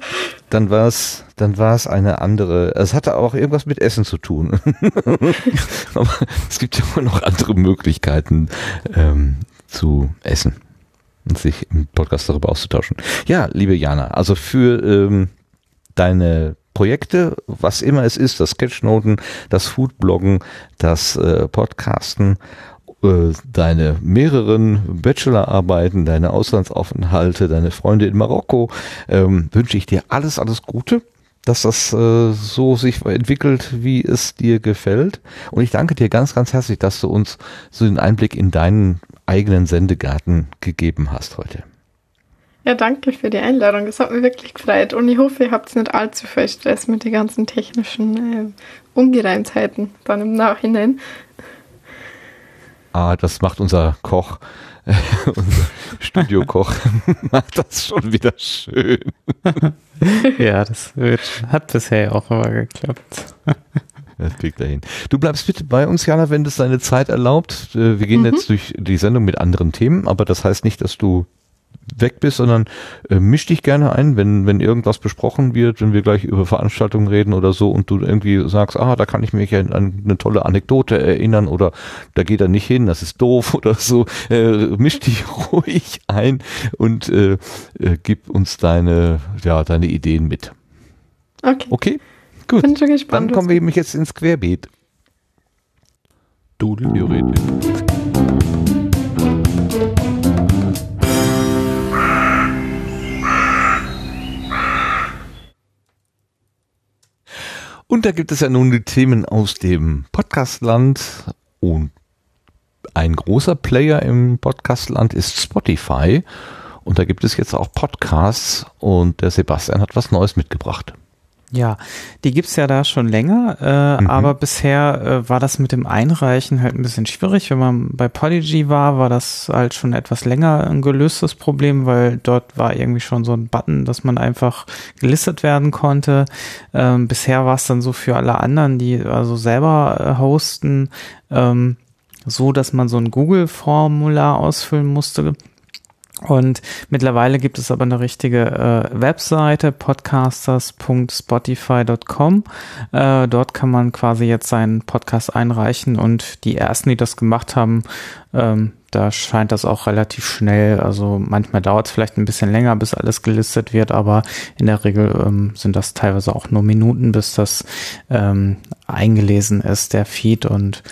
S1: Dann war es, dann war es eine andere. Es hatte auch irgendwas mit Essen zu tun. [LAUGHS] Aber es gibt ja immer noch andere Möglichkeiten ähm, zu essen und sich im Podcast darüber auszutauschen. Ja, liebe Jana, also für ähm, deine Projekte, was immer es ist, das Sketchnoten, das Foodbloggen, das äh, Podcasten, äh, deine mehreren Bachelorarbeiten, deine Auslandsaufenthalte, deine Freunde in Marokko, ähm, wünsche ich dir alles, alles Gute, dass das äh, so sich entwickelt, wie es dir gefällt. Und ich danke dir ganz, ganz herzlich, dass du uns so den Einblick in deinen eigenen Sendegarten gegeben hast heute.
S4: Ja, danke für die Einladung. Das hat mich wirklich gefreut. Und ich hoffe, ihr habt nicht allzu viel Stress mit den ganzen technischen äh, Ungereimtheiten dann im Nachhinein.
S1: Ah, das macht unser Koch, äh, [LAUGHS] unser Studiokoch, [LAUGHS] macht das schon wieder schön. [LAUGHS]
S2: Ja, das wird, hat bisher auch immer geklappt.
S1: Das kriegt er hin. Du bleibst bitte bei uns, Jana, wenn das deine Zeit erlaubt. Äh, Wir gehen
S4: Mhm.
S1: jetzt durch die Sendung mit anderen Themen, aber das heißt nicht, dass du weg bist, sondern äh, misch dich gerne ein, wenn, wenn irgendwas besprochen wird, wenn wir gleich über Veranstaltungen reden oder so und du irgendwie sagst, ah, da kann ich mich an eine tolle Anekdote erinnern oder da geht er nicht hin, das ist doof [LAUGHS] oder so, äh, misch dich [LAUGHS] ruhig ein und äh, äh, gib uns deine, ja, deine Ideen mit.
S4: Okay.
S1: Okay? Gut.
S4: Bin schon gespannt.
S1: Dann kommen wir nämlich jetzt ins Querbeet. Dudel. Und da gibt es ja nun die Themen aus dem Podcastland. Und ein großer Player im Podcastland ist Spotify. Und da gibt es jetzt auch Podcasts. Und der Sebastian hat was Neues mitgebracht.
S2: Ja, die gibt's ja da schon länger, äh,
S1: Mhm.
S2: aber bisher äh, war das mit dem Einreichen halt ein bisschen schwierig. Wenn man bei Podigy war, war das halt schon etwas länger ein gelöstes Problem, weil dort war irgendwie schon so ein Button, dass man einfach gelistet werden konnte. Ähm, bisher war es dann so für alle anderen, die also selber äh, hosten, ähm, so, dass man so ein Google-Formular ausfüllen musste. Und mittlerweile gibt es aber eine richtige äh, Webseite, podcasters.spotify.com. Äh, dort kann man quasi jetzt seinen Podcast einreichen und die ersten, die das gemacht haben, ähm, da scheint das auch relativ schnell. Also manchmal dauert es vielleicht ein bisschen länger, bis alles gelistet wird, aber in der Regel ähm, sind das teilweise auch nur Minuten, bis das ähm, eingelesen ist, der Feed und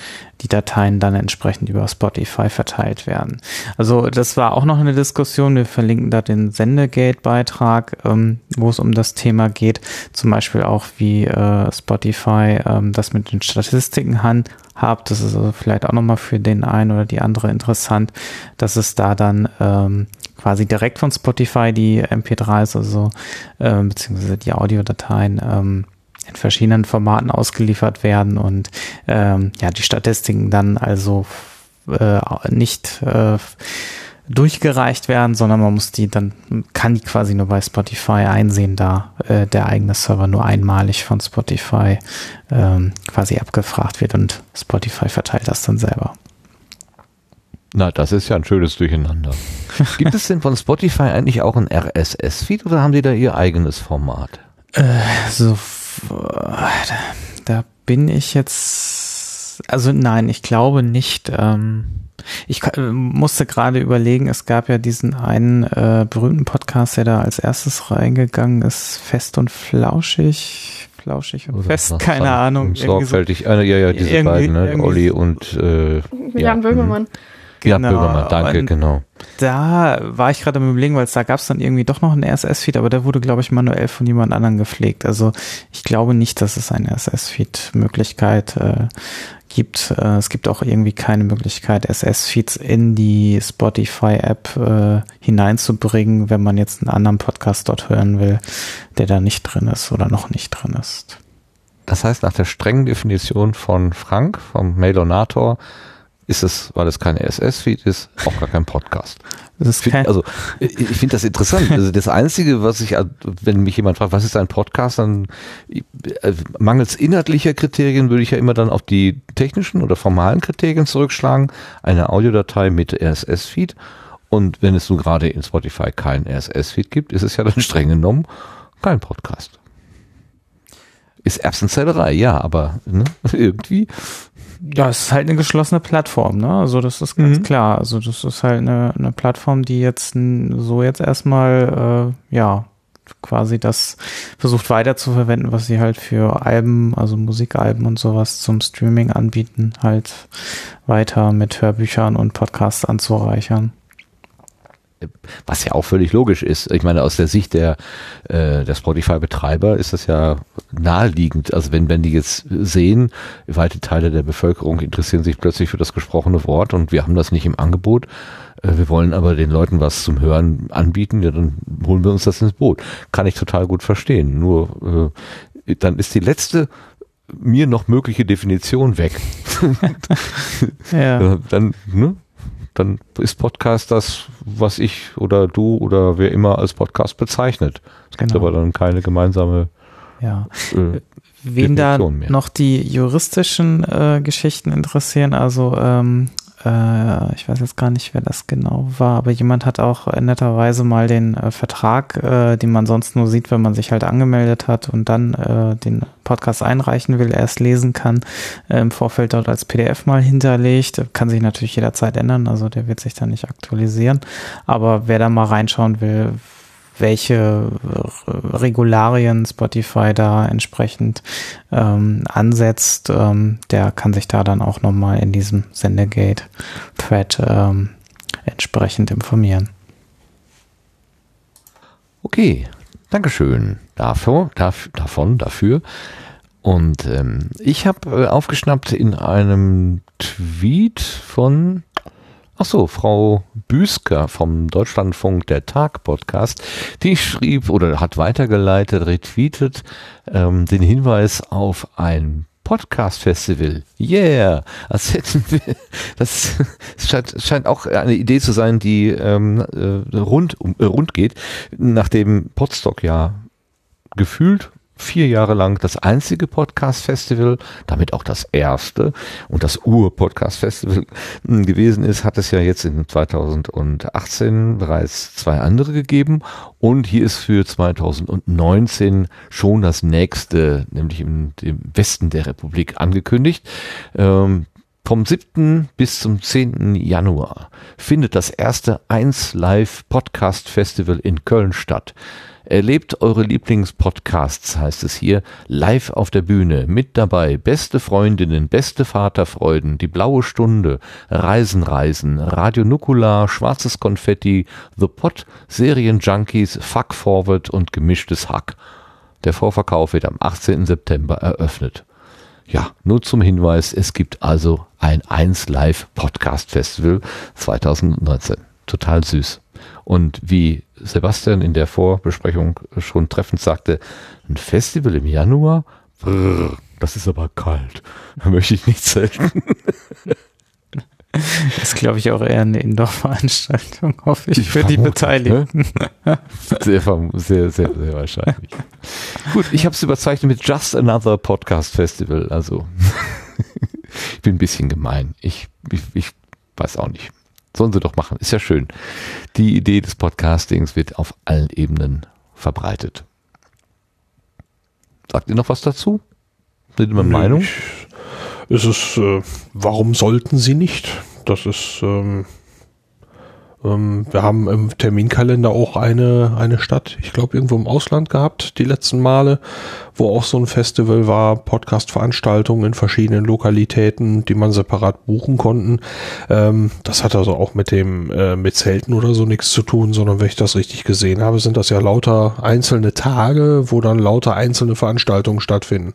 S2: die Dateien dann entsprechend über Spotify verteilt werden. Also das war auch noch eine Diskussion. Wir verlinken da den Sendegate-Beitrag, ähm, wo es um das Thema geht. Zum Beispiel auch, wie äh, Spotify ähm, das mit den Statistiken handhabt. Das ist also vielleicht auch nochmal für den einen oder die andere interessant, dass es da dann ähm, quasi direkt von Spotify die MP3s, also äh, beziehungsweise die Audiodateien ähm, in verschiedenen Formaten ausgeliefert werden und ähm, ja die Statistiken dann also äh, nicht äh, durchgereicht werden, sondern man muss die dann kann die quasi nur bei Spotify einsehen, da äh, der eigene Server nur einmalig von Spotify ähm, quasi abgefragt wird und Spotify verteilt das dann selber.
S1: Na, das ist ja ein schönes Durcheinander. [LAUGHS] Gibt es denn von Spotify eigentlich auch ein RSS-Feed oder haben die da ihr eigenes Format?
S2: Äh, so da bin ich jetzt also nein, ich glaube nicht. Ähm, ich musste gerade überlegen, es gab ja diesen einen äh, berühmten Podcast, der da als erstes reingegangen ist, fest und flauschig, flauschig und
S1: Oder
S2: fest, keine Ahnung. irgendwie so.
S1: Sorgfältig. Äh, ja, ja, diese beiden, ne? Olli und äh,
S4: Jan
S1: ja,
S4: Böhmermann.
S1: Ja,
S2: Genau,
S1: Böhmermann, danke,
S2: und-
S1: genau.
S2: Da war ich gerade am überlegen, weil es da gab es dann irgendwie doch noch einen RSS-Feed, aber der wurde, glaube ich, manuell von jemand anderem gepflegt. Also ich glaube nicht, dass es eine RSS-Feed-Möglichkeit äh, gibt. Äh, es gibt auch irgendwie keine Möglichkeit, RSS-Feeds in die Spotify-App äh, hineinzubringen, wenn man jetzt einen anderen Podcast dort hören will, der da nicht drin ist oder noch nicht drin ist.
S1: Das heißt, nach der strengen Definition von Frank, vom Mailonator, ist es, weil es kein RSS-Feed ist, auch gar kein Podcast.
S2: Das ist
S1: Find,
S2: kein,
S1: also ich finde das interessant. Also das Einzige, was ich, wenn mich jemand fragt, was ist ein Podcast, dann äh, mangels inhaltlicher Kriterien würde ich ja immer dann auf die technischen oder formalen Kriterien zurückschlagen. Eine Audiodatei mit RSS-Feed. Und wenn es nun gerade in Spotify kein RSS-Feed gibt, ist es ja dann [LAUGHS] streng genommen kein Podcast. Ist Erbsenzählerei, ja, aber ne, [LAUGHS] irgendwie.
S2: Ja, es ist halt eine geschlossene Plattform, ne? Also das ist ganz
S1: Mhm.
S2: klar. Also das ist halt eine, eine Plattform, die jetzt so jetzt erstmal, äh, ja, quasi das versucht weiter zu verwenden, was sie halt für Alben, also Musikalben und sowas zum Streaming anbieten, halt weiter mit Hörbüchern und Podcasts anzureichern.
S1: Was ja auch völlig logisch ist. Ich meine, aus der Sicht der, äh, der Spotify-Betreiber ist das ja naheliegend. Also wenn, wenn die jetzt sehen, weite Teile der Bevölkerung interessieren sich plötzlich für das gesprochene Wort und wir haben das nicht im Angebot, äh, wir wollen aber den Leuten was zum Hören anbieten, ja, dann holen wir uns das ins Boot. Kann ich total gut verstehen. Nur äh, dann ist die letzte mir noch mögliche Definition weg. [LAUGHS]
S2: Ja. [LAUGHS]
S1: Dann, ne? Dann ist Podcast das, was ich oder du oder wer immer als Podcast bezeichnet. Es gibt
S2: Genau.
S1: aber dann keine gemeinsame
S2: ja.
S1: äh,
S2: Wen da noch die juristischen äh, Geschichten interessieren, also ähm, äh, ich weiß jetzt gar nicht, wer das genau war, aber jemand hat auch netterweise mal den äh, Vertrag, äh, den man sonst nur sieht, wenn man sich halt angemeldet hat und dann äh, den Podcast einreichen will, erst lesen kann, äh, im Vorfeld dort als PDF mal hinterlegt. Kann sich natürlich jederzeit ändern, also der wird sich dann nicht aktualisieren. Aber wer da mal reinschauen will, welche Regularien Spotify da entsprechend ähm, ansetzt, ähm, der kann sich da dann auch nochmal in diesem Sendegate-Thread ähm, entsprechend informieren.
S1: Okay, Dankeschön dafür, dafür, davon, dafür. Und ähm, ich habe äh, aufgeschnappt in einem Tweet von Ach so, Frau Büsker vom Deutschlandfunk der Tag Podcast, die schrieb oder hat weitergeleitet, retweetet ähm, den Hinweis auf ein Podcast-Festival. Yeah! Als hätten wir, das scheint, scheint auch eine Idee zu sein, die ähm, äh, rund, um, äh, rund geht, nachdem Podstock ja gefühlt vier Jahre lang das einzige Podcast-Festival, damit auch das erste und das Ur-Podcast-Festival hm, gewesen ist, hat es ja jetzt in 2018 bereits zwei andere gegeben und hier ist für 2019 schon das nächste, nämlich im, im Westen der Republik angekündigt. Ähm, vom 7. bis zum 10. Januar findet das erste 1 Live Podcast Festival in Köln statt. Erlebt eure Lieblingspodcasts, heißt es hier, live auf der Bühne. Mit dabei beste Freundinnen, beste Vaterfreuden, die blaue Stunde, Reisen, Reisen, Radio Nukular, Schwarzes Konfetti, The Pot, Serienjunkies, Fuck Forward und gemischtes Hack. Der Vorverkauf wird am 18. September eröffnet. Ja, nur zum Hinweis, es gibt also ein 1 Live Podcast Festival 2019. Total süß. Und wie Sebastian in der Vorbesprechung schon treffend sagte, ein Festival im Januar, brrr, das ist aber kalt. Da [LAUGHS] möchte ich nicht selten.
S2: Das ist, glaube ich, auch eher eine Indoor-Veranstaltung, hoffe ich, ich für die Beteiligten.
S1: Ne? [LAUGHS] Sehr, sehr, sehr, sehr wahrscheinlich. Gut, ich habe es überzeichnet mit Just Another Podcast Festival. Also, [LAUGHS] ich bin ein bisschen gemein. Ich, ich, ich weiß auch nicht. Sollen sie doch machen. Ist ja schön. Die Idee des Podcastings wird auf allen Ebenen verbreitet. Sagt ihr noch was dazu? Seid ihr meine Meinung?
S3: Es ist, äh, warum sollten sie nicht? Das ist, ähm, ähm, wir haben im Terminkalender auch eine, eine Stadt, ich glaube irgendwo im Ausland gehabt, die letzten Male, wo auch so ein Festival war, Podcast-Veranstaltungen in verschiedenen Lokalitäten, die man separat buchen konnten. Ähm, das hat also auch mit dem, äh, mit Zelten oder so nichts zu tun, sondern wenn ich das richtig gesehen habe, sind das ja lauter einzelne Tage, wo dann lauter einzelne Veranstaltungen stattfinden.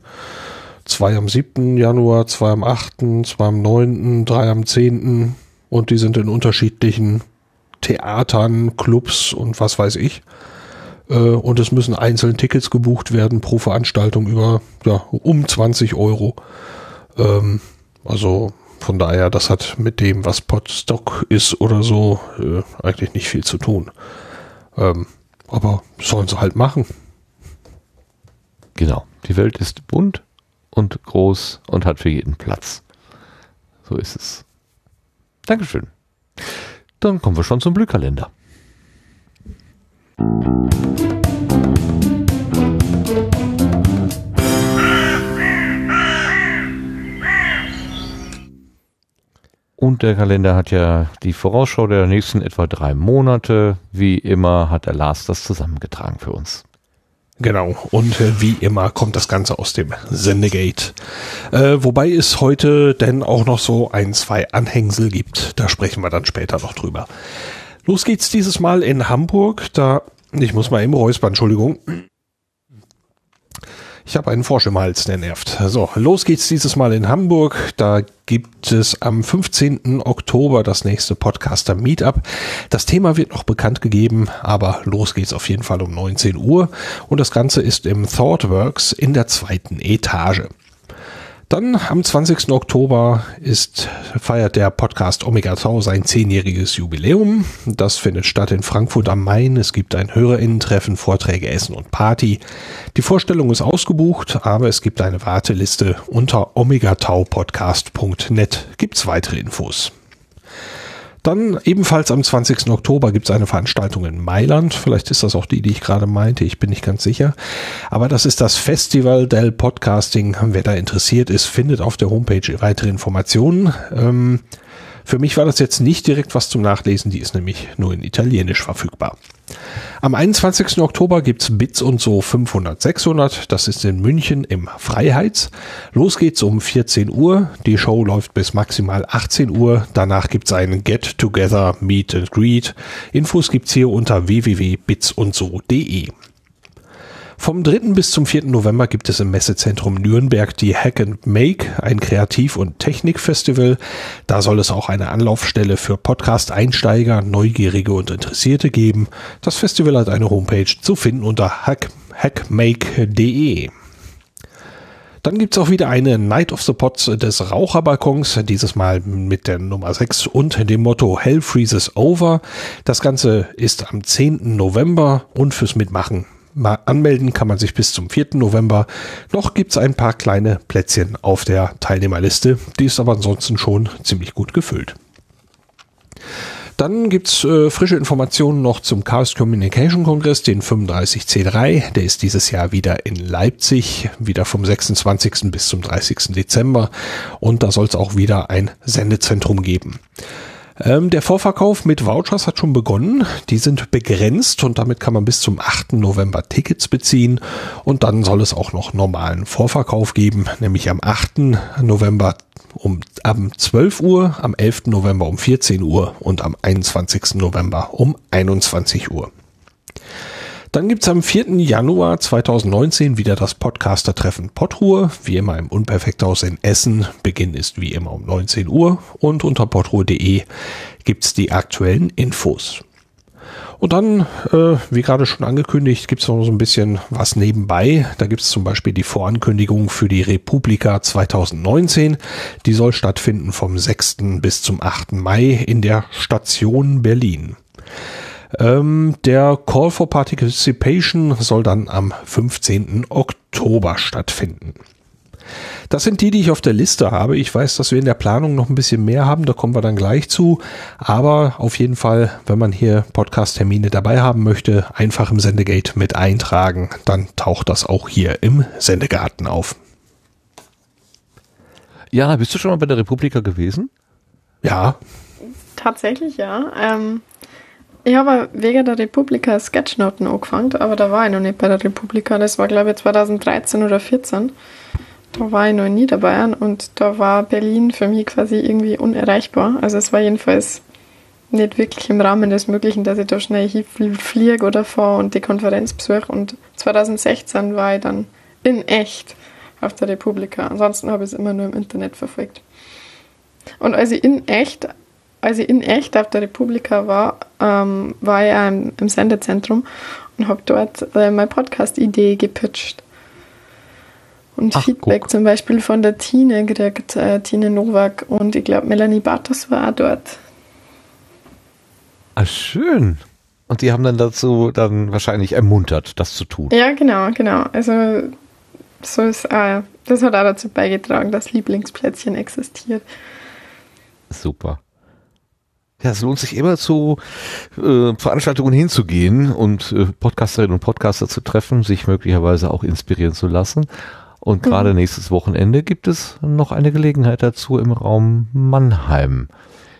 S3: Zwei am 7. Januar, zwei am 8., zwei am 9., drei am 10. und die sind in unterschiedlichen Theatern, Clubs und was weiß ich. Äh, und es müssen einzelne Tickets gebucht werden pro Veranstaltung über ja, um 20 Euro. Ähm, also von daher, das hat mit dem, was Podstock ist oder so, äh, eigentlich nicht viel zu tun. Ähm, aber sollen sie halt machen.
S1: Genau. Die Welt ist bunt und groß und hat für jeden Platz. So ist es. Dankeschön. Dann kommen wir schon zum Blühkalender. Und der Kalender hat ja die Vorausschau der nächsten etwa drei Monate. Wie immer hat der Lars das zusammengetragen für uns.
S3: Genau, und äh, wie immer kommt das Ganze aus dem Sendegate. Äh, wobei es heute denn auch noch so ein, zwei Anhängsel gibt. Da sprechen wir dann später noch drüber. Los geht's dieses Mal in Hamburg. Da, ich muss mal eben räuspern, Entschuldigung. Ich habe einen Frosch im Hals, der nervt. So, los geht's dieses Mal in Hamburg. Da gibt es am 15. Oktober das nächste Podcaster Meetup. Das Thema wird noch bekannt gegeben, aber los geht's auf jeden Fall um 19 Uhr. Und das Ganze ist im ThoughtWorks in der zweiten Etage. Dann am 20. Oktober ist, feiert der Podcast Omega Tau sein zehnjähriges Jubiläum. Das findet statt in Frankfurt am Main. Es gibt ein Hörerinnentreffen, Vorträge, Essen und Party. Die Vorstellung ist ausgebucht, aber es gibt eine Warteliste unter omegataupodcast.net. Gibt's weitere Infos. Dann ebenfalls am 20. Oktober gibt es eine Veranstaltung in Mailand. Vielleicht ist das auch die, die ich gerade meinte. Ich bin nicht ganz sicher. Aber das ist das Festival del Podcasting. Wer da interessiert ist, findet auf der Homepage weitere Informationen. Ähm, für mich war das jetzt nicht direkt was zum Nachlesen, die ist nämlich nur in Italienisch verfügbar. Am 21. Oktober gibt's Bits und so 500 600, das ist in München im Freiheits. Los geht's um 14 Uhr, die Show läuft bis maximal 18 Uhr, danach gibt's einen Get Together Meet and Greet. Infos gibt's hier unter www.bitsundso.de. Vom 3. bis zum 4. November gibt es im Messezentrum Nürnberg die Hack and Make, ein Kreativ- und Technikfestival. Da soll es auch eine Anlaufstelle für Podcast-Einsteiger, Neugierige und Interessierte geben. Das Festival hat eine Homepage zu finden unter hack, hackmake.de. Dann gibt's auch wieder eine Night of the Pots des Raucherbalkons, dieses Mal mit der Nummer 6 und dem Motto Hell Freezes Over. Das Ganze ist am 10. November und fürs Mitmachen Mal anmelden kann man sich bis zum 4. November. Noch gibt's ein paar kleine Plätzchen auf der Teilnehmerliste. Die ist aber ansonsten schon ziemlich gut gefüllt. Dann gibt's äh, frische Informationen noch zum Chaos Communication Kongress, den 35C3. Der ist dieses Jahr wieder in Leipzig, wieder vom 26. bis zum 30. Dezember. Und da soll es auch wieder ein Sendezentrum geben. Ähm, der Vorverkauf mit Vouchers hat schon begonnen. Die sind begrenzt und damit kann man bis zum 8. November Tickets beziehen. Und dann soll es auch noch normalen Vorverkauf geben, nämlich am 8. November um am 12 Uhr, am 11. November um 14 Uhr und am 21. November um 21 Uhr. Dann gibt's am 4. Januar 2019 wieder das Podcaster-Treffen Potruhe, wie immer im Unperfekthaus in Essen. Beginn ist wie immer um 19 Uhr und unter potruhe.de gibt's die aktuellen Infos. Und dann, äh, wie gerade schon angekündigt, gibt's noch so ein bisschen was nebenbei. Da gibt's zum Beispiel die Vorankündigung für die Republika 2019. Die soll stattfinden vom 6. bis zum 8. Mai in der Station Berlin. Ähm, der Call for Participation soll dann am 15. Oktober stattfinden. Das sind die, die ich auf der Liste habe. Ich weiß, dass wir in der Planung noch ein bisschen mehr haben, da kommen wir dann gleich zu. Aber auf jeden Fall, wenn man hier Podcast-Termine dabei haben möchte, einfach im Sendegate mit eintragen, dann taucht das auch hier im Sendegarten auf.
S1: Ja, bist du schon mal bei der Republika gewesen?
S3: Ja.
S4: Tatsächlich, ja. Ähm, ich habe wegen der Republika Sketchnoten angefangen, aber da war ich noch nicht bei der Republika. Das war, glaube ich, 2013 oder 2014. Da war ich noch nie dabei und da war Berlin für mich quasi irgendwie unerreichbar. Also es war jedenfalls nicht wirklich im Rahmen des Möglichen, dass ich da schnell hinfliege oder fahre und die Konferenz besuche. Und 2016 war ich dann in echt auf der Republika. Ansonsten habe ich es immer nur im Internet verfolgt. Und als ich in echt als ich in echt auf der Republika war, ähm, war ich im, im Sendezentrum und habe dort äh, meine Podcast-Idee gepitcht. Und Ach, Feedback guck. zum Beispiel von der Tine gekriegt, äh, Tine Nowak und ich glaube Melanie Bartos war auch dort.
S1: Ah, schön. Und die haben dann dazu dann wahrscheinlich ermuntert, das zu tun.
S4: Ja, genau, genau. Also so ist, äh, das hat auch dazu beigetragen, dass Lieblingsplätzchen existiert.
S1: Super. Ja, es lohnt sich immer zu äh, Veranstaltungen hinzugehen und äh, Podcasterinnen und Podcaster zu treffen, sich möglicherweise auch inspirieren zu lassen. Und mhm. gerade nächstes Wochenende gibt es noch eine Gelegenheit dazu im Raum Mannheim.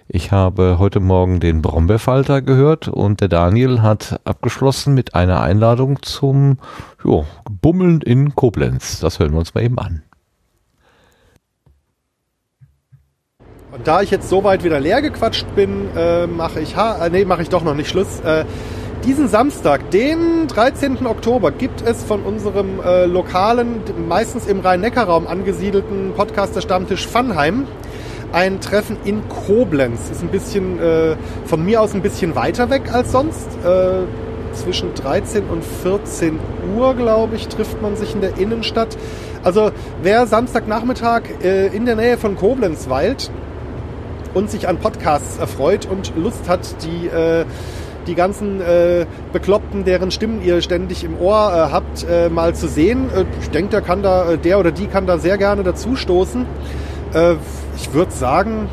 S1: Ich habe heute Morgen den Brombeerfalter gehört und der Daniel hat abgeschlossen mit einer Einladung zum jo, Bummeln in Koblenz. Das hören wir uns mal eben an.
S5: Und da ich jetzt soweit wieder leer gequatscht bin, äh, mache ich, äh, nee, mache ich doch noch nicht Schluss. Äh, diesen Samstag, den 13. Oktober, gibt es von unserem äh, lokalen, meistens im Rhein-Neckar-Raum angesiedelten Podcaster Stammtisch Funheim ein Treffen in Koblenz. Ist ein bisschen äh, von mir aus ein bisschen weiter weg als sonst. Äh, zwischen 13 und 14 Uhr, glaube ich, trifft man sich in der Innenstadt. Also wer Samstagnachmittag äh, in der Nähe von Koblenz weilt, und sich an Podcasts erfreut und Lust hat, die, äh, die ganzen äh, Bekloppten, deren Stimmen ihr ständig im Ohr äh, habt, mal zu sehen. Ich denke, der kann da, der oder die kann da sehr gerne dazu stoßen. Ich würde sagen,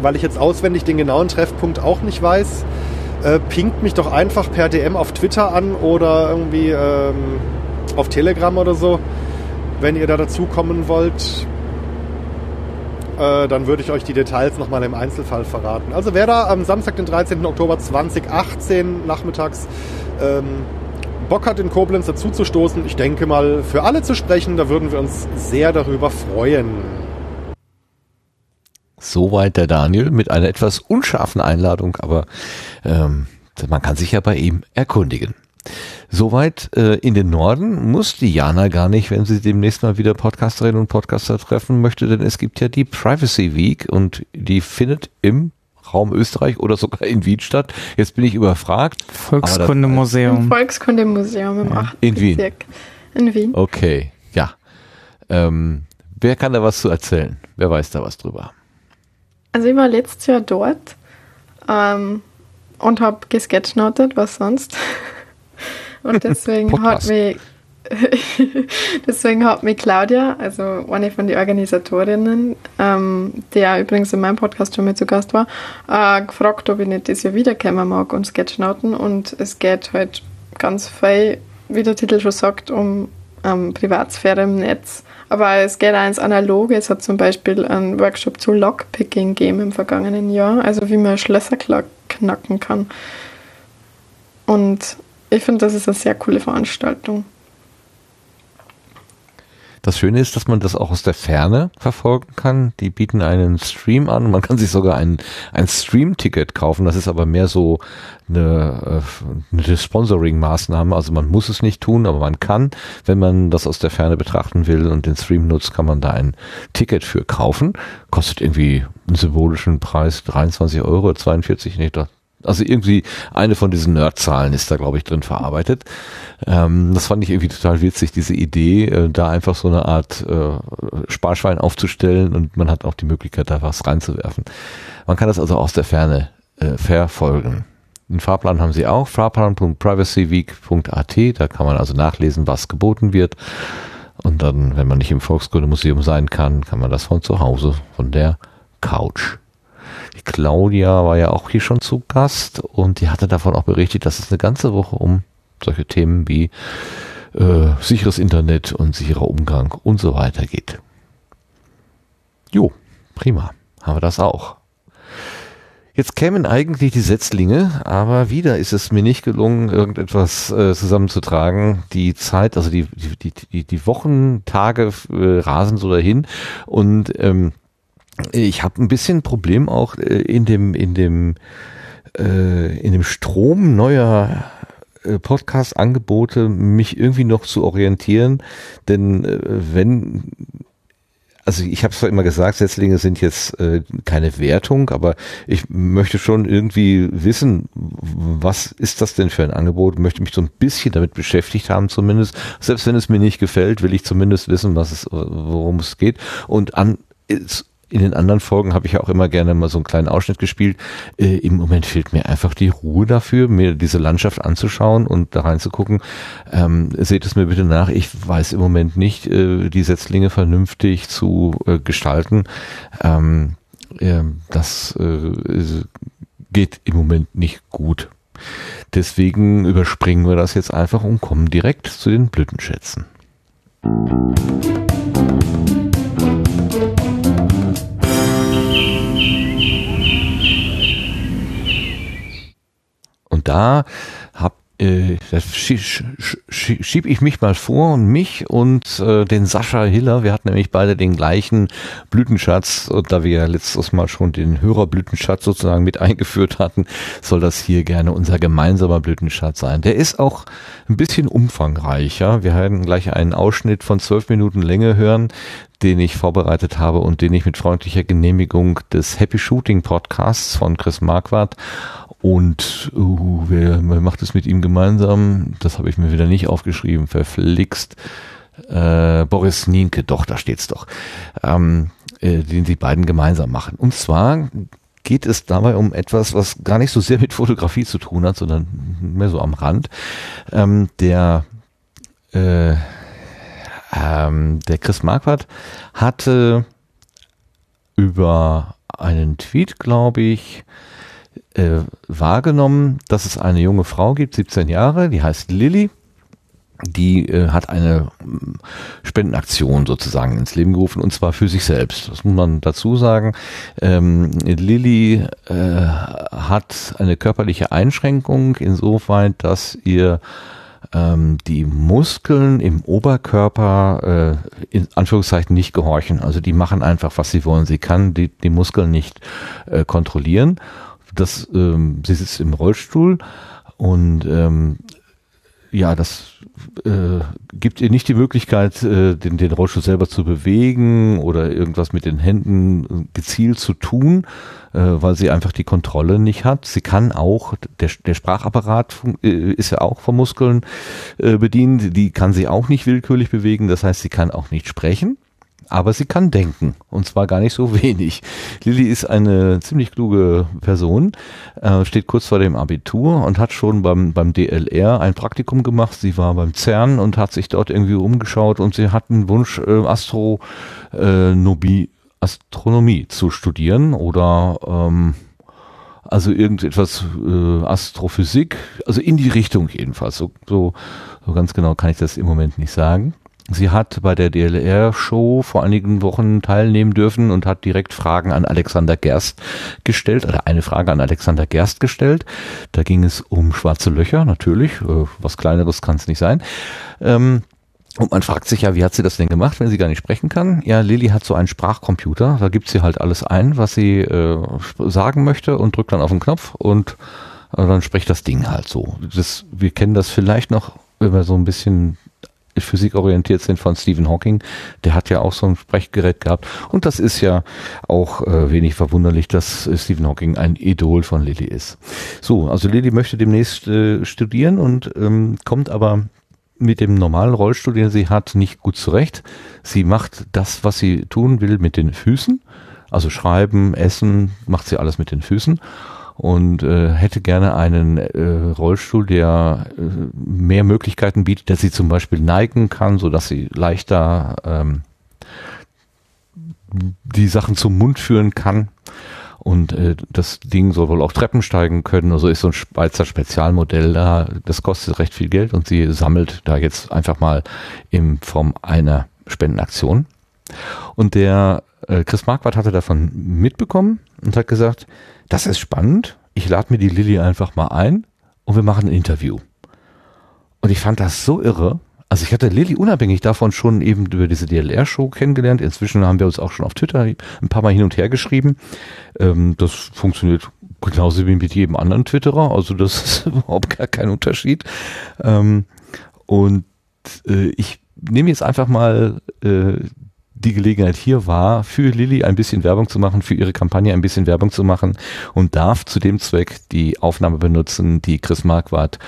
S5: weil ich jetzt auswendig den genauen Treffpunkt auch nicht weiß, pinkt mich doch einfach per DM auf Twitter an oder irgendwie ähm, auf Telegram oder so, wenn ihr da dazukommen wollt. Äh, dann würde ich euch die Details nochmal im Einzelfall verraten. Also wer da am Samstag, den 13. Oktober 2018 nachmittags ähm, Bock hat, in Koblenz dazuzustoßen, ich denke mal, für alle zu sprechen, da würden wir uns sehr darüber freuen.
S1: Soweit der Daniel mit einer etwas unscharfen Einladung, aber ähm, man kann sich ja bei ihm erkundigen. Soweit äh, in den Norden muss die Jana gar nicht, wenn sie demnächst mal wieder Podcasterinnen und Podcaster treffen möchte, denn es gibt ja die Privacy Week und die findet im Raum Österreich oder sogar in Wien statt. Jetzt bin ich überfragt.
S2: Volkskundemuseum.
S4: Volkskundemuseum im
S1: Ja.
S4: 8.
S1: In Wien.
S4: Bezirk. In Wien.
S1: Okay, ja. Ähm, wer kann da was zu erzählen? Wer weiß da was drüber?
S4: Also ich war letztes Jahr dort ähm, und habe gesketchnotet, was sonst. [LAUGHS] Und [LAUGHS] deswegen hat mich [LAUGHS] deswegen hat mich Claudia, also eine von den Organisatorinnen, ähm, der übrigens in meinem Podcast schon mit zu Gast war, äh, gefragt, ob ich nicht das Jahr wiederkommen mag und Sketchnoten. Und es geht halt ganz viel, wie der Titel schon sagt, um ähm, Privatsphäre im Netz. Aber es geht auch ins Analoge. Es hat zum Beispiel einen Workshop zu Lockpicking gegeben im vergangenen Jahr, also wie man Schlösser knacken kann. Und ich finde, das ist eine sehr coole Veranstaltung.
S1: Das Schöne ist, dass man das auch aus der Ferne verfolgen kann. Die bieten einen Stream an. Man kann sich sogar ein, ein Stream-Ticket kaufen. Das ist aber mehr so eine, äh, eine Sponsoring-Maßnahme. Also man muss es nicht tun, aber man kann, wenn man das aus der Ferne betrachten will und den Stream nutzt, kann man da ein Ticket für kaufen. Kostet irgendwie einen symbolischen Preis, 23 Euro, 42, nicht doch. Also irgendwie eine von diesen Nerd-Zahlen ist da, glaube ich, drin verarbeitet. Ähm, das fand ich irgendwie total witzig, diese Idee, äh, da einfach so eine Art äh, Sparschwein aufzustellen und man hat auch die Möglichkeit, da was reinzuwerfen. Man kann das also aus der Ferne äh, verfolgen. Den Fahrplan haben sie auch, fahrplan.privacyweek.at, da kann man also nachlesen, was geboten wird. Und dann, wenn man nicht im Volkskundemuseum sein kann, kann man das von zu Hause, von der Couch. Die Claudia war ja auch hier schon zu Gast und die hatte davon auch berichtet, dass es eine ganze Woche um solche Themen wie äh, sicheres Internet und sicherer Umgang und so weiter geht. Jo, prima. Haben wir das auch. Jetzt kämen eigentlich die Setzlinge, aber wieder ist es mir nicht gelungen, irgendetwas äh, zusammenzutragen. Die Zeit, also die, die, die, die Wochen, Tage äh, rasen so dahin und ähm, ich habe ein bisschen Problem auch äh, in dem in dem äh, in dem Strom neuer äh, Podcast-Angebote mich irgendwie noch zu orientieren, denn wenn also ich habe zwar immer gesagt, Setzlinge sind jetzt äh, keine Wertung, aber ich möchte schon irgendwie wissen, was ist das denn für ein Angebot? Möchte mich so ein bisschen damit beschäftigt haben zumindest. Selbst wenn es mir nicht gefällt, will ich zumindest wissen, was es, worum es geht. Und an ist, in den anderen Folgen habe ich ja auch immer gerne mal so einen kleinen Ausschnitt gespielt. Äh, Im Moment fehlt mir einfach die Ruhe dafür, mir diese Landschaft anzuschauen und da reinzugucken. Ähm, seht es mir bitte nach. Ich weiß im Moment nicht, äh, die Setzlinge vernünftig zu äh, gestalten. Ähm, äh, das äh, geht im Moment nicht gut. Deswegen überspringen wir das jetzt einfach und kommen direkt zu den Blütenschätzen. Und da hab äh, das schie- sch- sch- schieb ich mich mal vor und mich und äh, den Sascha Hiller. Wir hatten nämlich beide den gleichen Blütenschatz und da wir ja letztes Mal schon den Hörerblütenschatz sozusagen mit eingeführt hatten, soll das hier gerne unser gemeinsamer Blütenschatz sein. Der ist auch ein bisschen umfangreicher. Wir werden gleich einen Ausschnitt von zwölf Minuten Länge hören, den ich vorbereitet habe und den ich mit freundlicher Genehmigung des Happy Shooting Podcasts von Chris Marquardt und uh, wer, wer macht es mit ihm gemeinsam? Das habe ich mir wieder nicht aufgeschrieben. Verflixt. Äh, Boris Nienke, doch, da steht's doch. Ähm, äh, den die beiden gemeinsam machen. Und zwar geht es dabei um etwas, was gar nicht so sehr mit Fotografie zu tun hat, sondern mehr so am Rand. Ähm, der äh, ähm, der Chris Marquardt hatte über einen Tweet, glaube ich, äh, wahrgenommen, dass es eine junge Frau gibt, 17 Jahre, die heißt Lilly. Die äh, hat eine mm, Spendenaktion sozusagen ins Leben gerufen und zwar für sich selbst. Das muss man dazu sagen. Ähm, Lilly äh, hat eine körperliche Einschränkung insofern, dass ihr ähm, die Muskeln im Oberkörper äh, in Anführungszeichen nicht gehorchen. Also die machen einfach, was sie wollen. Sie kann die, die Muskeln nicht äh, kontrollieren das, ähm, sie sitzt im Rollstuhl und ähm, ja, das äh, gibt ihr nicht die Möglichkeit, äh, den, den Rollstuhl selber zu bewegen oder irgendwas mit den Händen gezielt zu tun, äh, weil sie einfach die Kontrolle nicht hat. Sie kann auch, der, der Sprachapparat äh, ist ja auch von Muskeln äh, bedient, die kann sie auch nicht willkürlich bewegen, das heißt, sie kann auch nicht sprechen aber sie kann denken und zwar gar nicht so [LAUGHS] wenig. Lilly ist eine ziemlich kluge Person, äh, steht kurz vor dem Abitur und hat schon beim, beim DLR ein Praktikum gemacht. Sie war beim CERN und hat sich dort irgendwie umgeschaut und sie hat einen Wunsch, äh, Astronomie, Astronomie zu studieren oder ähm, also irgendetwas äh, Astrophysik, also in die Richtung jedenfalls. So, so, so ganz genau kann ich das im Moment nicht sagen. Sie hat bei der DLR-Show vor einigen Wochen teilnehmen dürfen und hat direkt Fragen an Alexander Gerst gestellt, oder eine Frage an Alexander Gerst gestellt. Da ging es um schwarze Löcher, natürlich. Äh, was kleineres kann es nicht sein. Ähm, und man fragt sich ja, wie hat sie das denn gemacht, wenn sie gar nicht sprechen kann? Ja, Lilly hat so einen Sprachcomputer, da gibt sie halt alles ein, was sie äh, sagen möchte und drückt dann auf den Knopf und äh, dann spricht das Ding halt so. Das, wir kennen das vielleicht noch, wenn wir so ein bisschen physikorientiert sind von Stephen Hawking. Der hat ja auch so ein Sprechgerät gehabt. Und das ist ja auch äh, wenig verwunderlich, dass äh, Stephen Hawking ein Idol von Lilly ist. So, also Lilly möchte demnächst äh, studieren und ähm, kommt aber mit dem normalen Rollstuhl, den sie hat, nicht gut zurecht. Sie macht das, was sie tun will, mit den Füßen. Also schreiben, essen, macht sie alles mit den Füßen und äh, hätte gerne einen äh, Rollstuhl, der äh, mehr Möglichkeiten bietet, dass sie zum Beispiel neigen kann, so dass sie leichter ähm, die Sachen zum Mund führen kann. Und äh, das Ding soll wohl auch Treppen steigen können. Also ist so ein Schweizer Spezialmodell da. Das kostet recht viel Geld und sie sammelt da jetzt einfach mal in Form einer Spendenaktion. Und der äh, Chris Marquardt hatte davon mitbekommen und hat gesagt, das ist spannend. Ich lade mir die Lilly einfach mal ein und wir machen ein Interview. Und ich fand das so irre. Also ich hatte Lilly unabhängig davon schon eben über diese DLR-Show kennengelernt. Inzwischen haben wir uns auch schon auf Twitter ein paar Mal hin und her geschrieben. Ähm, das funktioniert genauso wie mit jedem anderen Twitterer. Also das [LAUGHS] ist überhaupt gar kein Unterschied. Ähm, und äh, ich nehme jetzt einfach mal äh, die Gelegenheit hier war, für Lilly ein bisschen Werbung zu machen, für ihre Kampagne ein bisschen Werbung zu machen und darf zu dem Zweck die Aufnahme benutzen, die Chris Marquardt,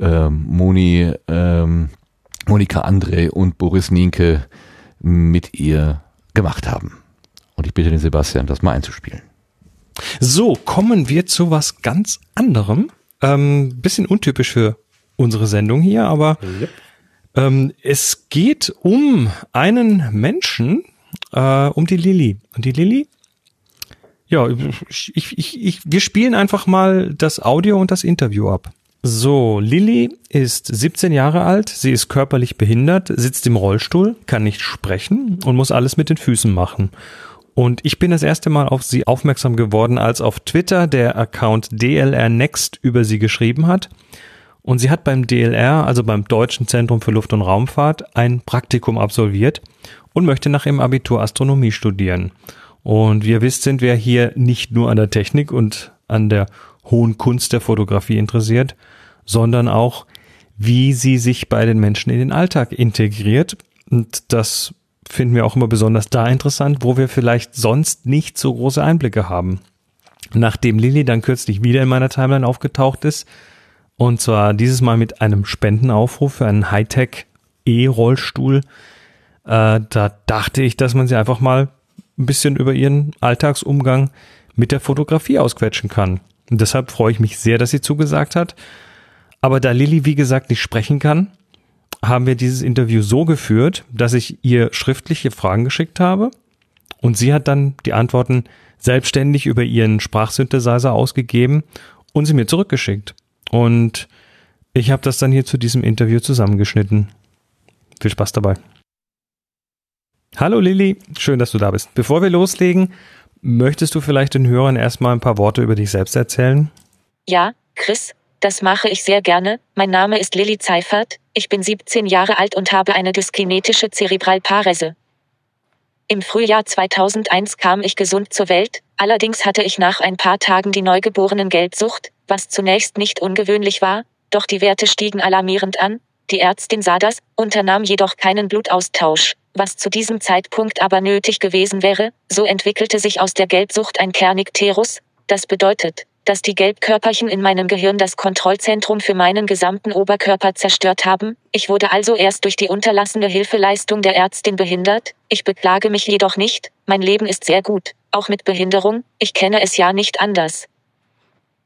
S1: ähm, Moni, ähm, Monika André und Boris Nienke mit ihr gemacht haben. Und ich bitte den Sebastian, das mal einzuspielen.
S6: So, kommen wir zu was ganz anderem. Ähm, bisschen untypisch für unsere Sendung hier, aber yep. Ähm, es geht um einen Menschen, äh, um die Lilly. Und die Lilly, ja, ich, ich, ich, wir spielen einfach mal das Audio und das Interview ab. So, Lilly ist 17 Jahre alt, sie ist körperlich behindert, sitzt im Rollstuhl, kann nicht sprechen und muss alles mit den Füßen machen. Und ich bin das erste Mal auf sie aufmerksam geworden, als auf Twitter der Account DLR Next über sie geschrieben hat und sie hat beim DLR, also beim Deutschen Zentrum für Luft- und Raumfahrt, ein Praktikum absolviert und möchte nach ihrem Abitur Astronomie studieren. Und wie ihr wisst, sind wir hier nicht nur an der Technik und an der hohen Kunst der Fotografie interessiert, sondern auch, wie sie sich bei den Menschen in den Alltag integriert. Und das finden wir auch immer besonders da interessant, wo wir vielleicht sonst nicht so große Einblicke haben. Nachdem Lilly dann kürzlich wieder in meiner Timeline aufgetaucht ist, und zwar dieses Mal mit einem Spendenaufruf für einen Hightech E-Rollstuhl. Äh, da dachte ich, dass man sie einfach mal ein bisschen über ihren Alltagsumgang mit der Fotografie ausquetschen kann. Und deshalb freue ich mich sehr, dass sie zugesagt hat. Aber da Lilly, wie gesagt, nicht sprechen kann, haben wir dieses Interview so geführt, dass ich ihr schriftliche Fragen geschickt habe Und sie hat dann die Antworten selbstständig über ihren Sprachsynthesizer ausgegeben und sie mir zurückgeschickt. Und ich habe das dann hier zu diesem Interview zusammengeschnitten. Viel Spaß dabei. Hallo Lilly, schön, dass du da bist. Bevor wir loslegen, möchtest du vielleicht den Hörern erstmal ein paar Worte über dich selbst erzählen?
S7: Ja, Chris, das mache ich sehr gerne. Mein Name ist Lilly Zeifert, ich bin 17 Jahre alt und habe eine dyskinetische Zerebralparese. Im Frühjahr 2001 kam ich gesund zur Welt, allerdings hatte ich nach ein paar Tagen die neugeborenen Gelbsucht, was zunächst nicht ungewöhnlich war, doch die Werte stiegen alarmierend an, die Ärztin sah das, unternahm jedoch keinen Blutaustausch, was zu diesem Zeitpunkt aber nötig gewesen wäre, so entwickelte sich aus der Gelbsucht ein Kernicterus, das bedeutet, dass die Gelbkörperchen in meinem Gehirn das Kontrollzentrum für meinen gesamten Oberkörper zerstört haben. Ich wurde also erst durch die unterlassene Hilfeleistung der Ärztin behindert. Ich beklage mich jedoch nicht, mein Leben ist sehr gut, auch mit Behinderung, ich kenne es ja nicht anders.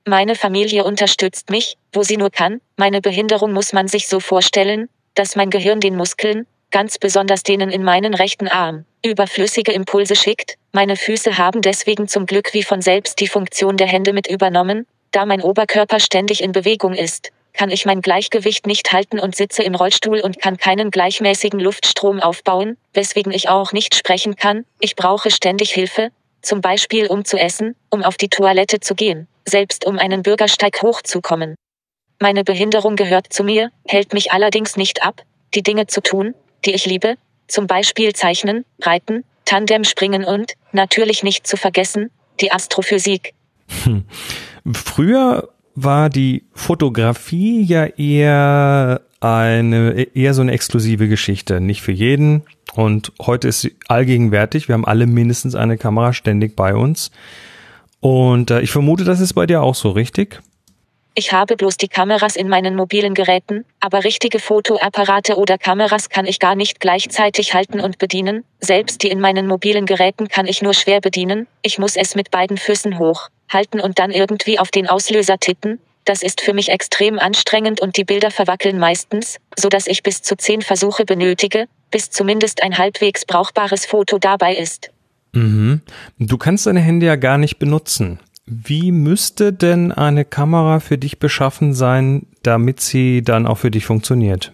S7: Meine Familie unterstützt mich, wo sie nur kann. Meine Behinderung muss man sich so vorstellen, dass mein Gehirn den Muskeln, ganz besonders denen in meinen rechten Arm, überflüssige Impulse schickt. Meine Füße haben deswegen zum Glück wie von selbst die Funktion der Hände mit übernommen. Da mein Oberkörper ständig in Bewegung ist, kann ich mein Gleichgewicht nicht halten und sitze im Rollstuhl und kann keinen gleichmäßigen Luftstrom aufbauen, weswegen ich auch nicht sprechen kann. Ich brauche ständig Hilfe, zum Beispiel um zu essen, um auf die Toilette zu gehen selbst um einen Bürgersteig hochzukommen. Meine Behinderung gehört zu mir, hält mich allerdings nicht ab, die Dinge zu tun, die ich liebe, zum Beispiel Zeichnen, Reiten, Tandem springen und, natürlich nicht zu vergessen, die Astrophysik.
S6: Hm. Früher war die Fotografie ja eher eine, eher so eine exklusive Geschichte. Nicht für jeden. Und heute ist sie allgegenwärtig. Wir haben alle mindestens eine Kamera ständig bei uns. Und äh, ich vermute, das ist bei dir auch so, richtig?
S7: Ich habe bloß die Kameras in meinen mobilen Geräten, aber richtige Fotoapparate oder Kameras kann ich gar nicht gleichzeitig halten und bedienen. Selbst die in meinen mobilen Geräten kann ich nur schwer bedienen. Ich muss es mit beiden Füßen hoch halten und dann irgendwie auf den Auslöser tippen. Das ist für mich extrem anstrengend und die Bilder verwackeln meistens, so dass ich bis zu zehn Versuche benötige, bis zumindest ein halbwegs brauchbares Foto dabei ist.
S6: Mhm. Du kannst deine Hände ja gar nicht benutzen. Wie müsste denn eine Kamera für dich beschaffen sein, damit sie dann auch für dich funktioniert?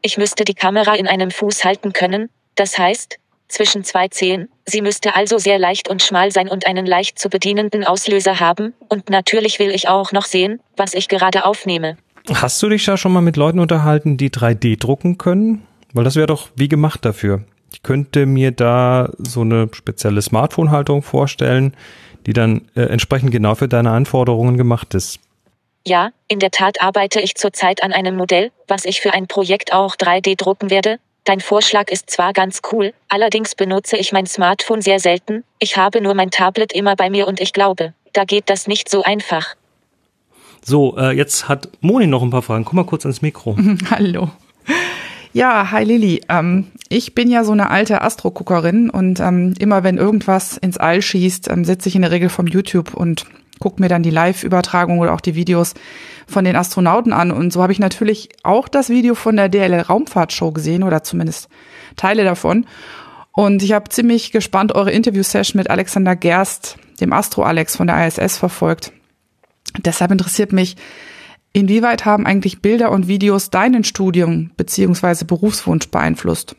S7: Ich müsste die Kamera in einem Fuß halten können, das heißt, zwischen zwei Zehen. Sie müsste also sehr leicht und schmal sein und einen leicht zu bedienenden Auslöser haben, und natürlich will ich auch noch sehen, was ich gerade aufnehme.
S6: Hast du dich da schon mal mit Leuten unterhalten, die 3D drucken können? Weil das wäre doch wie gemacht dafür. Ich könnte mir da so eine spezielle Smartphone-Haltung vorstellen, die dann äh, entsprechend genau für deine Anforderungen gemacht ist.
S7: Ja, in der Tat arbeite ich zurzeit an einem Modell, was ich für ein Projekt auch 3D drucken werde. Dein Vorschlag ist zwar ganz cool, allerdings benutze ich mein Smartphone sehr selten. Ich habe nur mein Tablet immer bei mir und ich glaube, da geht das nicht so einfach.
S6: So, äh, jetzt hat Moni noch ein paar Fragen. Komm mal kurz ans Mikro. [LAUGHS]
S8: Hallo. Ja, hi Lilly. Ähm, ich bin ja so eine alte Astroguckerin und ähm, immer wenn irgendwas ins All schießt, ähm, sitze ich in der Regel vom YouTube und gucke mir dann die Live-Übertragung oder auch die Videos von den Astronauten an. Und so habe ich natürlich auch das Video von der DLL Raumfahrtshow gesehen oder zumindest Teile davon. Und ich habe ziemlich gespannt eure Interview-Session mit Alexander Gerst, dem Astro-Alex von der ISS, verfolgt. Deshalb interessiert mich, Inwieweit haben eigentlich Bilder und Videos deinen Studium bzw. Berufswunsch beeinflusst?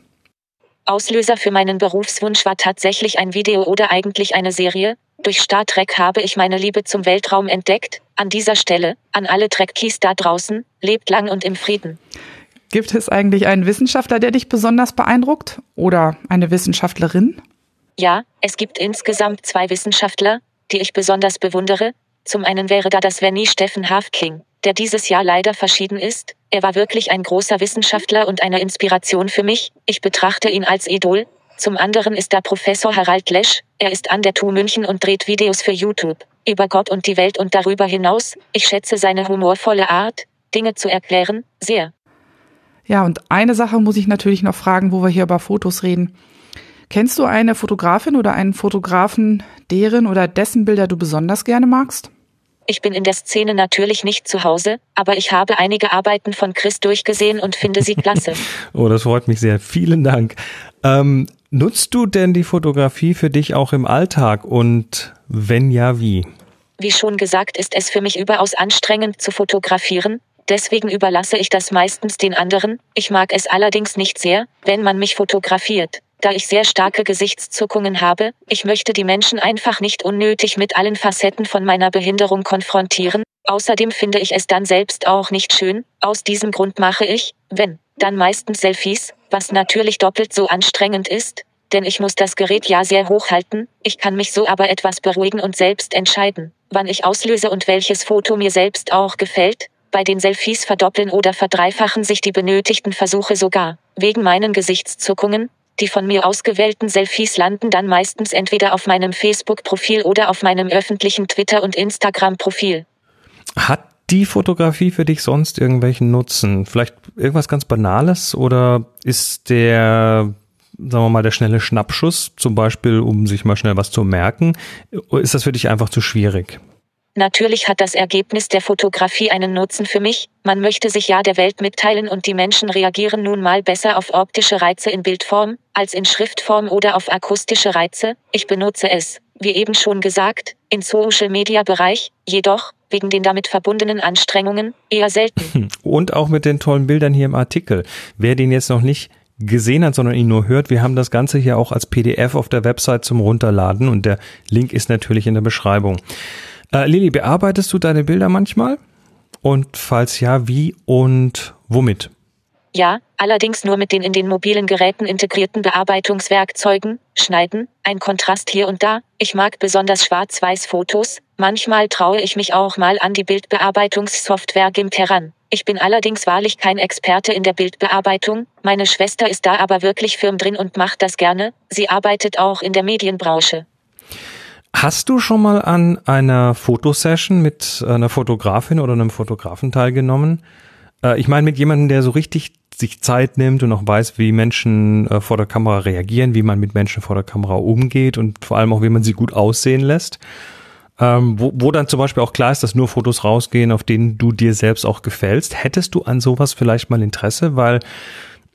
S7: Auslöser für meinen Berufswunsch war tatsächlich ein Video oder eigentlich eine Serie. Durch Star Trek habe ich meine Liebe zum Weltraum entdeckt. An dieser Stelle, an alle Trekkies da draußen, lebt lang und im Frieden.
S8: Gibt es eigentlich einen Wissenschaftler, der dich besonders beeindruckt? Oder eine Wissenschaftlerin?
S7: Ja, es gibt insgesamt zwei Wissenschaftler, die ich besonders bewundere. Zum einen wäre da das Vernie Steffen Hafking der dieses Jahr leider verschieden ist. Er war wirklich ein großer Wissenschaftler und eine Inspiration für mich. Ich betrachte ihn als Idol. Zum anderen ist da Professor Harald Lesch. Er ist an der TU München und dreht Videos für YouTube. Über Gott und die Welt und darüber hinaus. Ich schätze seine humorvolle Art, Dinge zu erklären, sehr.
S8: Ja, und eine Sache muss ich natürlich noch fragen, wo wir hier über Fotos reden. Kennst du eine Fotografin oder einen Fotografen, deren oder dessen Bilder du besonders gerne magst?
S7: Ich bin in der Szene natürlich nicht zu Hause, aber ich habe einige Arbeiten von Chris durchgesehen und finde sie klasse. [LAUGHS]
S6: oh, das freut mich sehr. Vielen Dank. Ähm, nutzt du denn die Fotografie für dich auch im Alltag und wenn ja, wie?
S7: Wie schon gesagt, ist es für mich überaus anstrengend zu fotografieren, deswegen überlasse ich das meistens den anderen. Ich mag es allerdings nicht sehr, wenn man mich fotografiert da ich sehr starke Gesichtszuckungen habe, ich möchte die Menschen einfach nicht unnötig mit allen Facetten von meiner Behinderung konfrontieren, außerdem finde ich es dann selbst auch nicht schön, aus diesem Grund mache ich, wenn, dann meistens Selfies, was natürlich doppelt so anstrengend ist, denn ich muss das Gerät ja sehr hoch halten, ich kann mich so aber etwas beruhigen und selbst entscheiden, wann ich auslöse und welches Foto mir selbst auch gefällt, bei den Selfies verdoppeln oder verdreifachen sich die benötigten Versuche sogar. Wegen meinen Gesichtszuckungen, die von mir ausgewählten Selfies landen dann meistens entweder auf meinem Facebook-Profil oder auf meinem öffentlichen Twitter- und Instagram-Profil.
S6: Hat die Fotografie für dich sonst irgendwelchen Nutzen? Vielleicht irgendwas ganz Banales oder ist der, sagen wir mal, der schnelle Schnappschuss, zum Beispiel, um sich mal schnell was zu merken, ist das für dich einfach zu schwierig?
S7: Natürlich hat das Ergebnis der Fotografie einen Nutzen für mich, man möchte sich ja der Welt mitteilen und die Menschen reagieren nun mal besser auf optische Reize in Bildform, als in Schriftform oder auf akustische Reize, ich benutze es, wie eben schon gesagt, in Social-Media-Bereich, jedoch, wegen den damit verbundenen Anstrengungen, eher selten.
S6: Und auch mit den tollen Bildern hier im Artikel. Wer den jetzt noch nicht gesehen hat, sondern ihn nur hört, wir haben das Ganze hier auch als PDF auf der Website zum Runterladen und der Link ist natürlich in der Beschreibung. Äh, Lili, bearbeitest du deine Bilder manchmal? Und falls ja, wie und womit?
S7: Ja, allerdings nur mit den in den mobilen Geräten integrierten Bearbeitungswerkzeugen, Schneiden, ein Kontrast hier und da. Ich mag besonders Schwarz-Weiß-Fotos. Manchmal traue ich mich auch mal an die Bildbearbeitungssoftware GIMP heran. Ich bin allerdings wahrlich kein Experte in der Bildbearbeitung. Meine Schwester ist da aber wirklich firm drin und macht das gerne. Sie arbeitet auch in der Medienbranche.
S6: Hast du schon mal an einer Fotosession mit einer Fotografin oder einem Fotografen teilgenommen? Äh, ich meine mit jemandem, der so richtig sich Zeit nimmt und auch weiß, wie Menschen äh, vor der Kamera reagieren, wie man mit Menschen vor der Kamera umgeht und vor allem auch, wie man sie gut aussehen lässt. Ähm, wo, wo dann zum Beispiel auch klar ist, dass nur Fotos rausgehen, auf denen du dir selbst auch gefällst. Hättest du an sowas vielleicht mal Interesse? Weil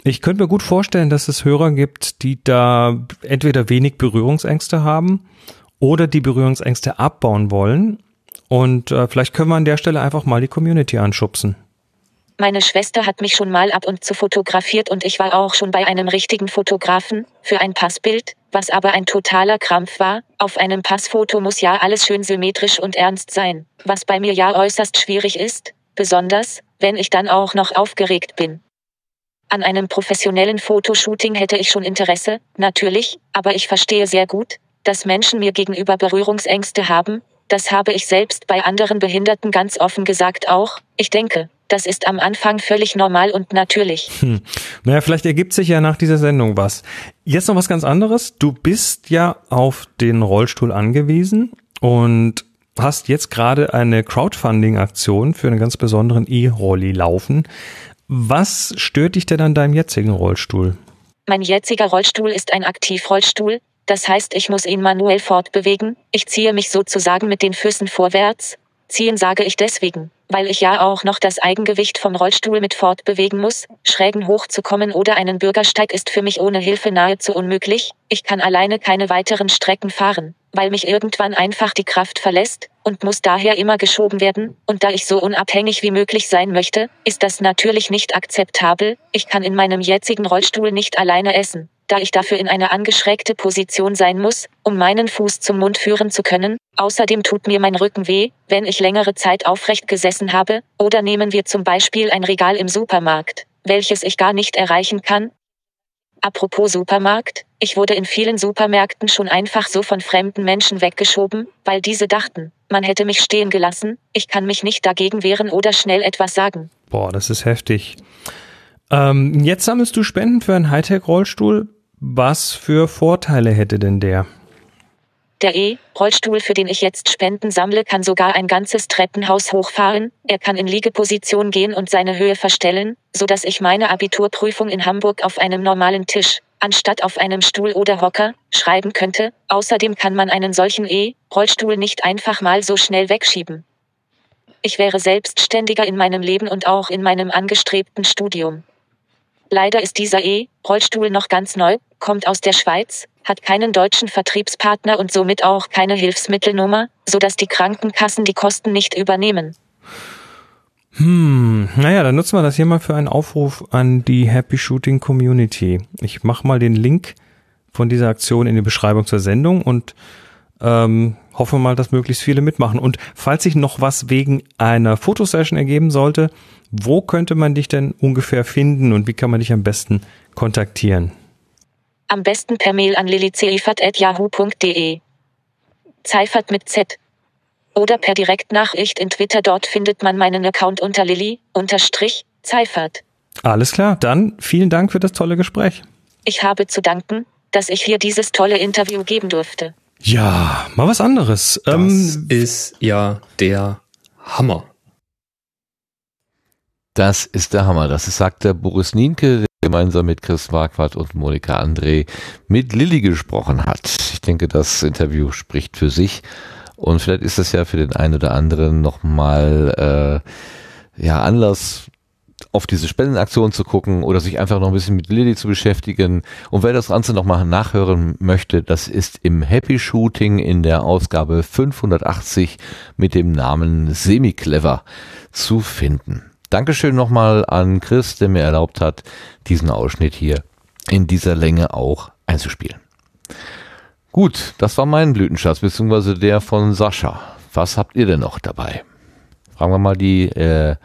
S6: ich könnte mir gut vorstellen, dass es Hörer gibt, die da entweder wenig Berührungsängste haben oder die Berührungsängste abbauen wollen. Und äh, vielleicht können wir an der Stelle einfach mal die Community anschubsen.
S7: Meine Schwester hat mich schon mal ab und zu fotografiert und ich war auch schon bei einem richtigen Fotografen für ein Passbild, was aber ein totaler Krampf war. Auf einem Passfoto muss ja alles schön symmetrisch und ernst sein, was bei mir ja äußerst schwierig ist, besonders, wenn ich dann auch noch aufgeregt bin. An einem professionellen Fotoshooting hätte ich schon Interesse, natürlich, aber ich verstehe sehr gut, dass Menschen mir gegenüber Berührungsängste haben, das habe ich selbst bei anderen Behinderten ganz offen gesagt auch, ich denke, das ist am Anfang völlig normal und natürlich.
S6: Hm. Naja, vielleicht ergibt sich ja nach dieser Sendung was. Jetzt noch was ganz anderes. Du bist ja auf den Rollstuhl angewiesen und hast jetzt gerade eine Crowdfunding-Aktion für einen ganz besonderen E-Rolli laufen. Was stört dich denn an deinem jetzigen Rollstuhl?
S7: Mein jetziger Rollstuhl ist ein Aktivrollstuhl, das heißt, ich muss ihn manuell fortbewegen, ich ziehe mich sozusagen mit den Füßen vorwärts. Ziehen sage ich deswegen, weil ich ja auch noch das Eigengewicht vom Rollstuhl mit fortbewegen muss. Schrägen hochzukommen oder einen Bürgersteig ist für mich ohne Hilfe nahezu unmöglich. Ich kann alleine keine weiteren Strecken fahren, weil mich irgendwann einfach die Kraft verlässt und muss daher immer geschoben werden. Und da ich so unabhängig wie möglich sein möchte, ist das natürlich nicht akzeptabel. Ich kann in meinem jetzigen Rollstuhl nicht alleine essen da ich dafür in eine angeschrägte Position sein muss, um meinen Fuß zum Mund führen zu können. Außerdem tut mir mein Rücken weh, wenn ich längere Zeit aufrecht gesessen habe, oder nehmen wir zum Beispiel ein Regal im Supermarkt, welches ich gar nicht erreichen kann. Apropos Supermarkt, ich wurde in vielen Supermärkten schon einfach so von fremden Menschen weggeschoben, weil diese dachten, man hätte mich stehen gelassen, ich kann mich nicht dagegen wehren oder schnell etwas sagen.
S6: Boah, das ist heftig. Ähm, jetzt sammelst du Spenden für einen Hightech-Rollstuhl. Was für Vorteile hätte denn der?
S7: Der E-Rollstuhl, für den ich jetzt Spenden sammle, kann sogar ein ganzes Treppenhaus hochfahren. Er kann in Liegeposition gehen und seine Höhe verstellen, so dass ich meine Abiturprüfung in Hamburg auf einem normalen Tisch, anstatt auf einem Stuhl oder Hocker, schreiben könnte. Außerdem kann man einen solchen E-Rollstuhl nicht einfach mal so schnell wegschieben. Ich wäre selbstständiger in meinem Leben und auch in meinem angestrebten Studium. Leider ist dieser E-Rollstuhl noch ganz neu, kommt aus der Schweiz, hat keinen deutschen Vertriebspartner und somit auch keine Hilfsmittelnummer, sodass die Krankenkassen die Kosten nicht übernehmen.
S6: Hm, naja, dann nutzen wir das hier mal für einen Aufruf an die Happy Shooting Community. Ich mache mal den Link von dieser Aktion in die Beschreibung zur Sendung und ähm, hoffe mal, dass möglichst viele mitmachen. Und falls sich noch was wegen einer Fotosession ergeben sollte, wo könnte man dich denn ungefähr finden und wie kann man dich am besten kontaktieren?
S7: Am besten per Mail an lilizeifert.yahoo.de. Zeifert mit Z. Oder per Direktnachricht in Twitter. Dort findet man meinen Account unter lilly-zeifert.
S6: Alles klar, dann vielen Dank für das tolle Gespräch.
S7: Ich habe zu danken, dass ich hier dieses tolle Interview geben durfte.
S6: Ja, mal was anderes.
S9: Das
S6: Ähm,
S9: ist ja der Hammer.
S1: Das ist der Hammer. Das ist, sagt der Boris Nienke, der gemeinsam mit Chris Marquardt und Monika André mit Lilly gesprochen hat. Ich denke, das Interview spricht für sich. Und vielleicht ist das ja für den einen oder anderen nochmal äh, ja, Anlass, auf diese Spendenaktion zu gucken oder sich einfach noch ein bisschen mit Lilly zu beschäftigen. Und wer das Ganze nochmal nachhören möchte, das ist im Happy Shooting in der Ausgabe 580 mit dem Namen Semi-Clever zu finden. Dankeschön nochmal an Chris, der mir erlaubt hat, diesen Ausschnitt hier in dieser Länge auch einzuspielen. Gut, das war mein Blütenschatz, beziehungsweise der von Sascha. Was habt ihr denn noch dabei? Fragen wir mal die äh,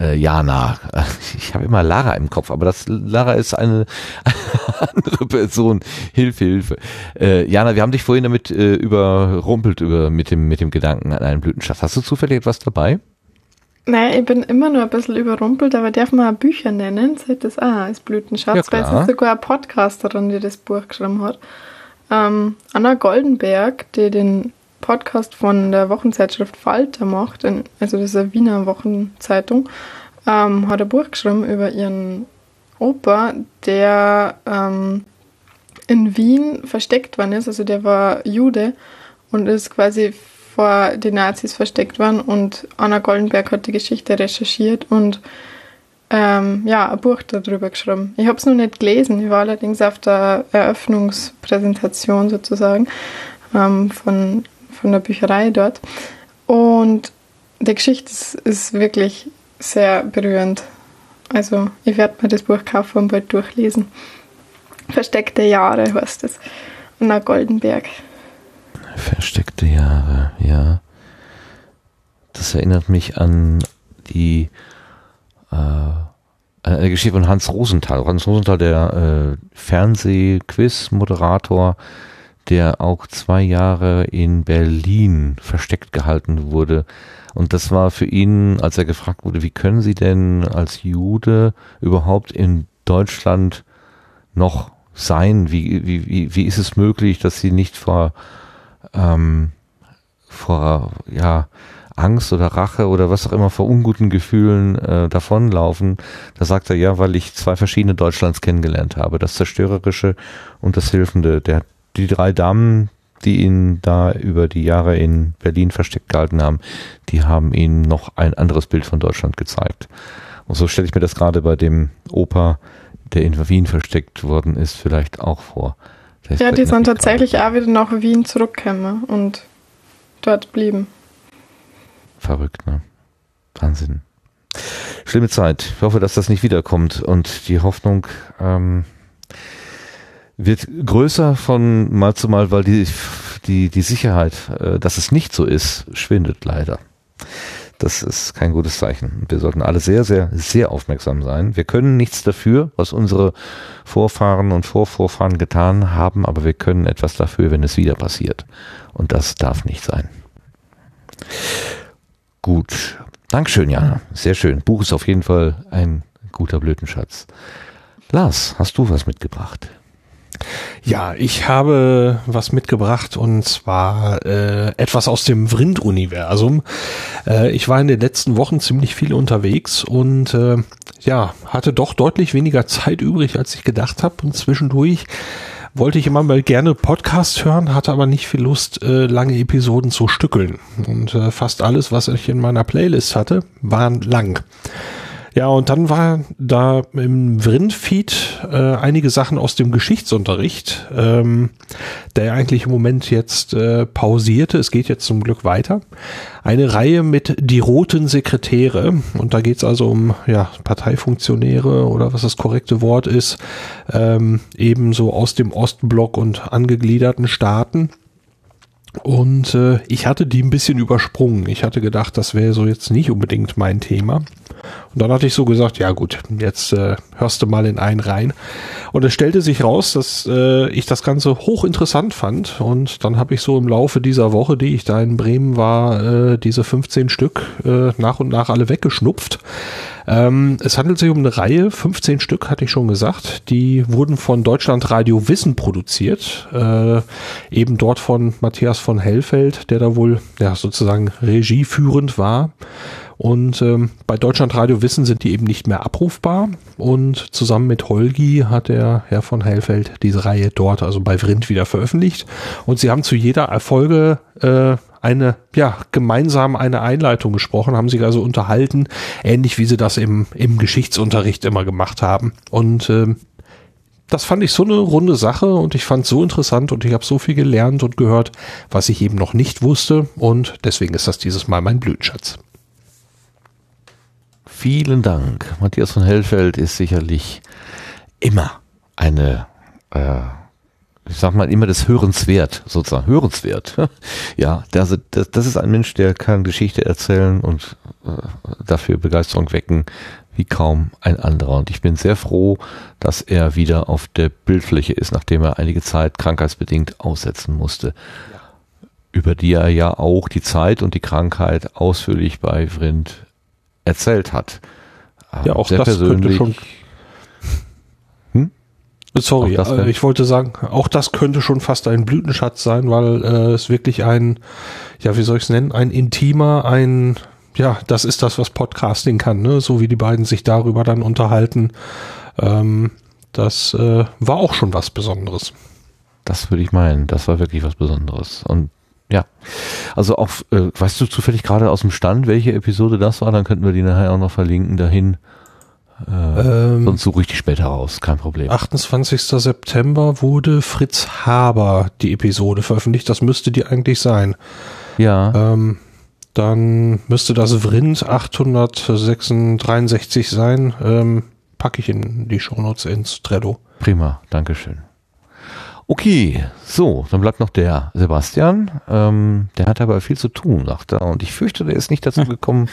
S1: äh, Jana. [LAUGHS] Ich habe immer Lara im Kopf, aber das Lara ist eine, eine [LAUGHS] andere Person. Hilfe, Hilfe. Äh, Jana, wir haben dich vorhin damit äh, überrumpelt über, mit, dem, mit dem Gedanken an einen Blütenschatz. Hast du zufällig etwas dabei?
S4: Naja, ich bin immer nur ein bisschen überrumpelt, aber darf man Bücher nennen? Das auch als Blütenschatz,
S1: Ja,
S4: weil es ist sogar eine Podcasterin, die das Buch geschrieben hat. Ähm, Anna Goldenberg, die den Podcast von der Wochenzeitschrift Falter macht, in, also eine Wiener Wochenzeitung, ähm, hat ein Buch geschrieben über ihren Opa, der ähm, in Wien versteckt worden ist. Also der war Jude und ist quasi vor den Nazis versteckt worden. Und Anna Goldenberg hat die Geschichte recherchiert und ähm, ja, ein Buch darüber geschrieben. Ich habe es noch nicht gelesen. Ich war allerdings auf der Eröffnungspräsentation sozusagen ähm, von, von der Bücherei dort. Und die Geschichte ist, ist wirklich sehr berührend. Also ich werde mir das Buch kaufen und bald durchlesen. Versteckte Jahre heißt es. Anna Goldenberg.
S1: Versteckte Jahre, ja. Das erinnert mich an die äh, eine Geschichte von Hans Rosenthal. Hans Rosenthal, der äh, Fernseh-Quiz-Moderator, der auch zwei Jahre in Berlin versteckt gehalten wurde. Und das war für ihn, als er gefragt wurde, wie können Sie denn als Jude überhaupt in Deutschland noch sein? Wie, wie, wie, wie ist es möglich, dass Sie nicht vor ähm, vor ja Angst oder Rache oder was auch immer vor unguten Gefühlen äh, davonlaufen. Da sagt er ja, weil ich zwei verschiedene Deutschlands kennengelernt habe, das zerstörerische und das hilfende. Der die drei Damen, die ihn da über die Jahre in Berlin versteckt gehalten haben, die haben ihm noch ein anderes Bild von Deutschland gezeigt. Und so stelle ich mir das gerade bei dem Opa, der in Wien versteckt worden ist, vielleicht auch vor. Ist
S4: Ja, die sind tatsächlich auch wieder nach Wien zurückgekommen und dort blieben.
S1: Verrückt, ne? Wahnsinn. Schlimme Zeit. Ich hoffe, dass das nicht wiederkommt und die Hoffnung ähm, wird größer von Mal zu Mal, weil die, die, die Sicherheit, äh, dass es nicht so ist, schwindet leider. Das ist kein gutes Zeichen. Wir sollten alle sehr, sehr, sehr aufmerksam sein. Wir können nichts dafür, was unsere Vorfahren und Vorvorfahren getan haben, aber wir können etwas dafür, wenn es wieder passiert. Und das darf nicht sein. Gut. Dankeschön, Jana. Sehr schön. Buch ist auf jeden Fall ein guter Blütenschatz. Lars, hast du was mitgebracht?
S3: Ja, ich habe was mitgebracht und zwar äh, etwas aus dem Vrind-Universum. Äh, ich war in den letzten Wochen ziemlich viel unterwegs und äh, ja, hatte doch deutlich weniger Zeit übrig, als ich gedacht habe. Und zwischendurch wollte ich immer mal gerne Podcast hören, hatte aber nicht viel Lust, äh, lange Episoden zu stückeln. Und äh, fast alles, was ich in meiner Playlist hatte, waren lang. Ja, und dann war da im Vrindfeed äh, einige Sachen aus dem Geschichtsunterricht, ähm, der eigentlich im Moment jetzt äh, pausierte. Es geht jetzt zum Glück weiter. Eine Reihe mit die roten Sekretäre. Und da geht's also um ja, Parteifunktionäre oder was das korrekte Wort ist, ähm, ebenso aus dem Ostblock und angegliederten Staaten. Und äh, ich hatte die ein bisschen übersprungen. Ich hatte gedacht, das wäre so jetzt nicht unbedingt mein Thema. Und dann hatte ich so gesagt, ja gut, jetzt äh, hörst du mal in einen rein. Und es stellte sich raus, dass äh, ich das Ganze hochinteressant fand. Und dann habe ich so im Laufe dieser Woche, die ich da in Bremen war, äh, diese 15 Stück äh, nach und nach alle weggeschnupft. Ähm, es handelt sich um eine Reihe, 15 Stück hatte ich schon gesagt, die wurden von Deutschland Radio Wissen produziert, äh, eben dort von Matthias von Hellfeld, der da wohl ja sozusagen regieführend war. Und ähm, bei Deutschland Radio Wissen sind die eben nicht mehr abrufbar. Und zusammen mit Holgi hat der Herr von Hellfeld diese Reihe dort, also bei Vrind, wieder veröffentlicht. Und sie haben zu jeder Erfolge äh, eine, ja, gemeinsam eine Einleitung gesprochen, haben sich also unterhalten, ähnlich wie sie das im, im Geschichtsunterricht immer gemacht haben. Und ähm, das fand ich so eine runde Sache und ich fand so interessant und ich habe so viel gelernt und gehört, was ich eben noch nicht wusste und deswegen ist das dieses Mal mein Blütenschatz.
S1: Vielen Dank. Matthias von Hellfeld ist sicherlich immer eine, äh, ich sag mal, immer des Hörenswert, sozusagen, hörenswert. [LAUGHS] ja, das, das, das ist ein Mensch, der kann Geschichte erzählen und äh, dafür Begeisterung wecken, wie kaum ein anderer. Und ich bin sehr froh, dass er wieder auf der Bildfläche ist, nachdem er einige Zeit krankheitsbedingt aussetzen musste. Über die er ja auch die Zeit und die Krankheit ausführlich bei Vrind erzählt hat.
S3: Ja, auch Sehr das könnte schon. Sorry, äh, ich wollte sagen, auch das könnte schon fast ein Blütenschatz sein, weil äh, es wirklich ein, ja, wie soll ich es nennen, ein intimer, ein, ja, das ist das, was Podcasting kann, ne? So wie die beiden sich darüber dann unterhalten. Ähm, das äh, war auch schon was Besonderes.
S1: Das würde ich meinen. Das war wirklich was Besonderes. Und ja. Also auch, äh, weißt du zufällig gerade aus dem Stand, welche Episode das war? Dann könnten wir die nachher auch noch verlinken dahin. Äh, ähm, sonst suche ich die später raus, kein Problem.
S3: 28. September wurde Fritz Haber die Episode veröffentlicht. Das müsste die eigentlich sein.
S1: Ja.
S3: Ähm, dann müsste das Vrind 863 sein. Ähm, packe ich in die Shownotes ins Trello.
S1: Prima, Dankeschön. Okay, so, dann bleibt noch der Sebastian. Ähm, der hat aber viel zu tun, sagt er. Und ich fürchte, der ist nicht dazu hm. gekommen,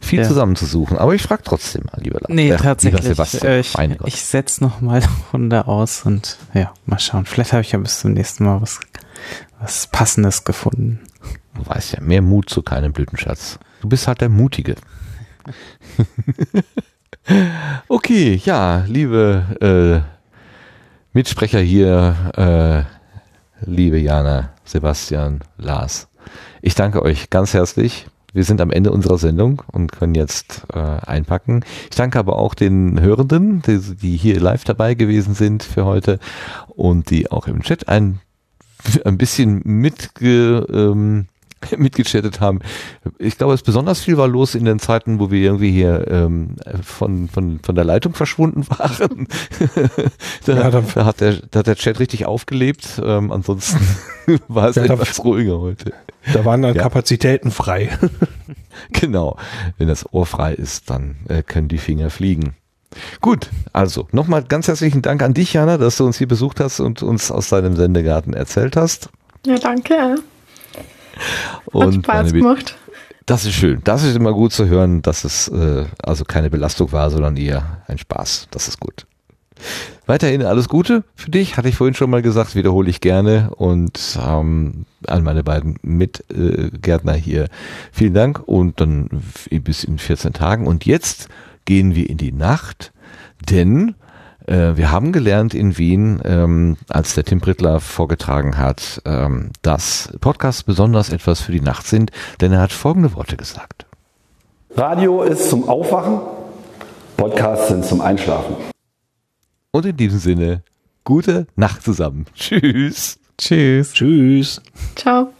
S1: viel ja. zusammenzusuchen. Aber ich frage trotzdem mal, lieber
S2: Nee, äh, tatsächlich. Sebastian. Äh, ich ich setze noch mal eine [LAUGHS] Runde aus und ja, mal schauen. Vielleicht habe ich ja bis zum nächsten Mal was, was Passendes gefunden.
S1: Du weißt ja, mehr Mut zu keinem Blütenschatz. Du bist halt der Mutige. [LAUGHS] [LAUGHS] okay, ja, liebe äh, Mitsprecher hier, äh, liebe Jana, Sebastian, Lars. Ich danke euch ganz herzlich. Wir sind am Ende unserer Sendung und können jetzt äh, einpacken. Ich danke aber auch den Hörenden, die, die hier live dabei gewesen sind für heute und die auch im Chat ein, ein bisschen mitge, ähm, [LAUGHS] mitgechattet haben. Ich glaube, es besonders viel war los in den Zeiten, wo wir irgendwie hier ähm, von, von, von der Leitung verschwunden [LAUGHS] waren. da, ja, da, hat der, da hat der Chat richtig aufgelebt. Ähm, ansonsten [LAUGHS] war es ja, etwas ruhiger heute.
S3: Da waren dann ja. Kapazitäten frei.
S1: genau. Wenn das Ohr frei ist, dann äh, können die Finger fliegen. Gut, also nochmal ganz herzlichen Dank an dich, Jana, dass du uns hier besucht hast und uns aus deinem Sendegarten erzählt hast.
S4: Ja, danke.
S1: Und Spaß gemacht. Das ist schön. Das ist immer gut zu hören, dass es äh, also keine Belastung war, sondern eher ein Spaß. Das ist gut. Weiterhin alles Gute für dich, hatte ich vorhin schon mal gesagt, wiederhole ich gerne und ähm, an meine beiden Mitgärtner äh, hier vielen Dank und dann bis in 14 Tagen. Und jetzt gehen wir in die Nacht, denn äh, wir haben gelernt in Wien, ähm, als der Tim Prittler vorgetragen hat, ähm, dass Podcasts besonders etwas für die Nacht sind, denn er hat folgende Worte gesagt.
S10: Radio ist zum Aufwachen, Podcasts sind zum Einschlafen.
S1: Und in diesem Sinne, gute Nacht zusammen. [LAUGHS] Tschüss.
S2: Tschüss.
S3: Tschüss.
S4: Ciao.